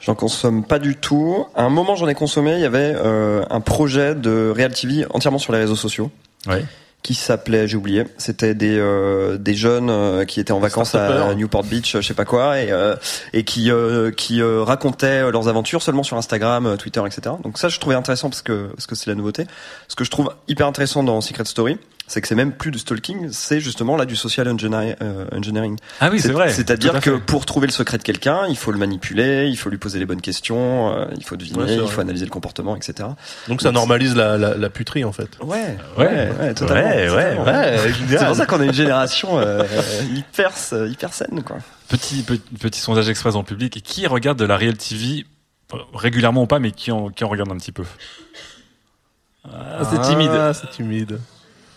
J'en consomme pas du tout. À un moment, j'en ai consommé. Il y avait euh, un projet de Real TV entièrement sur les réseaux sociaux. Ouais. Qui s'appelait, j'ai oublié. C'était des euh, des jeunes euh, qui étaient en vacances à. Newport Beach, je sais pas quoi, et euh, et qui euh, qui euh, racontaient leurs aventures seulement sur Instagram, euh, Twitter, etc. Donc ça, je trouvais intéressant parce que parce que c'est la nouveauté. Ce que je trouve hyper intéressant dans Secret Story, c'est que c'est même plus du stalking, c'est justement là du social euh, engineering. Ah oui, c'est vrai. C'est-à-dire que pour trouver le secret de quelqu'un, il faut le manipuler, il faut lui poser les bonnes questions, euh, il faut deviner, il faut analyser le comportement, etc. Donc ça normalise la, la, la puterie en fait. Ouais, Ouais. ouais, ouais, totalement. Ouais, ouais, totalement. ouais, C'est pour ça qu'on a une génération euh, hyper, hyper saine, quoi. Petit, petit, petit sondage express en public. Qui regarde de la Real TV régulièrement ou pas, mais qui en, qui en regarde un petit peu? Ah, C'est timide. Ah, c'est timide.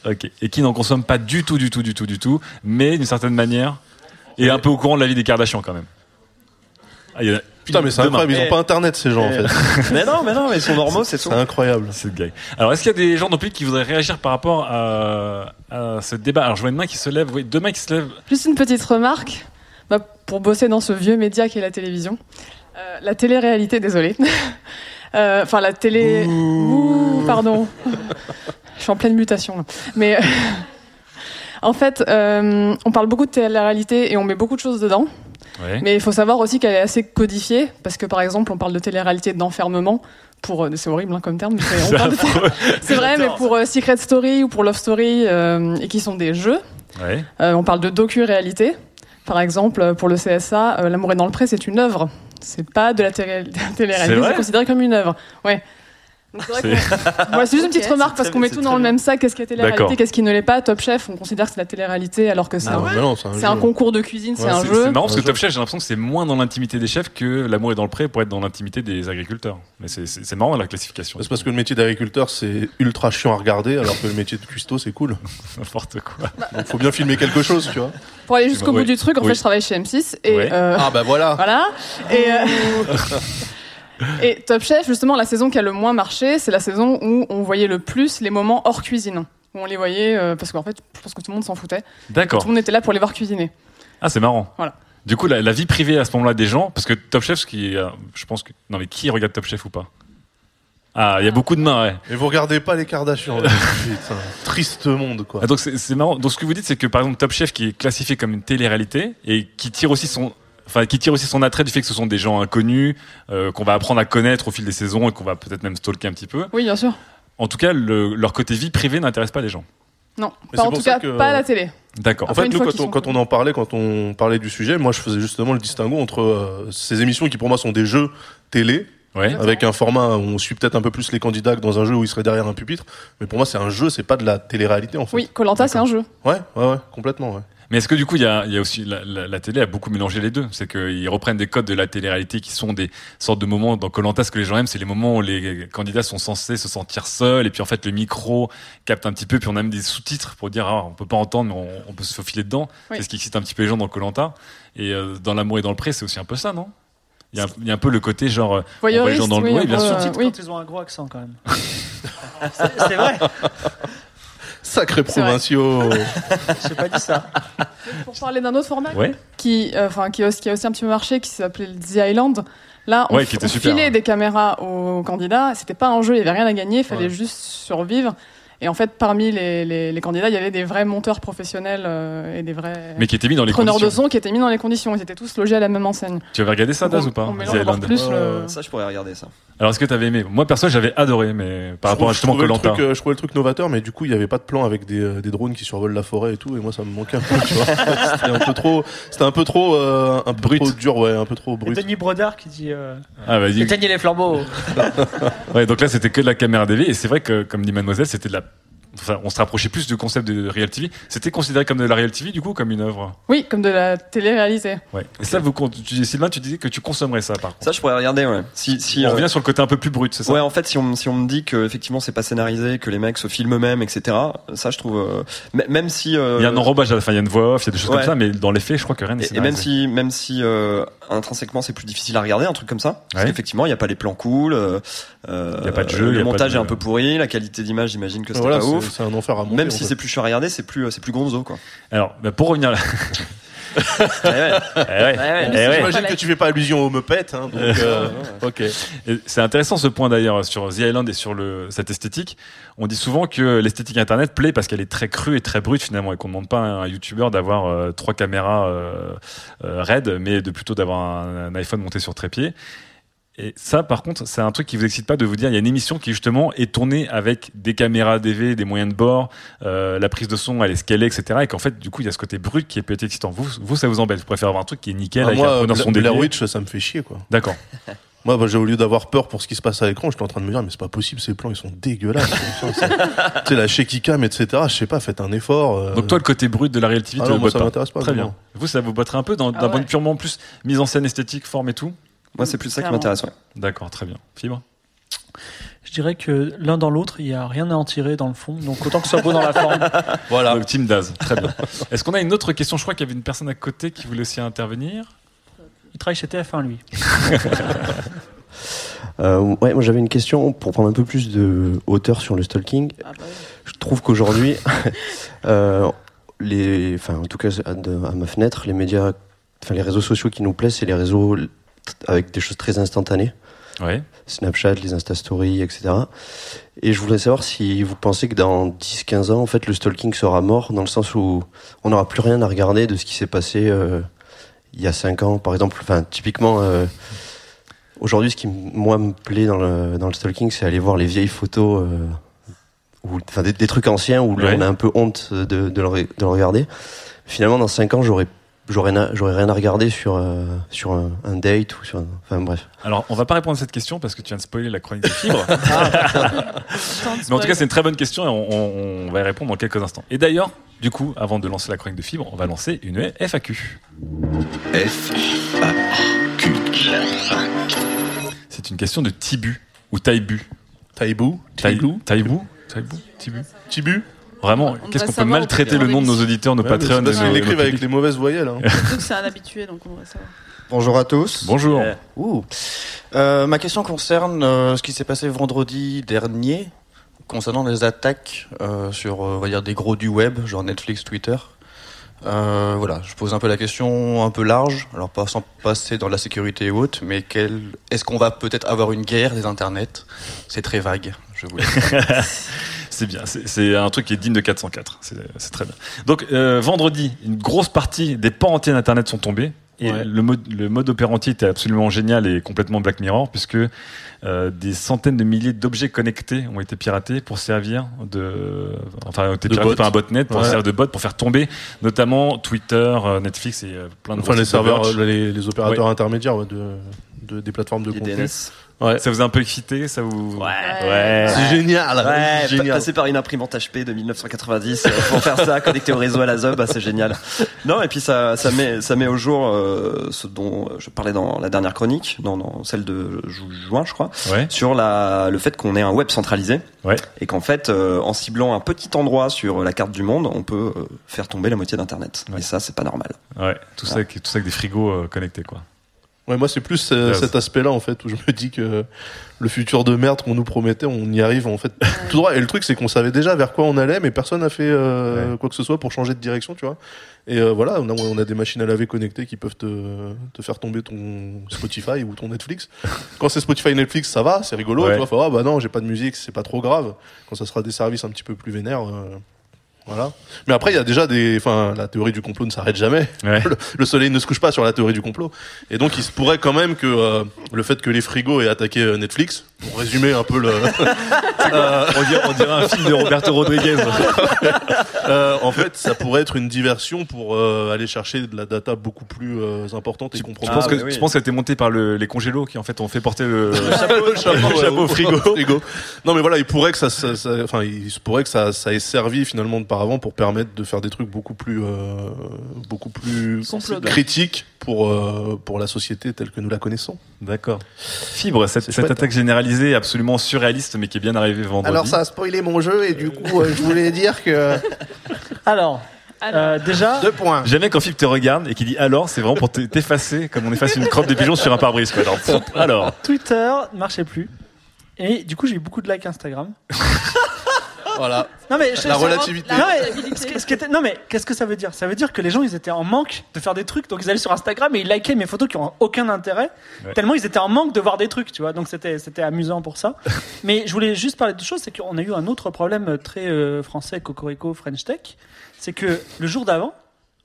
Ok. Et qui n'en consomme pas du tout, du tout, du tout, du tout, mais d'une certaine manière, est un peu au courant de la vie des Kardashians quand même. Ah, il y en a Putain, mais c'est incroyable, ils ont pas internet ces gens en Eh. fait. [laughs] mais non, mais non, mais ils sont normaux, c'est tout. C'est incroyable. C'est. Alors, est-ce qu'il y a des gens dans le public qui voudraient réagir par rapport à, à ce débat? Alors, je vois une main qui se lève, oui, deux mains qui se lèvent. Juste une petite remarque bah, pour bosser dans ce vieux média qu'est la télévision. Euh, la télé-réalité, désolé. [laughs] Euh, Enfin, la télé. Ouh, pardon. [laughs] Je suis en pleine mutation. là. Mais euh, [laughs] en fait, euh, on parle beaucoup de télé-réalité et on met beaucoup de choses dedans. Ouais. Mais il faut savoir aussi qu'elle est assez codifiée, parce que par exemple, on parle de télé-réalité d'enfermement. Pour, euh, c'est horrible hein, comme terme, mais [laughs] [laughs] c'est- vrai, mais pour euh, Secret Story ou pour Love Story, et qui sont des jeux, Ouais. on parle de docu-réalité. Par exemple, pour le CSA, L'amour est dans le pré, c'est une œuvre. C'est pas de la télé-réalité, c'est considéré comme une œuvre. Ouais. [laughs] C'est juste une petite remarque parce qu'on met tout dans le même sac. Qu'est-ce qui est télé-réalité, qu'est-ce qui ne l'est pas Top Chef, on considère que c'est la télé-réalité alors que c'est Ah un, concours de cuisine, c'est un jeu. c'est marrant parce que. Top Chef, j'ai l'impression que c'est moins dans l'intimité des chefs que l'amour est dans le pré pour être dans l'intimité des agriculteurs. Mais c'est- marrant la classification. C'est parce que le métier d'agriculteur c'est ultra chiant à regarder alors que le métier de cuistot c'est cool. [laughs] N'importe quoi. Donc faut bien filmer quelque chose, tu vois. Pour aller jusqu'au bout du truc, en fait, je travaille chez M6 et Ouais. euh, Ah bah voilà. Voilà. Et, euh, [laughs] et Top Chef, justement, la saison qui a le moins marché, c'est la saison où on voyait le plus les moments hors cuisine. Où on les voyait, euh, parce qu'en fait, je pense que tout le monde s'en foutait. D'accord. Tout le monde était là pour les voir cuisiner. Ah, c'est marrant. Voilà. Du coup, la, la vie privée à ce moment-là des gens, parce que Top Chef, ce qui est, euh, je pense que. Non, mais qui regarde Top Chef ou pas? Ah, il y a beaucoup de mains, ouais. Et vous regardez pas les Kardashians. là. C'est un triste monde quoi. Ah, donc c'est marrant. Donc ce que vous dites, c'est que par exemple Top Chef, qui est classifié comme une télé-réalité et qui tire aussi son, enfin qui tire aussi son attrait du fait que ce sont des gens inconnus euh, qu'on va apprendre à connaître au fil des saisons et qu'on va peut-être même stalker un petit peu. Oui, bien sûr. En tout cas, le- leur côté vie privée n'intéresse pas les gens. Non, pas en tout cas, que- pas à la télé. D'accord. En fait, nous, quand on, sont quand on en parlait, quand on parlait du sujet, moi, je faisais justement le distinguo entre euh, ces émissions qui, pour moi, sont des jeux télé, Ouais. avec un format où on suit peut-être un peu plus les candidats que dans un jeu où ils seraient derrière un pupitre. Mais pour moi, c'est un jeu, c'est pas de la télé-réalité, en fait. Oui, Colanta, c'est un jeu. Ouais, ouais, ouais, complètement, ouais. Mais est-ce que du coup, il y a, il y a aussi la, la- la télé a beaucoup mélangé les deux? C'est qu'ils reprennent des codes de la télé-réalité qui sont des sortes de moments dans Colanta. Ce que les gens aiment, c'est les moments où les candidats sont censés se sentir seuls et puis en fait le micro capte un petit peu. Puis on a même des sous-titres pour dire ah, on peut pas entendre, mais on, on peut se faufiler dedans. Oui. C'est ce qui excite un petit peu les gens dans Colanta. Et euh, dans l'amour et dans le pré, c'est aussi un peu ça, non? Il y, a un, il y a un peu le côté genre euh, on voit les gens dans le oui, oui, un bien sûr. euh, oui. quand ils ont un gros accent quand même. [laughs] c'est vrai. Sacré provinciaux. [laughs] J'ai pas dit ça. Pour parler d'un autre format Ouais. qui, euh, enfin, qui, a aussi- qui a aussi un petit peu marché, qui s'appelait The Island. Là, on, Ouais, qui était on super, filait hein. des caméras aux candidats. C'était pas un jeu, il y avait rien à gagner, il fallait Ouais. juste survivre. Et en fait, parmi les, les, les candidats, il y avait des vrais monteurs professionnels euh, et des vrais Mais qui était mis dans les preneurs de conditions. son qui étaient mis dans les conditions. Ils étaient tous logés à la même enseigne. Tu avais regardé ça, Daz, ou pas plus le- Euh, Ça, je pourrais regarder ça. Alors est-ce que t'avais aimé? Moi perso, j'avais adoré, mais par rapport à je, justement Colanta. truc, euh, je trouvais le truc novateur, mais du coup, il n'y avait pas de plan avec des, euh, des drones qui survolent la forêt et tout, et moi, ça me manquait un peu, tu vois. [laughs] C'était un peu trop, c'était un peu trop, euh, un peu Brut. trop dur, ouais, un peu trop Et brut. Denis Brodard qui dit euh, Ah, vas-y. éteignez les flambeaux. [laughs] Ouais, donc là, c'était que de la caméra DV. Et c'est vrai que, comme dit Mademoiselle, c'était de la. Enfin, on se rapprochait plus du concept de Real TV. C'était considéré comme de la Real TV, du coup, comme une œuvre? Oui, comme de la télé-réalité. Ouais. Et ça, vous, tu, Sylvain, tu disais que tu consommerais ça, par contre. Ça, je pourrais regarder, ouais. Si, si, on euh, revient sur le côté un peu plus brut, c'est ça? Ouais, en fait, si on, si on me dit que effectivement c'est pas scénarisé, que les mecs se filment eux-mêmes, etc. Ça, je trouve. euh, même si. euh, Il y a un enrobage à la fin, il y a une voix off, il y a des choses Ouais. comme ça, mais dans les faits, je crois que rien n'est Et, et même si, même si euh, intrinsèquement c'est plus difficile à regarder, un truc comme ça, parce Ouais. qu'effectivement il n'y a pas les plans cool, Y a pas de jeu, le montage de- est un peu pourri, la qualité d'image j'imagine que c'était Voilà, pas c'est- ouf. C'est un enfer à monter, Même si c'est plus chiant à regarder, c'est plus, c'est plus gonzo quoi. Alors, bah, pour revenir là. [laughs] ouais. Eh ouais. Eh ouais. J'imagine que tu fais pas allusion aux meupettes, hein, donc, euh, ok. Et C'est intéressant ce point d'ailleurs sur The Island et sur le, cette esthétique. On dit souvent que l'esthétique internet plaît parce qu'elle est très crue et très brute finalement et qu'on ne demande pas à un youtubeur d'avoir euh, trois caméras euh, euh, RAID mais de plutôt d'avoir un, un iPhone monté sur trépied. Et ça, par contre, c'est un truc qui vous excite pas de vous dire, il y a une émission qui justement est tournée avec des caméras DV, des moyens de bord, euh, la prise de son, elle est scalée, etc. Et qu'en fait, du coup, il y a ce côté brut qui est peut-être excitant. Vous, vous, ça vous embête. Vous préférez avoir un truc qui est nickel Ah, avec moi, un dans son Bla- Blair. Witch, ça me fait chier, quoi. D'accord. [laughs] Moi, bah, j'ai au lieu d'avoir peur pour ce qui se passe à l'écran, j'étais en train de me dire, mais c'est pas possible, ces plans, ils sont dégueulasses. [laughs] tu sais, la shaky cam, etc. Je sais pas, faites un effort. euh. Donc toi, le côté brut de la Real TV, Ah non, moi, ça m'intéresse pas, Très bien. Vous, ça vous botterait un peu dans- d'un Ah point de ouais. purement plus mise en scène esthétique, forme et tout Moi, c'est plus ça qui m'intéresse, ouais. D'accord, très bien. Fibre Je dirais que l'un dans l'autre, il n'y a rien à en tirer dans le fond. Donc autant que ce soit beau dans la forme. [laughs] Voilà. Donc Team Daz, très bien. [laughs] Est-ce qu'on a une autre question? Je crois qu'il y avait une personne à côté qui voulait aussi intervenir. Il travaille chez TF1, lui. [laughs] Euh, ouais, moi j'avais une question pour prendre un peu plus de hauteur sur le stalking. Je trouve qu'aujourd'hui, euh, les, enfin en tout cas à, de- à ma fenêtre, les médias, enfin les réseaux sociaux qui nous plaisent, c'est les réseaux avec des choses très instantanées. Ouais. Snapchat, les Insta Stories, etc. Et je voudrais savoir si vous pensez que dans 10-15 ans, en fait, le stalking sera mort, dans le sens où on n'aura plus rien à regarder de ce qui s'est passé euh, il y a 5 ans, par exemple. Enfin, typiquement, euh, aujourd'hui, ce qui, moi, me plaît dans le, dans le stalking, c'est aller voir les vieilles photos, euh, ou, enfin, des, des trucs anciens où Ouais. on a un peu honte de, de, le, de le regarder. Finalement, dans 5 ans, j'aurais j'aurais rien à regarder sur euh, sur un, un date ou sur un- enfin bref Alors, on va pas répondre à cette question parce que tu viens de spoiler la chronique de Fibre. [laughs] Ah. [laughs] Mais en tout cas, c'est une très bonne question et on, va y répondre dans quelques instants. Et d'ailleurs, du coup, avant de lancer la chronique de Fibre, on va lancer une FAQ. C'est une question de Tibu ou Taibu. Taibou Taibou Taibou Taibou Tibu? Tibu? Vraiment, On qu'est-ce qu'on peut maltraiter le nom de nos auditeurs, nos Ouais, Patreons c'est parce qu'ils l'écrivent avec les mauvaises voyelles. hein. C'est un habitué, donc on devrait savoir. Bonjour à tous. Bonjour. Ouh. Euh, ma question concerne euh, ce qui s'est passé vendredi dernier concernant les attaques euh, sur, euh, on va dire, des gros du web, genre Netflix, Twitter. Euh, voilà, je pose un peu la question un peu large, alors pas sans passer dans la sécurité haute, mais quel... est-ce qu'on va peut-être avoir une guerre des internets? C'est très vague, je vous laisse. [laughs] C'est bien, c'est- un truc qui est digne de 404, c'est très bien. Donc euh, vendredi, une grosse partie des pans entiers d'Internet sont tombés. Et Ouais. le mode, le mode était absolument génial et complètement Black Mirror, puisque euh, des centaines de milliers d'objets connectés ont été piratés pour servir de, enfin, ont été De piratés bots. par un botnet pour Ouais. servir de bot pour faire tomber, notamment Twitter, euh, Netflix et plein de Enfin, les serveurs, les, les opérateurs Ouais. intermédiaires de, de- des plateformes de contenu. DNS. Ouais. Ça vous a un peu excité, ça vous Ouais. Ouais. C'est génial. Ouais, génial. passer par une imprimante HP de 1990 euh, pour faire ça, [laughs] connecté au réseau à la ZOB, bah, c'est génial. Non, et puis ça, ça met, ça met au jour euh, ce dont je parlais dans la dernière chronique, non, dans celle de ju- juin, je crois, Ouais. sur la, le fait qu'on ait un web centralisé. Ouais. Et qu'en fait, euh, en ciblant un petit endroit sur la carte du monde, on peut euh, faire tomber la moitié d'Internet. Et ça, c'est pas normal. Ouais, tout ça, avec, tout ça avec des frigos euh, connectés, quoi. Ouais, moi, c'est plus euh, cet aspect-là, en fait, où je me dis que le futur de merde qu'on nous promettait, on y arrive, en fait, [laughs] tout droit. Et le truc, c'est qu'on savait déjà vers quoi on allait, mais personne n'a fait euh, quoi que ce soit pour changer de direction, tu vois. Et euh, voilà, on a, on a des machines à laver connectées qui peuvent te, te faire tomber ton Spotify ou ton Netflix. [laughs] Quand c'est Spotify Netflix, ça va, c'est rigolo, Ouais. tu vois. Faut, ah bah non, j'ai pas de musique, c'est pas trop grave. Quand ça sera des services un petit peu plus vénères, euh, voilà. Mais après, il y a déjà des, enfin, la théorie du complot ne s'arrête jamais. Ouais. [laughs] Le, le soleil ne se couche pas sur la théorie du complot. Et donc, il se pourrait quand même que euh, le fait que les frigos aient attaqué euh, Netflix, pour résumer un peu le, [laughs] Euh, on, dirait, on dirait un film de Roberto Rodriguez. [laughs] euh, en fait, ça pourrait être une diversion pour euh, aller chercher de la data beaucoup plus euh, importante et Je comprendre. pense que je pense qu'elle était montée par le- les congélos qui en fait ont fait porter le, le chapeau, le chapeau ouais, frigo. frigo. Non, mais voilà, il pourrait que ça- enfin, il se pourrait que ça, ça ait servi finalement de paravent pour permettre de faire des trucs beaucoup plus, euh, beaucoup plus critiques pour euh, pour la société telle que nous la connaissons. D'accord. Fibre, cette, cette chouette, attaque généralisée absolument surréaliste mais qui est bien arrivée vendredi. Alors ça a spoilé mon jeu et du coup euh, je voulais dire que [laughs] Alors, euh, déjà. deux points. Jamais quand Fibre te regarde et qui dit alors, c'est vraiment pour t'effacer comme on efface une crotte de pigeon sur un pare-brise. quoi. Alors, alors. Twitter ne marchait plus. Et du coup, j'ai eu beaucoup de likes Instagram. [laughs] Voilà. Non mais je- La relativité. Non mais, ce, ce qui était- non, mais qu'est-ce que ça veut dire? Ça veut dire que les gens ils étaient en manque de faire des trucs, donc ils allaient sur Instagram et ils likaient mes photos qui ont aucun intérêt, Ouais. tellement ils étaient en manque de voir des trucs, tu vois. Donc c'était c'était amusant pour ça. [laughs] mais je voulais juste parler de choses, c'est qu'on a eu un autre problème très euh, français, cocorico, French Tech, c'est que le jour d'avant,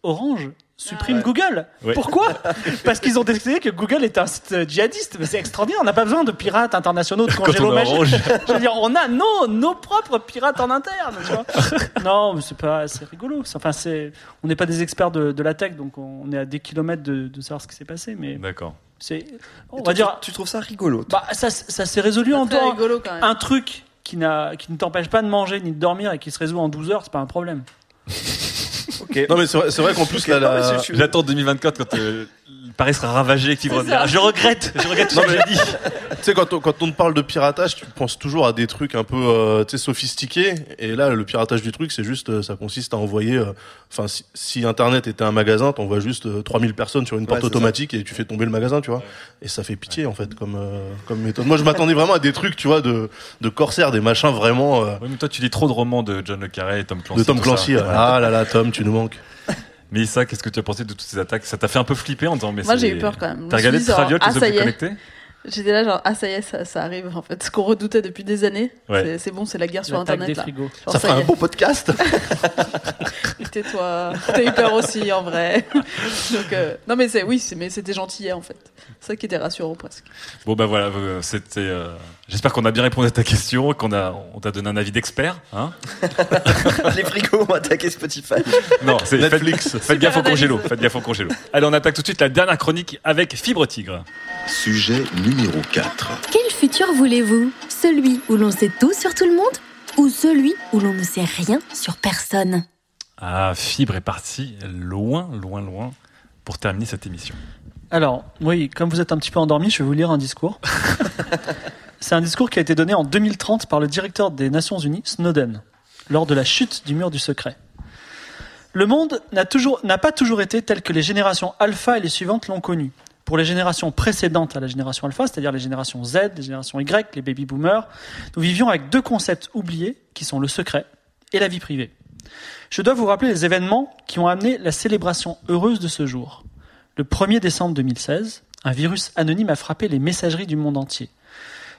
Orange supprime Ouais. Google. Ouais. Pourquoi [laughs] Parce qu'ils ont décidé que Google est un site euh, djihadiste. Mais c'est extraordinaire. On n'a pas besoin de pirates internationaux de est magique. [laughs] Je veux dire, on a nos, nos propres pirates en interne. Tu vois [laughs] non, mais c'est pas, c'est rigolo. Enfin, c'est, on n'est pas des experts de, de la tech, donc on est à des kilomètres de, de savoir ce qui s'est passé. Mais D'accord. c'est, on va toi, dire. tu, tu trouves ça rigolo Bah, ça, ça s'est résolu en très temps. rigolo, quand même. Un truc qui, n'a, qui ne t'empêche pas de manger ni de dormir et qui se résout en 12 heures, c'est pas un problème. Non, mais c'est vrai, c'est vrai qu'en plus, là, la- J'attends 2024 quand euh, Paris sera ravagé et qu'il va C'est dire ça. Je regrette, je regrette ce que j'ai dit. Tu sais, quand on, quand on te parle de piratage, tu penses toujours à des trucs un peu euh, tu sais, sophistiqués. Et là, le piratage du truc, c'est juste, euh, ça consiste à envoyer. euh, Enfin, si, si Internet était un magasin, t'envoies juste euh, 3000 personnes sur une porte Ouais, automatique et tu fais tomber le magasin, tu vois. Et ça fait pitié, en fait, comme, euh, comme méthode. Moi, je m'attendais vraiment à des trucs, tu vois, de, de corsaires, des machins vraiment. euh, Oui, mais toi, tu lis trop de romans de John Le Carré et Tom Clancy. de Tom Clancy. Ah là là, Tom, tu nous manques. [laughs] Mais ça, qu'est-ce que tu as pensé de toutes ces attaques? Ça t'a fait un peu flipper en disant mais Moi, j'ai eu peur quand même. T'as regardé Traviot, ah, les ça y est. J'étais là, genre, ah, ça y est, ça, ça arrive, en fait. Ce qu'on redoutait depuis des années, Ouais. c'est- bon, c'est la guerre sur Internet. des là. frigos. Genre, Ça ferait y un beau podcast. [laughs] Tais-toi. T'as eu peur aussi, en vrai. [laughs] Donc, euh, non, mais c'est, oui, c'est, mais c'était gentil, en fait. C'est ça qui était rassurant, presque. Bon bah voilà, euh, c'était. euh, J'espère qu'on a bien répondu à ta question, qu'on a, on t'a donné un avis d'expert, hein [laughs] Les frigos ont attaqué Spotify. Non, c'est Netflix. Faites, faites gaffe au congélo, faites gaffe au congélo. Allez, on attaque tout de suite la dernière chronique avec Fibre Tigre. Sujet numéro 4. Quel futur voulez-vous? Celui où l'on sait tout sur tout le monde ou celui où l'on ne sait rien sur personne? Ah, Fibre est parti loin, loin, loin pour terminer cette émission. Alors, oui, comme vous êtes un petit peu endormi, je vais vous lire un discours. [laughs] C'est un discours qui a été donné en 2030 par le directeur des Nations Unies, Snowden, lors de la chute du mur du secret. Le monde n'a toujours- n'a pas toujours été tel que les générations alpha et les suivantes l'ont connu. Pour les générations précédentes à la génération alpha, c'est-à-dire les générations Z, les générations Y, les baby boomers, nous vivions avec deux concepts oubliés qui sont le secret et la vie privée. Je dois vous rappeler les événements qui ont amené la célébration heureuse de ce jour. Le 1er décembre 2016, un virus anonyme a frappé les messageries du monde entier.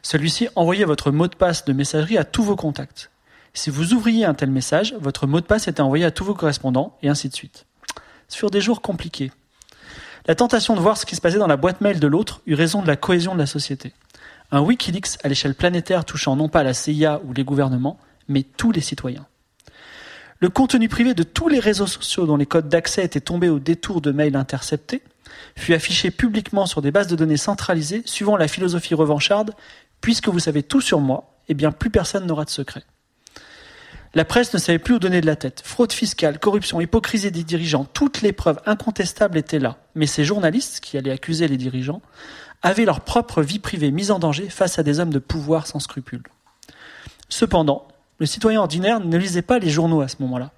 Celui-ci envoyait votre mot de passe de messagerie à tous vos contacts. Si vous ouvriez un tel message, votre mot de passe était envoyé à tous vos correspondants, et ainsi de suite. Ce furent des jours compliqués. La tentation de voir ce qui se passait dans la boîte mail de l'autre eut raison de la cohésion de la société. Un Wikileaks à l'échelle planétaire touchant non pas la CIA ou les gouvernements, mais tous les citoyens. Le contenu privé de tous les réseaux sociaux dont les codes d'accès étaient tombés au détour de mails interceptés fut affiché publiquement sur des bases de données centralisées suivant la philosophie revancharde puisque vous savez tout sur moi, eh bien plus personne n'aura de secret. La presse ne savait plus où donner de la tête. Fraude fiscale, corruption, hypocrisie des dirigeants, toutes les preuves incontestables étaient là. Mais ces journalistes, qui allaient accuser les dirigeants, avaient leur propre vie privée mise en danger face à des hommes de pouvoir sans scrupules. Cependant, le citoyen ordinaire ne lisait pas les journaux à ce moment-là.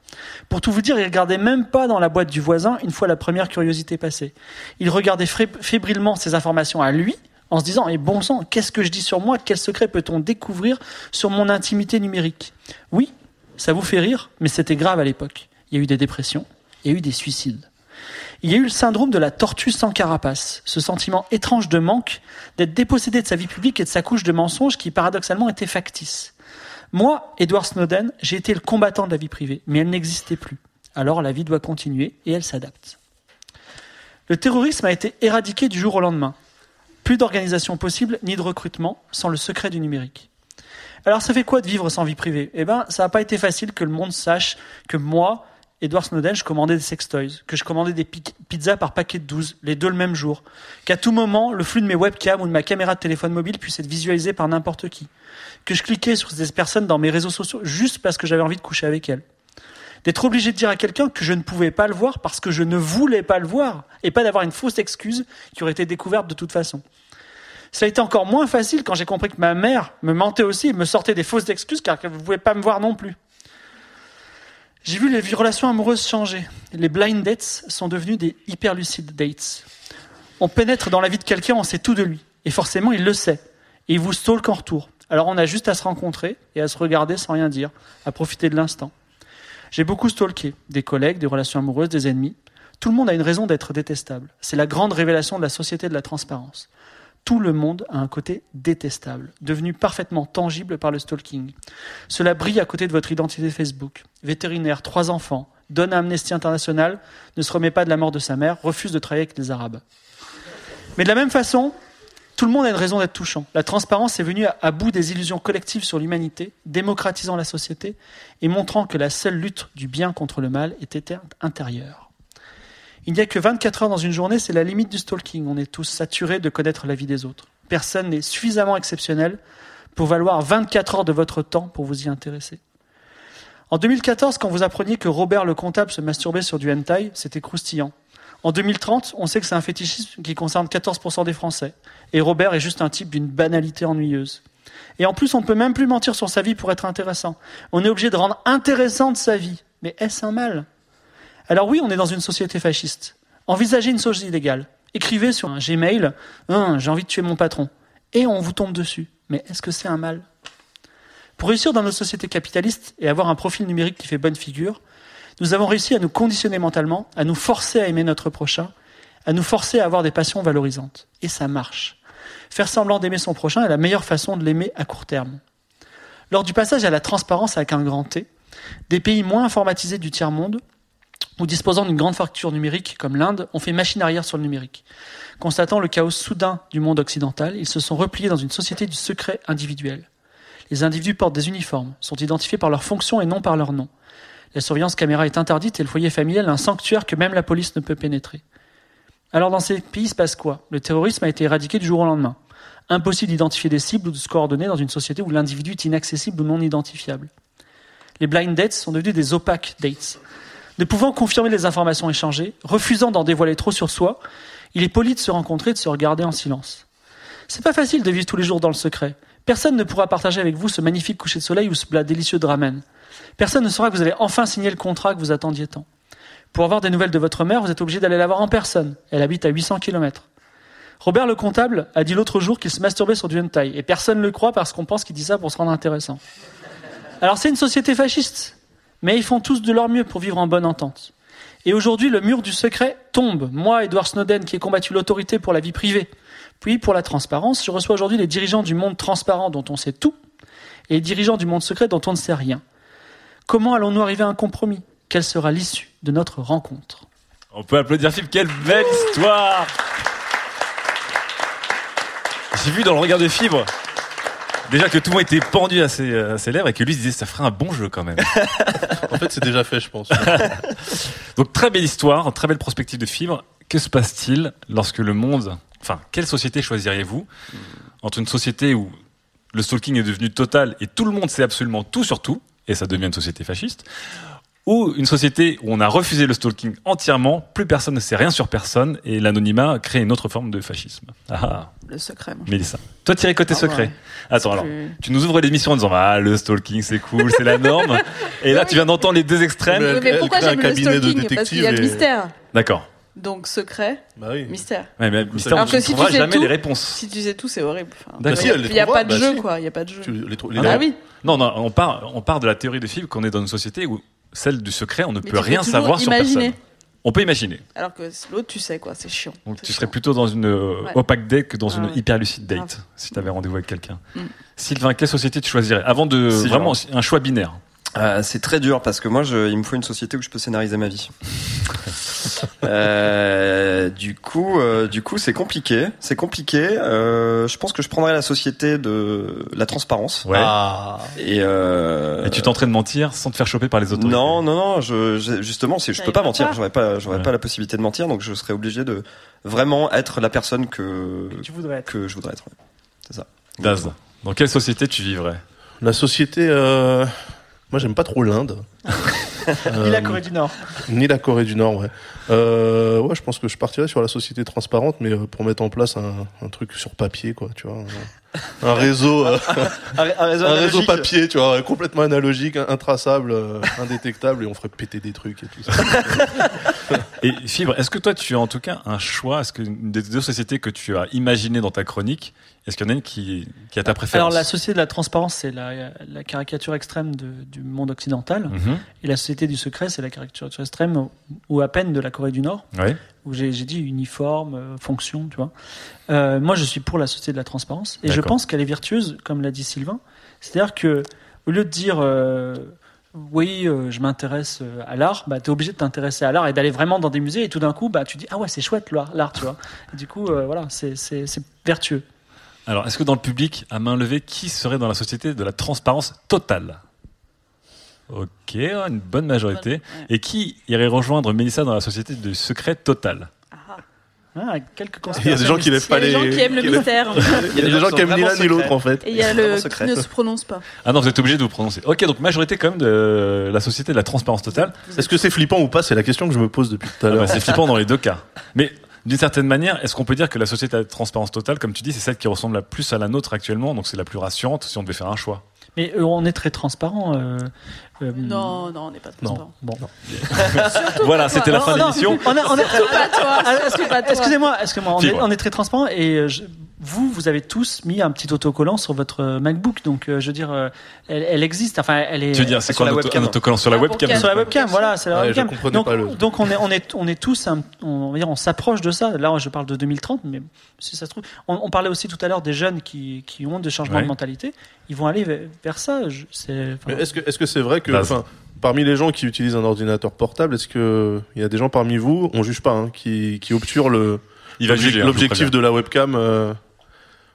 Pour tout vous dire, il regardait même pas dans la boîte du voisin une fois la première curiosité passée. Il regardait fébrilement ces informations à lui, en se disant, et bon sang, qu'est-ce que je dis sur moi? Quel secret peut-on découvrir sur mon intimité numérique? Oui, ça vous fait rire, mais c'était grave à l'époque. Il y a eu des dépressions, il y a eu des suicides. Il y a eu le syndrome de la tortue sans carapace, ce sentiment étrange de manque, d'être dépossédé de sa vie publique et de sa couche de mensonges qui paradoxalement était factice. Moi, Edward Snowden, j'ai été le combattant de la vie privée, mais elle n'existait plus. Alors la vie doit continuer et elle s'adapte. Le terrorisme a été éradiqué du jour au lendemain. Plus d'organisation possible, ni de recrutement, sans le secret du numérique. Alors ça fait quoi de vivre sans vie privée? Eh ben, ça n'a pas été facile que le monde sache que moi, Edward Snowden, je commandais des sextoys, que je commandais des pi- pizzas par paquet de 12, les deux le même jour, qu'à tout moment, le flux de mes webcams ou de ma caméra de téléphone mobile puisse être visualisé par n'importe qui, que je cliquais sur ces personnes dans mes réseaux sociaux juste parce que j'avais envie de coucher avec elles. D'être obligé de dire à quelqu'un que je ne pouvais pas le voir parce que je ne voulais pas le voir, et pas d'avoir une fausse excuse qui aurait été découverte de toute façon. Ça a été encore moins facile quand j'ai compris que ma mère me mentait aussi et me sortait des fausses excuses car elle ne pouvait pas me voir non plus. J'ai vu les relations amoureuses changer. Les blind dates sont devenus des hyperlucid dates. On pénètre dans la vie de quelqu'un, on sait tout de lui. Et forcément, il le sait. Et il vous stalk en retour. Alors on a juste à se rencontrer et à se regarder sans rien dire, à profiter de l'instant. J'ai beaucoup stalké. Des collègues, des relations amoureuses, des ennemis. Tout le monde a une raison d'être détestable. C'est la grande révélation de la société de la transparence. Tout le monde a un côté détestable, devenu parfaitement tangible par le stalking. Cela brille à côté de votre identité Facebook. Vétérinaire, trois enfants, donne à Amnesty International, ne se remet pas de la mort de sa mère, refuse de travailler avec les Arabes. Mais de la même façon, tout le monde a une raison d'être touchant. La transparence est venue à, bout des illusions collectives sur l'humanité, démocratisant la société et montrant que la seule lutte du bien contre le mal était intérieure. Il n'y a que 24 heures dans une journée, c'est la limite du stalking. On est tous saturés de connaître la vie des autres. Personne n'est suffisamment exceptionnel pour valoir 24 heures de votre temps pour vous y intéresser. En 2014, quand vous appreniez que Robert le comptable se masturbait sur du hentai, c'était croustillant. En 2030, on sait que c'est un fétichisme qui concerne 14% des Français. Et Robert est juste un type d'une banalité ennuyeuse. Et en plus, on ne peut même plus mentir sur sa vie pour être intéressant. On est obligé de rendre intéressante sa vie. Mais est-ce un mal? Alors oui, on est dans une société fasciste. Envisagez une chose illégale. Écrivez sur un Gmail Hein, J'ai envie de tuer mon patron. Et on vous tombe dessus. Mais est-ce que c'est un mal? Pour réussir dans notre société capitaliste et avoir un profil numérique qui fait bonne figure, nous avons réussi à nous conditionner mentalement, à nous forcer à aimer notre prochain, à nous forcer à avoir des passions valorisantes. Et ça marche. Faire semblant d'aimer son prochain est la meilleure façon de l'aimer à court terme. Lors du passage à la transparence avec un grand T, des pays moins informatisés du tiers-monde ou disposant d'une grande facture numérique comme l'Inde ont fait machine arrière sur le numérique. Constatant le chaos soudain du monde occidental, ils se sont repliés dans une société du secret individuel. Les individus portent des uniformes, sont identifiés par leur fonction et non par leur nom. La surveillance caméra est interdite et le foyer familial un sanctuaire que même la police ne peut pénétrer. Alors dans ces pays, se passe quoi? Le terrorisme a été éradiqué du jour au lendemain. Impossible d'identifier des cibles ou de se coordonner dans une société où l'individu est inaccessible ou non identifiable. Les blind dates sont devenus des opaques dates. Ne pouvant confirmer les informations échangées, refusant d'en dévoiler trop sur soi, il est poli de se rencontrer et de se regarder en silence. C'est pas facile de vivre tous les jours dans le secret. Personne ne pourra partager avec vous ce magnifique coucher de soleil ou ce plat délicieux de ramen. Personne ne saura que vous avez enfin signé le contrat que vous attendiez tant. Pour avoir des nouvelles de votre mère, vous êtes obligé d'aller la voir en personne. Elle habite à 800 km. Robert le comptable a dit l'autre jour qu'il se masturbait sur du hentai, et personne ne le croit parce qu'on pense qu'il dit ça pour se rendre intéressant. Alors c'est une société fasciste, mais ils font tous de leur mieux pour vivre en bonne entente. Et aujourd'hui, le mur du secret tombe. Moi, Edward Snowden, qui ai combattu l'autorité pour la vie privée, puis pour la transparence, je reçois aujourd'hui les dirigeants du monde transparent dont on sait tout, et les dirigeants du monde secret dont on ne sait rien. Comment allons-nous arriver à un compromis? Quelle sera l'issue de notre rencontre? On peut applaudir Philippe, quelle belle histoire J'ai vu dans le regard de Fibre déjà que tout le monde était pendu à ses, à ses lèvres et que lui disait ça ferait un bon jeu quand même. [laughs] en fait, c'est déjà fait, je pense. [laughs] Donc très belle histoire, très belle prospective de Fibre. Que se passe-t-il lorsque le monde, enfin, quelle société choisiriez-vous? Entre une société où le stalking est devenu total et tout le monde sait absolument tout sur tout et ça devient une société fasciste ou une société où on a refusé le stalking entièrement, plus personne ne sait rien sur personne, et l'anonymat crée une autre forme de fascisme. Ah, Le secret. moi. Mélissa. Toi, tu côté Ah secret. ouais. Attends, alors, plus- tu nous ouvres l'émission en disant, ah, le stalking, c'est cool, c'est la norme. et là, [laughs] tu viens d'entendre les deux extrêmes. Oui, mais pourquoi j'aime le stalking Parce qu'il y a le mystère. D'accord. Donc secret, mystère. Ouais, mais mystère, Alors on que ne si tu trouvera sais jamais tout, les réponses. Si tu sais tout, c'est horrible. Enfin, il Si, n'y a pas de bah jeu, si. quoi. Il n'y a pas de jeu. Ah Ah non. oui. Non, non, on part, on part de la théorie de Philippe qu'on est dans une société où celle du secret, on ne Mais peut tu peux rien toujours savoir sur imaginer. personne. On peut imaginer. Alors que l'autre, tu sais, quoi. C'est chiant. Donc tu serais plutôt dans une euh, Ouais. opaque date que dans Ah une ouais. hyper lucide date, si tu avais rendez-vous avec quelqu'un. Mm. Sylvain, quelle société tu choisirais Avant de C'est vraiment un choix binaire. Euh, c'est très dur parce que moi, je, il me faut une société où je peux scénariser ma vie. [laughs] [laughs] Euh, du coup, euh, du coup, c'est compliqué. C'est compliqué. Euh, je pense que je prendrais la société de la transparence. Ouais. Et, euh, Et tu tenterais de mentir sans te faire choper par les autorités? non, non, non. Je, je- justement, c'est, je Ça peux pas mentir. J'aurais pas, j'aurais Ouais. pas la possibilité de mentir, donc je serais obligé de vraiment être la personne que tu voudrais être. que je voudrais être. ouais. C'est ça. Daz, dans quelle société tu vivrais? La société, euh, moi j'aime pas trop l'Inde. [laughs] Ni la Euh, Corée du Nord. Ni la Corée du Nord, ouais. Euh, ouais, je pense que je partirais sur la société transparente, mais euh, pour mettre en place un, un truc sur papier, quoi, tu vois. Un, réseau, euh, Un- un réseau papier, tu vois, complètement analogique, intraçable, euh, indétectable, et on ferait péter des trucs et tout ça. [laughs] Et Fibre, est-ce que toi tu as en tout cas un choix? Est-ce que des deux sociétés que tu as imaginées dans ta chronique, est-ce qu'il y en a une qui, qui a ta préférence? Alors la société de la transparence, c'est la, la caricature extrême de- du monde occidental. Mhm. Et la société du secret, c'est la caricature extrême ou- à peine de la Corée du Nord. Ouais. Où j'ai dit uniforme, euh, fonction, tu vois. Euh, moi, je suis pour la société de la transparence. Et je pense qu'elle est vertueuse, comme l'a dit Sylvain. C'est-à-dire que, au lieu de dire, euh, oui, euh, je m'intéresse à l'art, bah, tu es obligé de t'intéresser à l'art et d'aller vraiment dans des musées et tout d'un coup, bah, tu dis, ah ouais, c'est chouette l'art, tu vois. Et du coup, voilà, c'est vertueux. Alors, est-ce que dans le public, à main levée, qui serait dans la société de la transparence totale? Ok, une bonne majorité. Et qui irait rejoindre Mélissa dans la société du secret total Ah, quelques Il y a des gens qui lèvent pas Il y a les. des gens qui aiment le mystère. [laughs] Il y a des gens qui aiment ni l'un ni l'autre en fait. Et il y a le qui ne se prononce pas. Ah non, vous êtes obligé de vous prononcer. Ok, donc majorité quand même de la société de la transparence totale. Est-ce que c'est flippant ou pas C'est la question que je me pose depuis tout à Ah bah, l'heure. c'est flippant dans les deux cas. Mais d'une certaine manière, est-ce qu'on peut dire que la société de la transparence totale, comme tu dis, c'est celle qui ressemble la plus à la nôtre actuellement, donc c'est la plus rassurante si on devait faire un choix? Mais euh, on est très transparent. Euh, Non, non, on n'est pas transparent. Bon. [laughs] Voilà, c'était la fin de l'émission. On on. Excusez-moi, excusez-moi, on, est, Fibre. on est très transparent et euh, je- vous, vous avez tous mis un petit autocollant sur votre euh, MacBook, donc euh, je veux dire, euh, elle, elle existe. Enfin, elle est. Tu veux dire, c'est quoi un, auto- un autocollant sur la webcam Sur la webcam, voilà, c'est la Ouais, je webcam. Donc, pas le- donc on est, on est, on est tous, un- on, va dire, on s'approche de ça. Là, je parle de 2030, mais si ça se trouve, on, on parlait aussi tout à l'heure des jeunes qui, qui ont des changements Ouais. de mentalité. Ils vont aller vers, vers ça. est-ce que est-ce que c'est vrai que Vas-y. enfin, parmi les gens qui utilisent un ordinateur portable, est-ce que il y a des gens parmi vous, on juge pas, hein, qui qui obturent le hein, l'objectif de la webcam euh,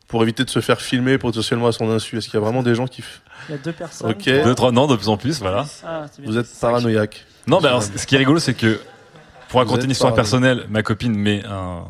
pour éviter de se faire filmer potentiellement à son insu? Est-ce qu'il y a vraiment des gens qui il y a deux personnes. Ok. Deux, trois, non, de plus en plus, voilà. Ah, bien. vous êtes paranoïaque Non, mais alors, ce qui est rigolo, c'est que pour raconter une histoire personnelle, ma copine met un,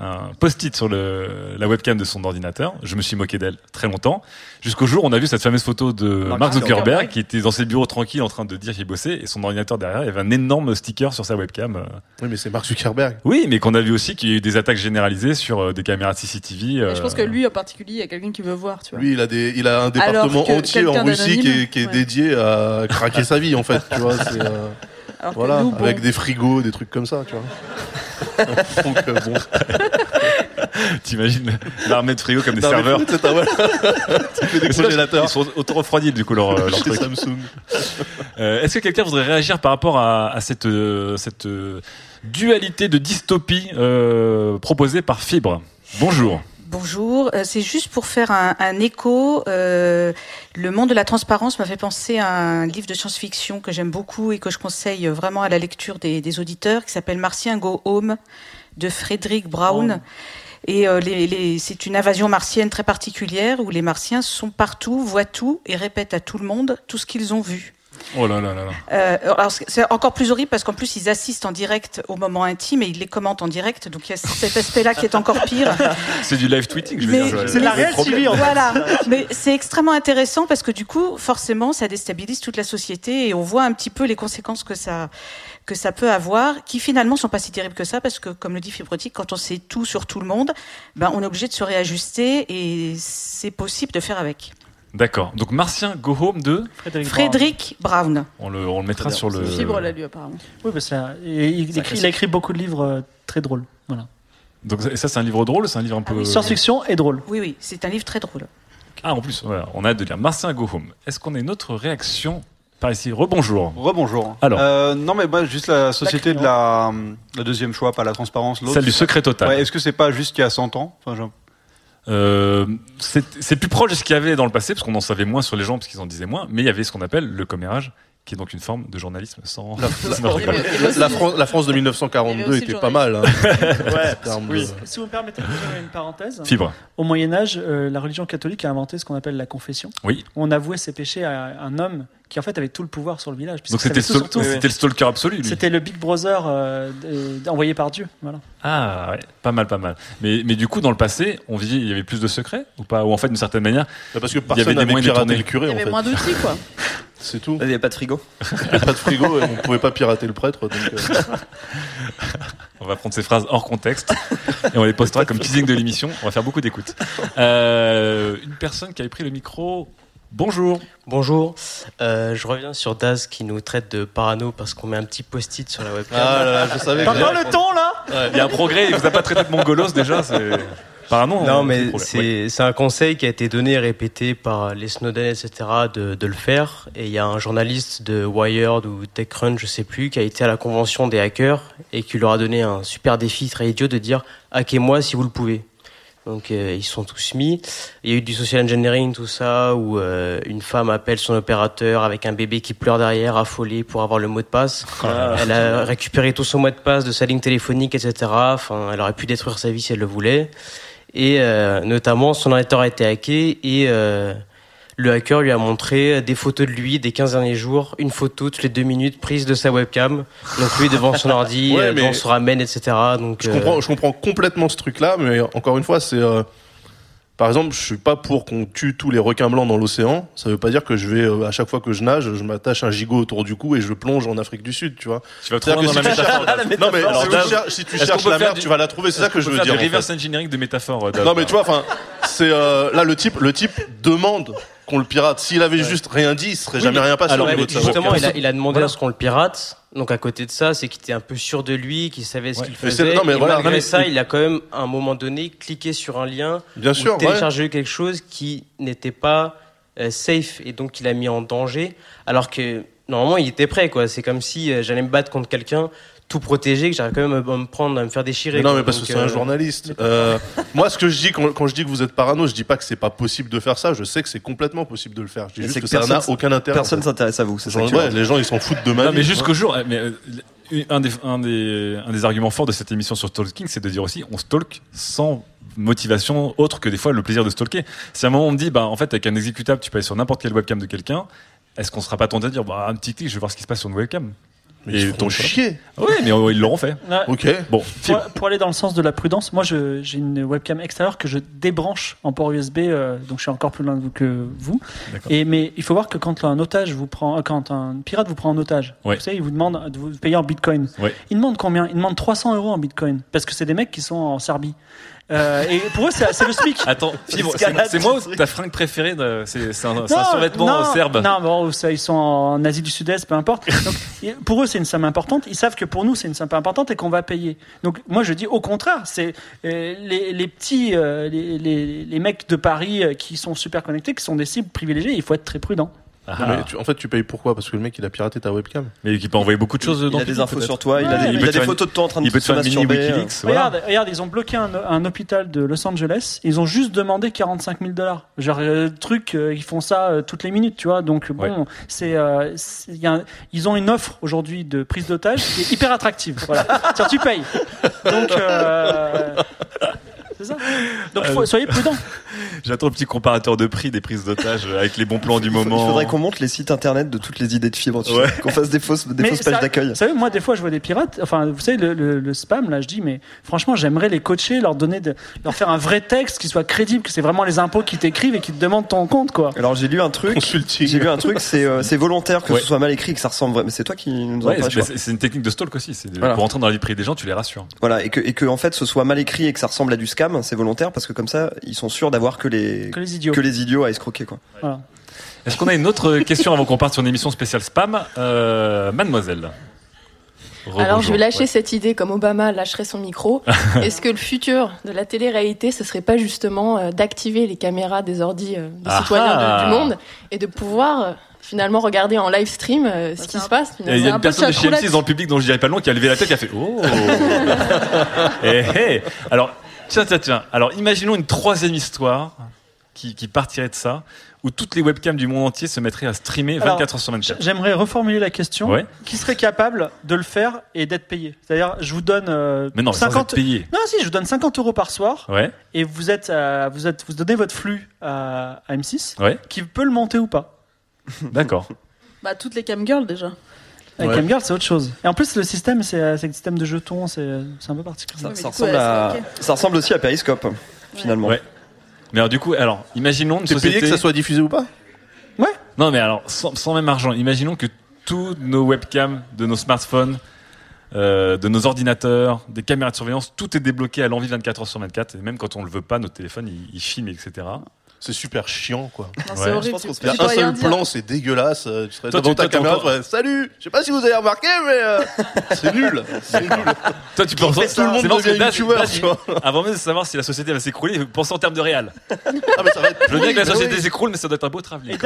un post-it sur le, la webcam de son ordinateur. Je me suis moqué d'elle très longtemps. Jusqu'au jour où on a vu cette fameuse photo de Mark Zuckerberg, Zuckerberg. qui était dans ses bureaux tranquilles en train de dire qu'il bossait et son ordinateur derrière, il y avait un énorme sticker sur sa webcam. euh. Oui, mais c'est Mark Zuckerberg. Oui, mais qu'on a vu aussi qu'il y a eu des attaques généralisées sur euh, des caméras de CCTV. Je pense euh, que lui en particulier, il y a quelqu'un qui veut voir, tu vois. Lui, il a des, il a un département entier en Russie qui est, d'anonyme, qui est ouais. dédié à craquer sa vie en fait. Tu vois, c'est euh, [laughs] Alors que voilà, nous, bon. avec des frigos, des trucs comme ça, tu vois. [laughs] Donc euh, bon. T'imagines l'armée de frigo comme des serveurs. c'est un- voilà. [laughs] Tu fais des congélateurs. Ils sont auto-refroidis du coup leur, leur Chez truc. Samsung. [laughs] Euh, Est-ce que quelqu'un voudrait réagir par rapport à, à cette, euh, cette euh, dualité de dystopie euh, proposée par Fibre? Bonjour. Bonjour, euh, c'est juste pour faire un, un écho. euh, le monde de la transparence m'a fait penser à un livre de science-fiction que j'aime beaucoup et que je conseille vraiment à la lecture des, des auditeurs, qui s'appelle Martien Go Home de Frédéric Brown. Et euh, les, les- c'est une invasion martienne très particulière où les Martiens sont partout, voient tout et répètent à tout le monde tout ce qu'ils ont vu. Oh là là là là. Euh, alors c'est- encore plus horrible parce qu'en plus ils assistent en direct au moment intime et ils les commentent en direct, donc il y a cet [laughs] aspect-là qui est encore pire. C'est du live tweeting, je veux Mais- dire. C'est de la réelle en fait. Voilà, [laughs] mais c'est extrêmement intéressant parce que du coup, forcément, ça déstabilise toute la société et on voit un petit peu les conséquences que ça que ça peut avoir, qui finalement sont pas si terribles que ça parce que, comme le dit Fibrotique, quand on sait tout sur tout le monde, ben on est obligé de se réajuster et c'est possible de faire avec. D'accord. Donc Martien Go Home de Frédéric. Frédéric Brown. on le, on le mettra sur le. Fibre l'a lu apparemment. Oui, parce que ça- et il, écrit, il a écrit beaucoup de livres euh, très drôles. Voilà. Donc ça, c'est un livre drôle, c'est un livre un peu. Science-fiction et drôle. Oui, oui, c'est un livre très drôle. Ah en plus, voilà, on a hâte de lire Martien Go Home. Est-ce qu'on a une autre réaction par ici? Rebonjour. Rebonjour. Alors. Euh, non, mais moi, juste la société de la, la deuxième choix, pas la transparence. l'autre. Celle du secret total. Ouais, Est-ce que c'est pas juste qu'il y a 100 ans? Enfin, genre- Euh, c'est plus proche de ce qu'il y avait dans le passé, parce qu'on en savait moins sur les gens, parce qu'ils en disaient moins, mais il y avait ce qu'on appelle le commérage, qui est donc une forme de journalisme sans. La, [laughs] la- la Fran- la France de 1942 était pas mal. hein. [laughs] Ouais, En de-. Si vous me permettez de faire une parenthèse. Fibre. Au Moyen Âge, euh, la religion catholique a inventé ce qu'on appelle la confession. Oui. On avouait ses péchés à un homme qui en fait avait tout le pouvoir sur le village. puisque Donc c'était stal- le stalker absolu, lui. C'était le Big Brother euh, de- envoyé par Dieu. Voilà. Ah ouais, pas mal, pas mal. Mais, mais du coup, dans le passé, on vit, il y avait plus de secrets ou pas? Ou en fait, d'une certaine manière, Bah, parce que il y avait des moyens de le curé, Il y avait moins d'outils, quoi. [laughs] C'est tout. Il n'y avait pas de frigo. Il n'y avait pas de frigo et on pouvait pas pirater le prêtre. Donc, euh, On va prendre ces phrases hors contexte et on les postera comme teasing de l'émission. On va faire beaucoup d'écoutes. Euh, une personne qui avait pris le micro. Bonjour. Bonjour, Euh, je reviens sur Daz qui nous traite de parano parce qu'on met un petit post-it sur la webcam. Ah là là, je savais que T'entends j'allais- le ton là Il y a un progrès. Il vous a pas traité de mongolos déjà. C'est. Pardon. Non, on- mais c'est c'est un conseil qui a été donné et répété par les Snowden, etc., de, de le faire. Et il y a un journaliste de Wired ou TechCrunch, je sais plus, qui a été à la convention des hackers et qui leur a donné un super défi très idiot de dire hackez-moi si vous le pouvez. Donc euh, ils sont tous mis. Il y a eu du social engineering, tout ça, où euh, une femme appelle son opérateur avec un bébé qui pleure derrière, affolé pour avoir le mot de passe. Ah. Elle a récupéré tout son mot de passe de sa ligne téléphonique, etc. Enfin, elle aurait pu détruire sa vie si elle le voulait. Et euh, notamment, son ordinateur a été hacké et euh, le hacker lui a montré des photos de lui des 15 derniers jours, une photo toutes les deux minutes prise de sa webcam. Donc lui devant son ordi, [laughs] Ouais, euh, devant son ramène, etc. Donc Je euh, comprends, je comprends complètement ce truc-là, mais encore une fois, c'est. euh, par exemple, je suis pas pour qu'on tue tous les requins blancs dans l'océan. Ça veut pas dire que je vais, euh, à chaque fois que je nage, je m'attache un gigot autour du cou et je plonge en Afrique du Sud, tu vois. Tu vas dans que la métaphore. Non, mais Alors, si tu Dave, cherches, si tu la du- tu vas la trouver. C'est ça que je veux faire dire. Du en fait. reverse engineering de métaphores. Dave Non mais tu vois, enfin, c'est euh, là le type, le type demande qu'on le pirate. S'il avait juste rien dit, il serait Oui, jamais mais- rien passé. alors, au niveau mais de ça. justement, il a, il a demandé Voilà. à ce qu'on le pirate. Donc à côté de ça, c'est qu'il était un peu sûr de lui, qu'il savait ce Ouais. qu'il faisait. non, mais et voilà, malgré mais- ça, il a quand même à un moment donné cliqué sur un lien, Bien sûr, ouais. téléchargé quelque chose qui n'était pas euh, safe et donc il a mis en danger. Alors que normalement, il était prêt. quoi. C'est comme si euh, j'allais me battre contre quelqu'un, tout protégé, que j'arrive quand même à me prendre, à me faire déchirer. Mais non, mais parce que c'est un euh, journaliste. [laughs] Euh, moi, ce que je dis quand, quand je dis que vous êtes parano, je dis pas que c'est pas possible de faire ça. Je sais que c'est complètement possible de le faire. Je dis Mais juste c'est que, que ça n'a personne- aucun intérêt. personne s'intéresse à vous, c'est ça que Ouais, les gens, ils s'en foutent de ma Non, vie. mais jusqu'au jour, mais euh, un des, un des, un des arguments forts de cette émission sur stalking, c'est de dire aussi, on stalk sans motivation autre que des fois le plaisir de stalker. Si à un moment on me dit, bah, en fait, avec un exécutable, tu peux aller sur n'importe quelle webcam de quelqu'un, est-ce qu'on sera pas tenté de dire, bah, un petit clic, je vais voir ce qui se passe sur une webcam? Mais ils se feront chier. Oui, mais euh, ils l'auront fait. Ouais. Ok. Bon, Pour, pour aller dans le sens de la prudence, moi j'ai une webcam extérieure que je débranche en port USB, euh, donc je suis encore plus loin de vous que vous. Et mais il faut voir que quand un otage vous prend, euh, quand un pirate vous prend en otage, Ouais. vous savez, il vous demande de vous payer en bitcoin. Ouais. Il demande combien? Il demande 300 euros en bitcoin parce que c'est des mecs qui sont en Serbie. Euh, et pour eux, c'est le SMIC. Attends, Fibre, c'est moi ou ta fringue préférée C'est un, un survêtement non, serbe. Non, bon, ça, ils sont en Asie du Sud-Est, peu importe. Donc, pour eux, c'est une somme importante. Ils savent que pour nous, c'est une somme importante et qu'on va payer. Donc, moi, je dis au contraire, c'est euh, les, les petits, euh, les, les, les mecs de Paris euh, qui sont super connectés, qui sont des cibles privilégiées. Il faut être très prudent. Ah. Non, mais tu- en fait, tu payes pourquoi? Parce que le mec, il a piraté ta webcam. Mais qui peut envoyer beaucoup de choses Il dans a le des infos peut-être. sur toi, il a des, il peut a des photos de toi en train de il se faire mini masturber. Wikileaks. voilà. Regarde, regarde, ils ont bloqué un, un hôpital de Los Angeles. Ils ont juste demandé 45 000 dollars. Genre, euh, truc, euh, ils font ça euh, toutes les minutes, tu vois. Donc, bon, Ouais. c'est, euh, c'est- il y a un- ils ont une offre aujourd'hui de prise d'otage qui est hyper attractive. Voilà. [laughs] C'est-à-dire, tu payes. Donc, euh, [laughs] c'est ça. Donc, faut- Euh, soyez prudents. J'attends le petit comparateur de prix des prises d'otages avec les bons plans du moment. Il faudrait qu'on monte les sites internet de toutes les idées de fibre, tu Ouais. sais, qu'on fasse des fausses, des pages d'accueil. Vous savez, moi, des fois, je vois des pirates. Enfin, vous savez, le, le- le spam, là, je dis, mais franchement, j'aimerais les coacher, leur donner, de, leur faire un vrai texte qui soit crédible, que c'est vraiment les impôts qui t'écrivent et qui te demandent ton compte, quoi. Alors j'ai lu un truc, j'ai lu un truc, c'est euh, volontaire que Ouais. ce soit mal écrit, que ça ressemble vrai, mais c'est toi qui nous en Ouais, parles. c'est- une technique de stalk aussi. De- Voilà. pour entrer dans la vie privée des gens, tu les rassures. Voilà, et que, et que en fait ce soit mal écrit et que ça ressemble à du scam, c'est volontaire parce que comme ça ils sont sûrs d'avoir que les Que les idiots. que les idiots à escroquer quoi. Voilà. Est-ce qu'on a une autre [laughs] question avant qu'on parte sur une émission spéciale spam Euh, Mademoiselle. Alors, je vais lâcher Ouais. cette idée comme Obama lâcherait son micro. [laughs] Est-ce que le futur de la télé-réalité, ce serait pas justement euh, d'activer les caméras des ordis euh, des Ah citoyens de- ah. du monde et de pouvoir euh, finalement regarder en live stream euh, ce qui se passe Il y a une personne de chez M6 dans le public dont je dirais pas le nom qui a levé la tête qui a fait Oh [laughs] Eh, eh. Alors, tiens, tiens, tiens. Alors, imaginons une troisième histoire qui, qui partirait de ça, où toutes les webcams du monde entier se mettraient à streamer 24 Alors, heures sur 24. J'aimerais reformuler la question. Ouais. Qui serait capable de le faire et d'être payé C'est-à-dire, je vous donne euh, Mais non, mais sans 50 être payé. Non, si, je vous donne 50 euros par soir. Ouais. Et vous êtes, euh, vous êtes, vous donnez votre flux à, à M6. Ouais. Qui peut le monter ou pas D'accord. [laughs] Bah, toutes les camgirls déjà. Avec Ouais. Camgirl, c'est autre chose. Et en plus, le système, c'est euh, un système de jetons, c'est c'est un peu particulier. Ça, ça ressemble à, ça ressemble aussi à Periscope finalement. Ouais. Mais alors, du coup, alors, imaginons une T'es société. payé que ça soit diffusé ou pas? Ouais. Non, mais alors, sans, sans même argent, imaginons que tous nos webcams de nos smartphones, euh, de nos ordinateurs, des caméras de surveillance, tout est débloqué à l'envie 24 heures sur 24. Et même quand on le veut pas, notre téléphone, il, il filme, etc. C'est super chiant, quoi. Non, c'est Ouais. horrible. Je pense qu'on se tu- Il y a un seul dire. plan, c'est dégueulasse. euh, Tu serais Toi, devant tu- ta toi, caméra, encore- Salut Je sais pas si vous avez remarqué, mais euh, [laughs] c'est nul. C'est nul. Toi, tu penses Tout le monde c'est devient youtubeur, tu vois. Avant même de savoir si la société va s'écroler, pense en termes de réel. Ah, mais ça va être Je veux bien que la société oui. s'écroule, mais ça doit être un beau travelling.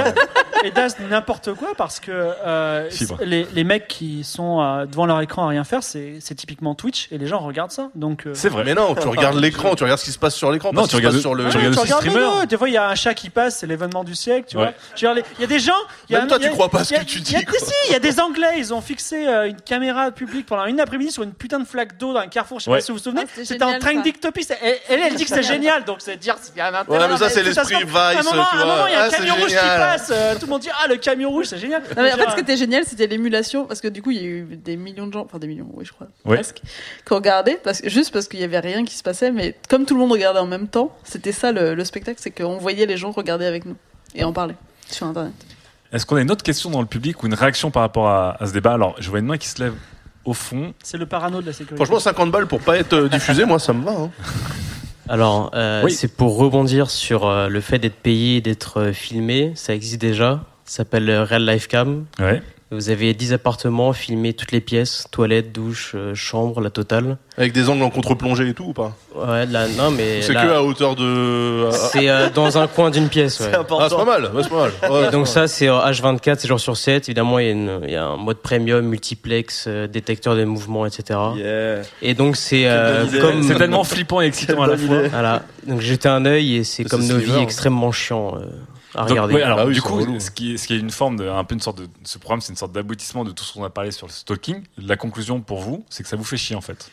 Et Das n'importe quoi parce que euh, c'est- les, les mecs qui sont euh, devant leur écran à rien faire, c'est c'est typiquement Twitch et les gens regardent ça. Donc euh, Mais non, tu regardes l'écran, tu regardes ce qui se passe sur l'écran. Non, tu regardes- sur le. tu regardes tu aussi regardes streamer. Des fois, il y a un chat qui passe, c'est l'événement du siècle, tu Ouais. vois. Il y a des gens. Il y a, Même il y a- toi, tu crois pas ce a- que tu il y a- dis, si, il y a des Anglais, ils ont fixé euh, une caméra publique pendant une après-midi sur une putain de flaque d'eau dans un carrefour. Je sais Ouais. pas si vous vous souvenez. Ah, c'était en train d'Ictopie. Elle, elle, elle dit que c'est [laughs] génial, donc c'est dire s'il y a un intérêt. Ouais, mais ça, c'est l'esprit passe. À un Vice, à un moment, il y a un Ah, camion rouge qui passe. euh, Tout le monde dit Ah, le camion rouge, c'est génial. En fait, ce qui était génial, c'était l'émulation, parce que du coup, il y a eu des millions de gens, enfin des millions, oui, je crois, presque, qui que, juste parce qu'il y avait rien qui se passait, mais comme tout le monde regardait en même temps, c'était ça le, le spectacle, c'est qu'on voyait les gens regarder avec nous et en parler sur Internet. Est-ce qu'on a une autre question dans le public ou une réaction par rapport à, à ce débat? Alors, je vois une main qui se lève au fond. C'est le parano de la sécurité. Franchement, 50 balles pour pas être euh, diffusé, moi, ça me va. hein. [laughs] Alors, euh, Oui. c'est pour rebondir sur euh, le fait d'être payé et d'être euh, filmé. Ça existe déjà. Ça s'appelle Real Life Cam. Ouais. Vous avez 10 appartements, filmez toutes les pièces, toilettes, douche, euh, chambre, la totale. Avec des angles en contre-plongée et tout ou pas? Ouais, là, non, mais. C'est là, que à hauteur de. C'est euh, dans un coin d'une pièce, ouais. Ah, c'est pas mal, ouais, c'est pas mal. Ouais, Et donc c'est ça, c'est euh, H24, c'est jour sur 7. Évidemment, il y, a une- il y a un mode premium, multiplex, euh, détecteur de mouvements, etc. Et donc c'est euh, comme C'est tellement flippant et excitant à la fois. Voilà. Donc jeter un œil et c'est C'est comme nos vies extrêmement chiant euh, à Donc, regarder. ouais, alors, Ah du coup, ce qui, est, ce qui est une forme de, un peu une sorte de, ce programme, c'est une sorte d'aboutissement de tout ce qu'on a parlé sur le stalking. La conclusion pour vous, c'est que ça vous fait chier en fait.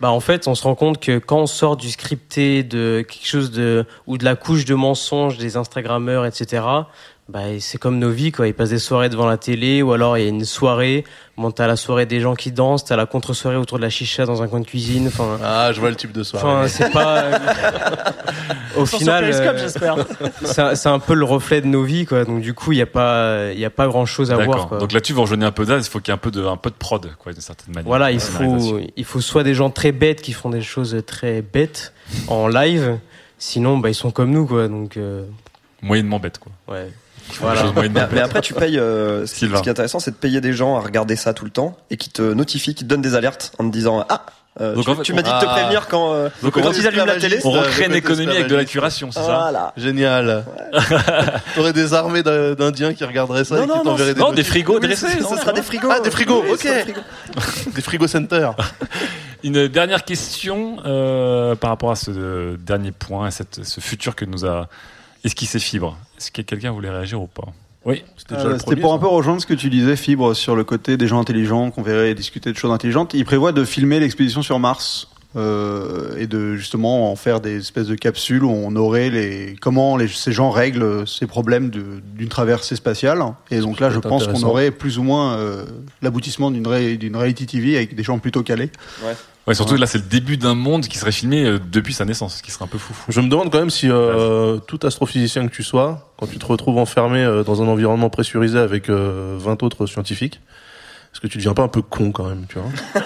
Bah en fait, on se rend compte que quand on sort du scripté, de quelque chose de ou de la couche de mensonges des Instagrammeurs, etc. Bah c'est comme nos vies quoi. Ils passent des soirées devant la télé ou alors il y a une soirée. Bon, t'as la soirée des gens qui dansent, t'as la contre-soirée autour de la chicha dans un coin de cuisine. Enfin. Ah, je vois le type de soirée. Enfin, c'est pas. [laughs] Au sont sur final, euh, c'est un- peu le reflet de nos vies quoi. Donc du coup, il y a pas, il y a pas grand chose à voir. Quoi. Donc là-dessus, vous rejoignez un peu d'as, il faut qu'il y ait un peu de, un peu de prod, quoi, d'une certaine manière. Voilà, il faut, il faut soit des gens très bêtes qui font des choses très bêtes en live, sinon bah, ils sont comme nous quoi. Donc euh, Moyennement bête, quoi. Ouais. Voilà. Mais, mais après, tu payes. euh, ce, qui, Sylvain. ce qui est intéressant, c'est de payer des gens à regarder ça tout le temps et qui te notifient, qui te donnent des alertes en te disant Ah, euh, Donc, tu, en fait, tu m'as dit de te ah. prévenir quand, euh, Donc, quand on- ils allument la télé. on recrée une côté économie avec de la curation, c'est ça Voilà. Génial. [laughs] T'aurais des armées d'Indiens qui regarderaient ça Non, et qui non, des non, des frigos Oui, dressés, ce- sera des frigos. Ah, des frigos, Oui, ok. des frigos. [laughs] Des frigos center. [laughs] Une dernière question euh, par rapport à ce euh, dernier point, à cette, ce futur que nous a esquissé Fibre. Est-ce que quelqu'un voulait réagir ou pas Oui. Euh, C'était pour un peu rejoindre ce que tu disais, Fibre, sur le côté des gens intelligents qu'on verrait discuter de choses intelligentes. Il prévoit de filmer l'expédition sur Mars euh, et de justement en faire des espèces de capsules où on aurait les comment les, ces gens règlent ces problèmes d'une traversée spatiale. Et donc là, je pense qu'on aurait plus ou moins euh, l'aboutissement d'une ré- d'une reality TV avec des gens plutôt calés. Ouais. Ouais, surtout là, c'est le début d'un monde qui serait filmé euh, depuis sa naissance, ce qui serait un peu fou. Je me demande quand même si euh, tout astrophysicien que tu sois, quand tu te retrouves enfermé euh, dans un environnement pressurisé avec euh, 20 autres scientifiques, est-ce que tu deviens pas un peu con quand même, tu vois [laughs]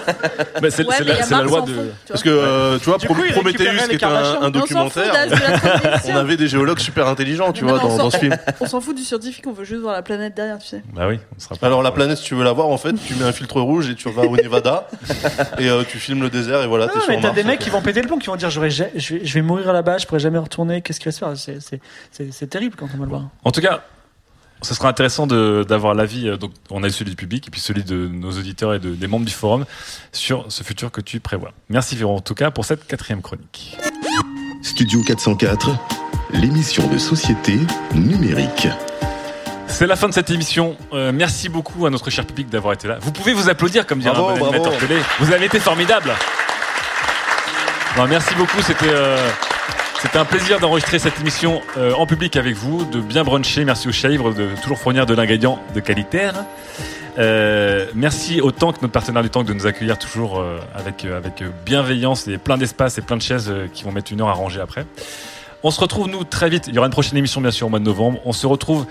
c'est Ouais, c'est mais la, c'est la loi de. Parce que euh, tu vois, coup, Prometheus, qui était un, documentaire, l'astrophysicien. on avait des géologues super intelligents, tu Non, vois, dans, ce film. [laughs] On s'en fout du scientifique, on veut juste voir la planète derrière, tu sais. Bah oui, on sera pas. Alors la planète, si tu veux la voir, en fait, tu mets un filtre rouge et tu vas au Nevada [laughs] et euh, tu filmes le désert et voilà, t'es sur mais t'as des mecs qui vont péter le plomb, qui vont dire je vais, je vais mourir là-bas, je pourrai jamais retourner, qu'est-ce qui va se faire? C'est terrible quand on va le voir. En tout cas, ce sera intéressant de- d'avoir l'avis. euh, Donc, on a eu celui du public et puis celui de nos auditeurs et de- des membres du forum sur ce futur que tu prévois. Merci Véro, en tout cas, pour cette quatrième chronique. Studio 404, l'émission de société numérique. C'est la fin de cette émission. Euh, merci beaucoup à notre cher public d'avoir été là. Vous pouvez vous applaudir, comme dirait Bravo, un bon animateur télé. Vous avez été formidable. Non, merci beaucoup. C'était euh, c'était un plaisir d'enregistrer cette émission euh, en public avec vous, de bien bruncher. Merci au Chèvre de toujours fournir de l'ingrédient de qualité. Euh, merci au Tank, notre partenaire du Tank, de nous accueillir toujours euh, avec, avec bienveillance et plein d'espace et plein de chaises qui vont mettre une heure à ranger après. On se retrouve, nous, très vite. Il y aura une prochaine émission, bien sûr, au mois de novembre. On se retrouve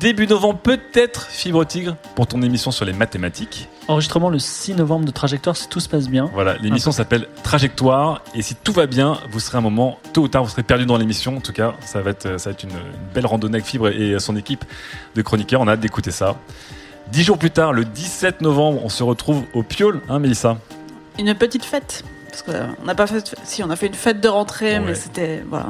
début novembre, peut-être, Fibre Tigre, pour ton émission sur les mathématiques. Enregistrement le 6 novembre de Trajectoire, si tout se passe bien. Voilà, l'émission s'appelle Trajectoire. Et si tout va bien, vous serez un moment, tôt ou tard, vous serez perdu dans l'émission. En tout cas, ça va être, ça va être une, une belle randonnée avec Fibre et son équipe de chroniqueurs. On a hâte d'écouter ça. Dix jours plus tard, le 17 novembre, on se retrouve au Piole, hein, Mélissa? Une petite fête. Parce qu'on n'a pas fait. Si, on a fait une fête de rentrée, Ouais. mais c'était. Voilà.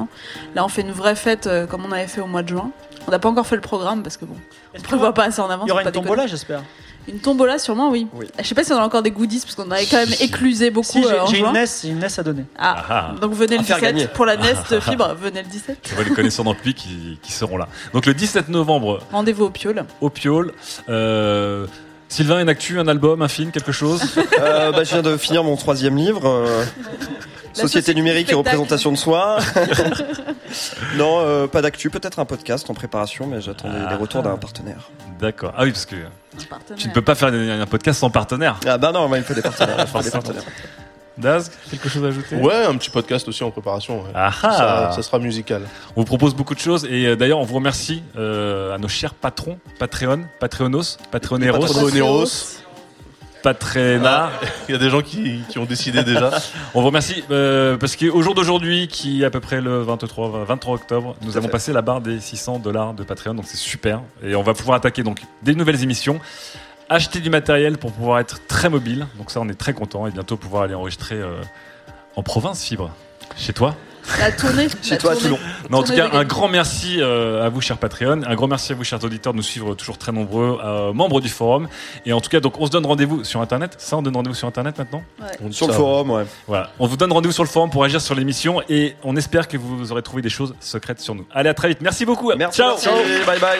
Là, on fait une vraie fête euh, comme on avait fait au mois de juin. On n'a pas encore fait le programme parce que bon, on prévoit pas assez en avance. Il y aura une tombola, j'espère. Une tombola, sûrement, oui. Je sais pas si on a encore des goodies parce qu'on avait quand même éclusé beaucoup. Si, j'ai euh, en j'ai juin. une NES, une NES à donner. Ah, Ah. donc venez le À faire 17 gagner. pour la NES de fibre, venez le 17. Je vois les connaissants dans le public qui, qui seront là. Donc le 17 novembre, Rendez-vous au Piole. au Piole. Euh, Sylvain, une actu, un album, un film, quelque chose? Euh, bah, je viens de finir mon troisième livre. euh, Société société numérique et représentation de soi. [laughs] non, euh, pas d'actu, peut-être un podcast en préparation, mais j'attends les- les retours d'un partenaire. D'accord. Ah oui, parce que tu ne peux pas faire un podcast sans partenaire. Ah bah non, il faut des partenaires. [laughs] il faut des partenaires. Daz, quelque chose à ajouter? Ouais, un petit podcast aussi en préparation. ouais. Ah ça, ah. ça sera musical. On vous propose beaucoup de choses et euh, d'ailleurs on vous remercie euh, à nos chers patrons, Patreon, Patreonos, Patreoneros, Patreoneros. Patrena. [laughs] Il y a des gens qui, qui ont décidé déjà. [laughs] On vous remercie euh, parce qu'au jour d'aujourd'hui, qui est à peu près le 23, 23 octobre, nous Tout avons fait. passé la barre des 600 dollars de Patreon, donc c'est super. Et on va pouvoir attaquer donc des nouvelles émissions, acheter du matériel pour pouvoir être très mobile. Donc ça, on est très content et bientôt pouvoir aller enregistrer euh, en province fibre, chez toi. La tournée. [laughs] la tournée. Non, en tout cas, un grand merci euh, à vous, chers Patreon. Un grand merci à vous, chers auditeurs, de nous suivre toujours très nombreux, euh, membres du forum. Et en tout cas, donc, on se donne rendez-vous sur Internet. Ça, on donne rendez-vous sur Internet maintenant Ouais. Sur le forum, ouais. Voilà. On vous donne rendez-vous sur le forum pour agir sur l'émission et on espère que vous aurez trouvé des choses secrètes sur nous. Allez, à très vite. Merci beaucoup. Merci, Ciao. merci. Bye bye.